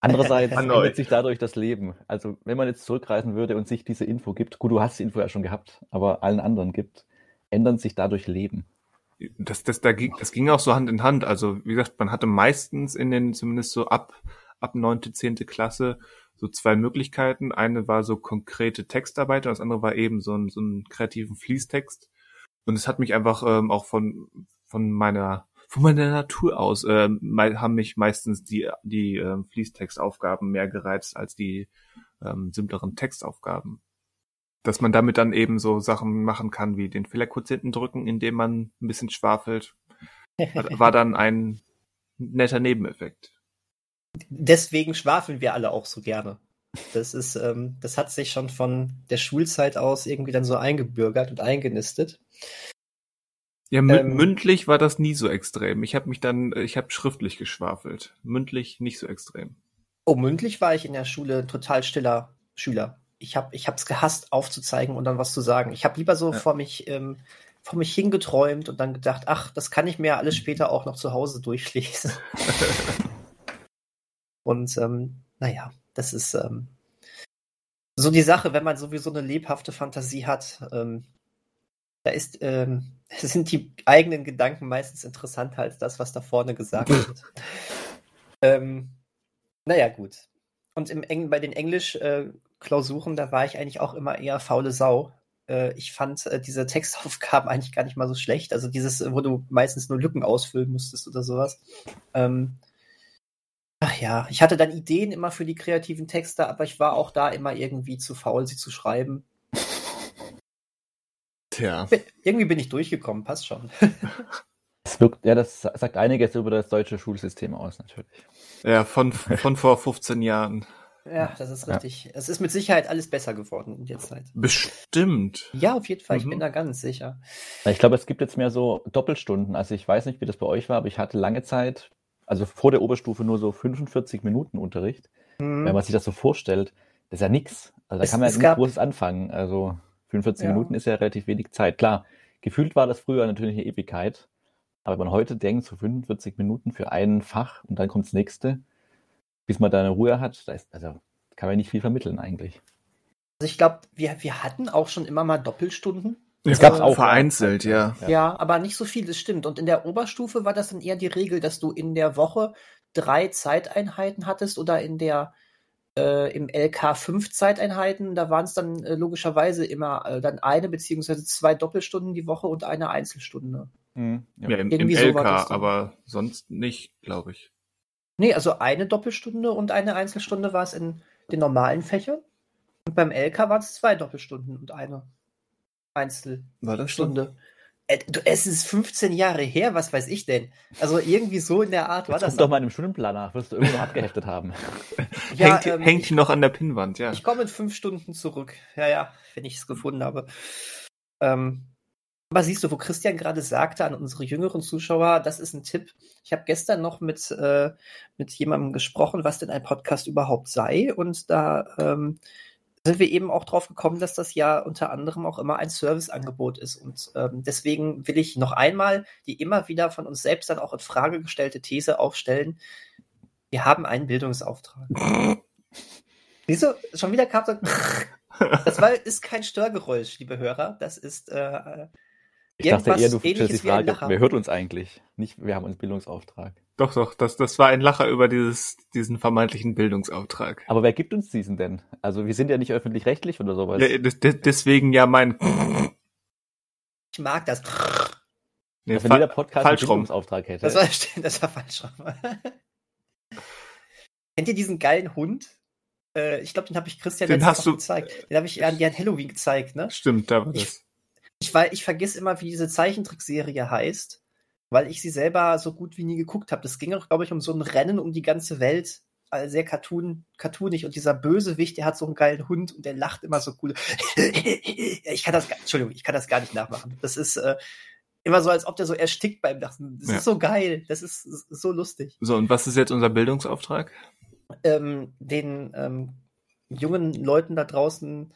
Andererseits ändert sich dadurch das Leben. Also wenn man jetzt zurückreisen würde und sich diese Info gibt, gut, du hast die Info ja schon gehabt, aber allen anderen gibt, ändern sich dadurch Leben. Das, das, da ging, das ging auch so Hand in Hand. Also wie gesagt, man hatte meistens in den, zumindest so ab, ab neunte, zehnte Klasse, so zwei Möglichkeiten. Eine war so konkrete Textarbeit und das andere war eben so ein, so einen kreativen Fließtext. Und es hat mich einfach ähm, auch von, von meiner von meiner Natur aus äh, haben mich meistens die, die äh, Fließtextaufgaben mehr gereizt als die ähm, simpleren Textaufgaben. Dass man damit dann eben so Sachen machen kann wie den Fehlerquotienten drücken, indem man ein bisschen schwafelt, war dann ein netter Nebeneffekt. Deswegen schwafeln wir alle auch so gerne. Das ist, ähm, das hat sich schon von der Schulzeit aus irgendwie dann so eingebürgert und eingenistet. Ja, ähm, mündlich war das nie so extrem. Ich habe mich dann, ich habe schriftlich geschwafelt. Mündlich nicht so extrem. Oh, mündlich war ich in der Schule total stiller Schüler. Ich habe ich hab's gehasst, aufzuzeigen und dann was zu sagen. Ich habe lieber so ja. vor mich ähm, vor mich hingeträumt und dann gedacht, ach, das kann ich mir alles später auch noch zu Hause durchlesen. und ähm, naja, das ist ähm, so die Sache, wenn man sowieso eine lebhafte Fantasie hat, ähm, da ist, ähm, sind die eigenen Gedanken meistens interessanter als das, was da vorne gesagt wird. ähm, naja, gut. Und im Eng bei den Englisch-Klausuren, äh, da war ich eigentlich auch immer eher faule Sau. Äh, ich fand äh, diese Textaufgaben eigentlich gar nicht mal so schlecht. Also dieses, wo du meistens nur Lücken ausfüllen musstest oder sowas. Ähm, ach ja, ich hatte dann Ideen immer für die kreativen Texte, aber ich war auch da immer irgendwie zu faul, sie zu schreiben. Tja. Irgendwie bin ich durchgekommen, passt schon. Das wirkt, ja, das sagt einiges über das deutsche Schulsystem aus, natürlich. Ja, von, von vor 15 Jahren. Ja, das ist richtig. Ja. Es ist mit Sicherheit alles besser geworden in der Zeit. Bestimmt. Ja, auf jeden Fall. Mhm. Ich bin da ganz sicher. Ich glaube, es gibt jetzt mehr so Doppelstunden. Also ich weiß nicht, wie das bei euch war, aber ich hatte lange Zeit, also vor der Oberstufe nur so 45 Minuten Unterricht. Mhm. Wenn man sich das so vorstellt, das ist ja nichts. Also da es, kann man ja nichts Großes anfangen. Also 45 ja. Minuten ist ja relativ wenig Zeit. Klar, gefühlt war das früher natürlich eine Ewigkeit. Aber wenn man heute denkt, so 45 Minuten für ein Fach und dann kommt das nächste, bis man da eine Ruhe hat, da ist, also kann man nicht viel vermitteln eigentlich. Also ich glaube, wir, wir hatten auch schon immer mal Doppelstunden. Es gab auch vereinzelt, ja. ja. Ja, aber nicht so viel, das stimmt. Und in der Oberstufe war das dann eher die Regel, dass du in der Woche drei Zeiteinheiten hattest oder in der äh, im LK fünf Zeiteinheiten, da waren es dann äh, logischerweise immer äh, dann eine beziehungsweise zwei Doppelstunden die Woche und eine Einzelstunde. Mhm. Ja, ja im, im LK, so aber sonst nicht, glaube ich. Nee, also eine Doppelstunde und eine Einzelstunde war es in den normalen Fächern. Und beim LK waren es zwei Doppelstunden und eine Einzelstunde. War das Stunde. Äh, es ist 15 Jahre her, was weiß ich denn? Also irgendwie so in der Art war Jetzt das. Guck doch mal in einem Stundenplan nach, wirst du irgendwo abgeheftet haben. ja, hängt, ähm, hängt noch an der Pinnwand, ja. Ich komme in fünf Stunden zurück. Ja, ja, wenn ich es gefunden habe. Ähm, aber siehst du, wo Christian gerade sagte an unsere jüngeren Zuschauer, das ist ein Tipp. Ich habe gestern noch mit, äh, mit jemandem gesprochen, was denn ein Podcast überhaupt sei. Und da ähm, sind wir eben auch drauf gekommen, dass das ja unter anderem auch immer ein Serviceangebot ist. Und ähm, deswegen will ich noch einmal die immer wieder von uns selbst dann auch in Frage gestellte These aufstellen. Wir haben einen Bildungsauftrag. Wieso? Schon wieder kam so. Das war, ist kein Störgeräusch, liebe Hörer. Das ist äh, ich dachte eher, du stellst die Frage, wer hört uns eigentlich? Nicht, wir haben uns Bildungsauftrag. Doch, doch, das, das war ein Lacher über dieses, diesen vermeintlichen Bildungsauftrag. Aber wer gibt uns diesen denn? Also wir sind ja nicht öffentlich-rechtlich oder sowas. Ja, deswegen ja mein... Ich mag das. Nee, Wenn jeder Podcast einen rum. Bildungsauftrag hätte. Das war, das war falsch. Kennt ihr diesen geilen Hund? Äh, ich glaube, den habe ich Christian Den hast du- gezeigt. Den habe ich an, an Halloween gezeigt, ne? Stimmt, da war Ich- das. Ich, wei- ich vergesse immer, wie diese Zeichentrickserie heißt, weil ich sie selber so gut wie nie geguckt habe. Das ging auch, glaube ich, um so ein Rennen um die ganze Welt. Also sehr cartoon, cartoonig. Und dieser Bösewicht, der hat so einen geilen Hund und der lacht immer so cool. ich kann das Entschuldigung, ich kann das gar nicht nachmachen. Das ist äh, immer so, als ob der so erstickt beim Lachen. Das Ja. ist so geil. Das ist so lustig. So, und was ist jetzt unser Bildungsauftrag? ähm, den ähm, jungen Leuten da draußen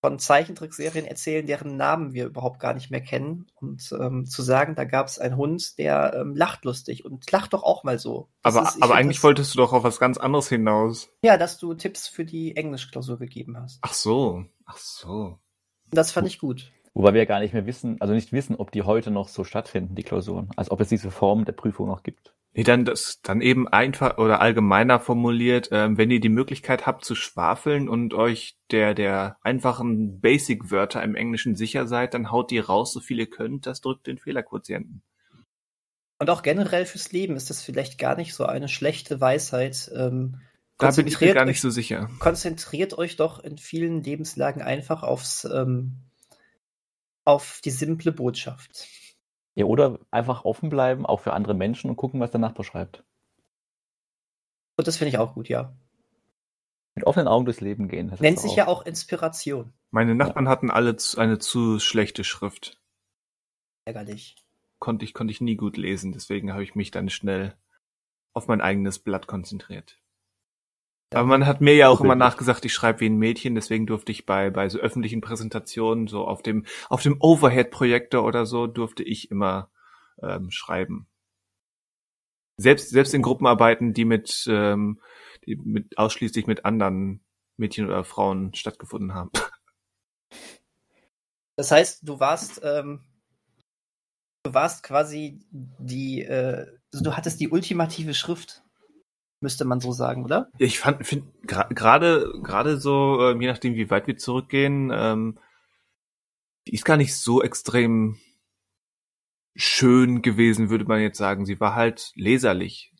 von Zeichentrickserien erzählen, deren Namen wir überhaupt gar nicht mehr kennen. Und ähm, zu sagen, da gab es einen Hund, der ähm, lacht lustig und lacht doch auch mal so. Das Aber, ist- aber eigentlich das, wolltest du doch auf was ganz anderes hinaus. Ja, dass du Tipps für die Englischklausur gegeben hast. Ach so, ach so. Das fand ich gut. Wobei wir gar nicht mehr wissen, also nicht wissen, ob die heute noch so stattfinden, die Klausuren. Als ob es diese Form der Prüfung noch gibt. Nee, dann das dann eben einfach oder allgemeiner formuliert, ähm, wenn ihr die Möglichkeit habt zu schwafeln und euch der der einfachen Basic-Wörter im Englischen sicher seid, dann haut die raus, so viel ihr könnt, das drückt den Fehlerquotienten. Und auch generell fürs Leben ist das vielleicht gar nicht so eine schlechte Weisheit. Ähm, Da bin ich mir gar euch- nicht so sicher. konzentriert euch doch in vielen Lebenslagen einfach aufs ähm, auf die simple Botschaft. Ja, oder einfach offen bleiben, auch für andere Menschen und gucken, was der Nachbar schreibt. Und das finde ich auch gut, ja. Mit offenen Augen durchs Leben gehen. das Nennt sich ja auch Inspiration. Meine Nachbarn hatten alle eine zu schlechte Schrift. Ärgerlich. Konnte ich konnte ich nie gut lesen, deswegen habe ich mich dann schnell auf mein eigenes Blatt konzentriert. Aber man hat mir ja auch immer nachgesagt, ich schreibe wie ein Mädchen, deswegen durfte ich bei, bei so öffentlichen Präsentationen, so auf dem, auf dem Overhead-Projektor oder so, durfte ich immer ähm, schreiben. Selbst, selbst in Gruppenarbeiten, die mit, ähm, die mit ausschließlich mit anderen Mädchen oder Frauen stattgefunden haben. Das heißt, du warst, ähm, du warst quasi die, äh, also du hattest die ultimative Schrift, müsste man so sagen, oder? Ich fand, finde gerade gerade so, ähm, je nachdem wie weit wir zurückgehen, ähm, die ist gar nicht so extrem schön gewesen, würde man jetzt sagen. Sie war halt leserlich.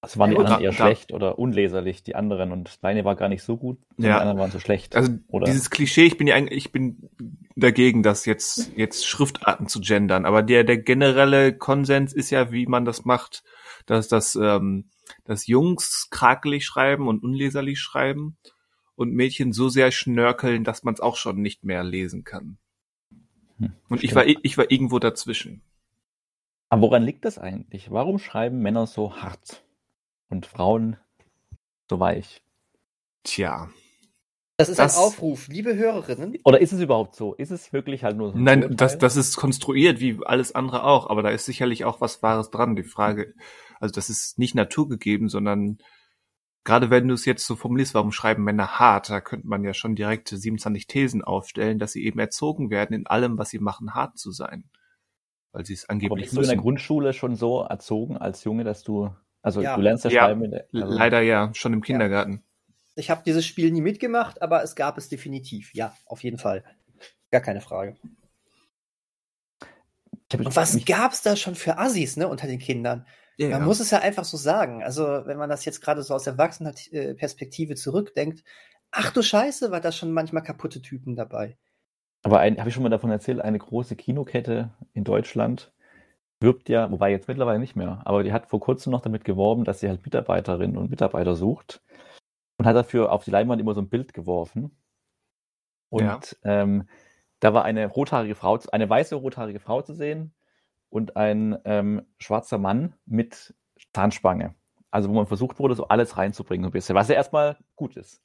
Also waren die Ja, anderen da- eher da- schlecht oder unleserlich, die anderen. Und deine war gar nicht so gut, Ja. die anderen waren so schlecht. Also Oder- dieses Klischee, ich bin ja eigentlich, ich bin dagegen, das jetzt jetzt Schriftarten zu gendern, aber der der generelle Konsens ist ja, wie man das macht, dass das ähm, dass Jungs krakelig schreiben und unleserlich schreiben und Mädchen so sehr schnörkeln, dass man es auch schon nicht mehr lesen kann. Hm, Und ich war ich war irgendwo dazwischen. Aber woran liegt das eigentlich? Warum schreiben Männer so hart und Frauen so weich? Tja. Das ist Das- ein Aufruf, liebe Hörerinnen. Oder ist es überhaupt so? Ist es wirklich halt nur so ein Nein, das, das ist konstruiert, wie alles andere auch, aber da ist sicherlich auch was Wahres dran. Die Frage, also das ist nicht naturgegeben, sondern gerade wenn du es jetzt so formulierst, warum schreiben Männer hart, da könnte man ja schon direkt 27 Thesen aufstellen, dass sie eben erzogen werden, in allem, was sie machen, hart zu sein. Weil sie es Aber angeblich bist du in der. Grundschule schon so erzogen als Junge, dass du, also Ja. du lernst ja Ja, schreiben. in der- also, Leider ja, schon im Kindergarten. Ich habe dieses Spiel nie mitgemacht, aber es gab es definitiv. Ja, auf jeden Fall. Gar keine Frage. Und was mich- gab's da schon für Assis, ne, unter den Kindern? Ja, Man muss es ja einfach so sagen. Also, wenn man das jetzt gerade so aus Erwachsenenperspektive zurückdenkt, ach du Scheiße, war da schon manchmal kaputte Typen dabei. Aber ein, habe ich schon mal davon erzählt, eine große Kinokette in Deutschland wirbt ja, wobei jetzt mittlerweile nicht mehr, aber die hat vor kurzem noch damit geworben, dass sie halt Mitarbeiterinnen und Mitarbeiter sucht und hat dafür auf die Leinwand immer so ein Bild geworfen. Und Ja. ähm, da war eine rothaarige Frau, eine weiße rothaarige Frau zu sehen und ein ähm, schwarzer Mann mit Zahnspange. Also wo man versucht wurde, so alles reinzubringen, so ein bisschen, was ja erstmal gut ist.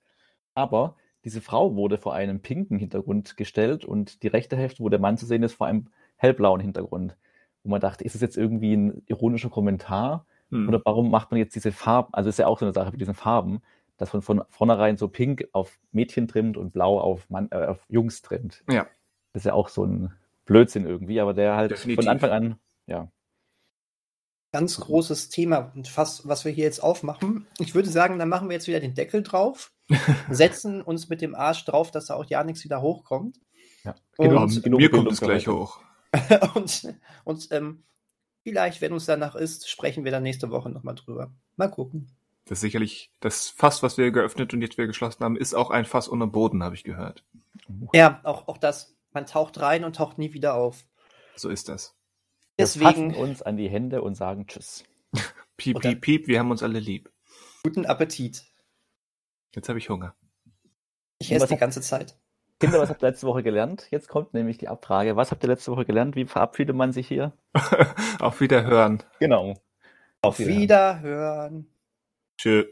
Aber diese Frau wurde vor einem pinken Hintergrund gestellt und die rechte Hälfte, wo der Mann zu sehen ist, vor einem hellblauen Hintergrund. Wo man dachte, ist es jetzt irgendwie ein ironischer Kommentar? Hm. Oder warum macht man jetzt diese Farben? Also ist ja auch so eine Sache mit diesen Farben, dass man von vornherein so pink auf Mädchen trimmt und blau auf, Mann, äh, auf Jungs trimmt. Ja. Das ist ja auch so ein Blödsinn irgendwie, aber der halt Definitiv. von Anfang an, ja. Ganz großes Thema und fast, was wir hier jetzt aufmachen. Ich würde sagen, dann machen wir jetzt wieder den Deckel drauf, setzen uns mit dem Arsch drauf, dass da auch ja nichts wieder hochkommt. ja. Und Genau, Und mir kommt es gleich hoch. und und ähm, vielleicht, wenn uns danach ist, sprechen wir dann nächste Woche nochmal drüber. Mal gucken. Das ist sicherlich das Fass, was wir geöffnet und jetzt wieder geschlossen haben, ist auch ein Fass ohne Boden, habe ich gehört. Ja, auch, auch das. Man taucht rein und taucht nie wieder auf. So ist das. Wir Deswegen fassen uns an die Hände und sagen Tschüss. Piep, piep, piep, wir haben uns alle lieb. guten Appetit. Jetzt habe ich Hunger. Ich esse die ganze Zeit. Kinder, was habt ihr letzte Woche gelernt? Jetzt kommt nämlich die Abfrage. Was habt ihr letzte Woche gelernt? Wie verabschiedet man sich hier? Auf Wiederhören. Genau. Auf Wiederhören. Tschö.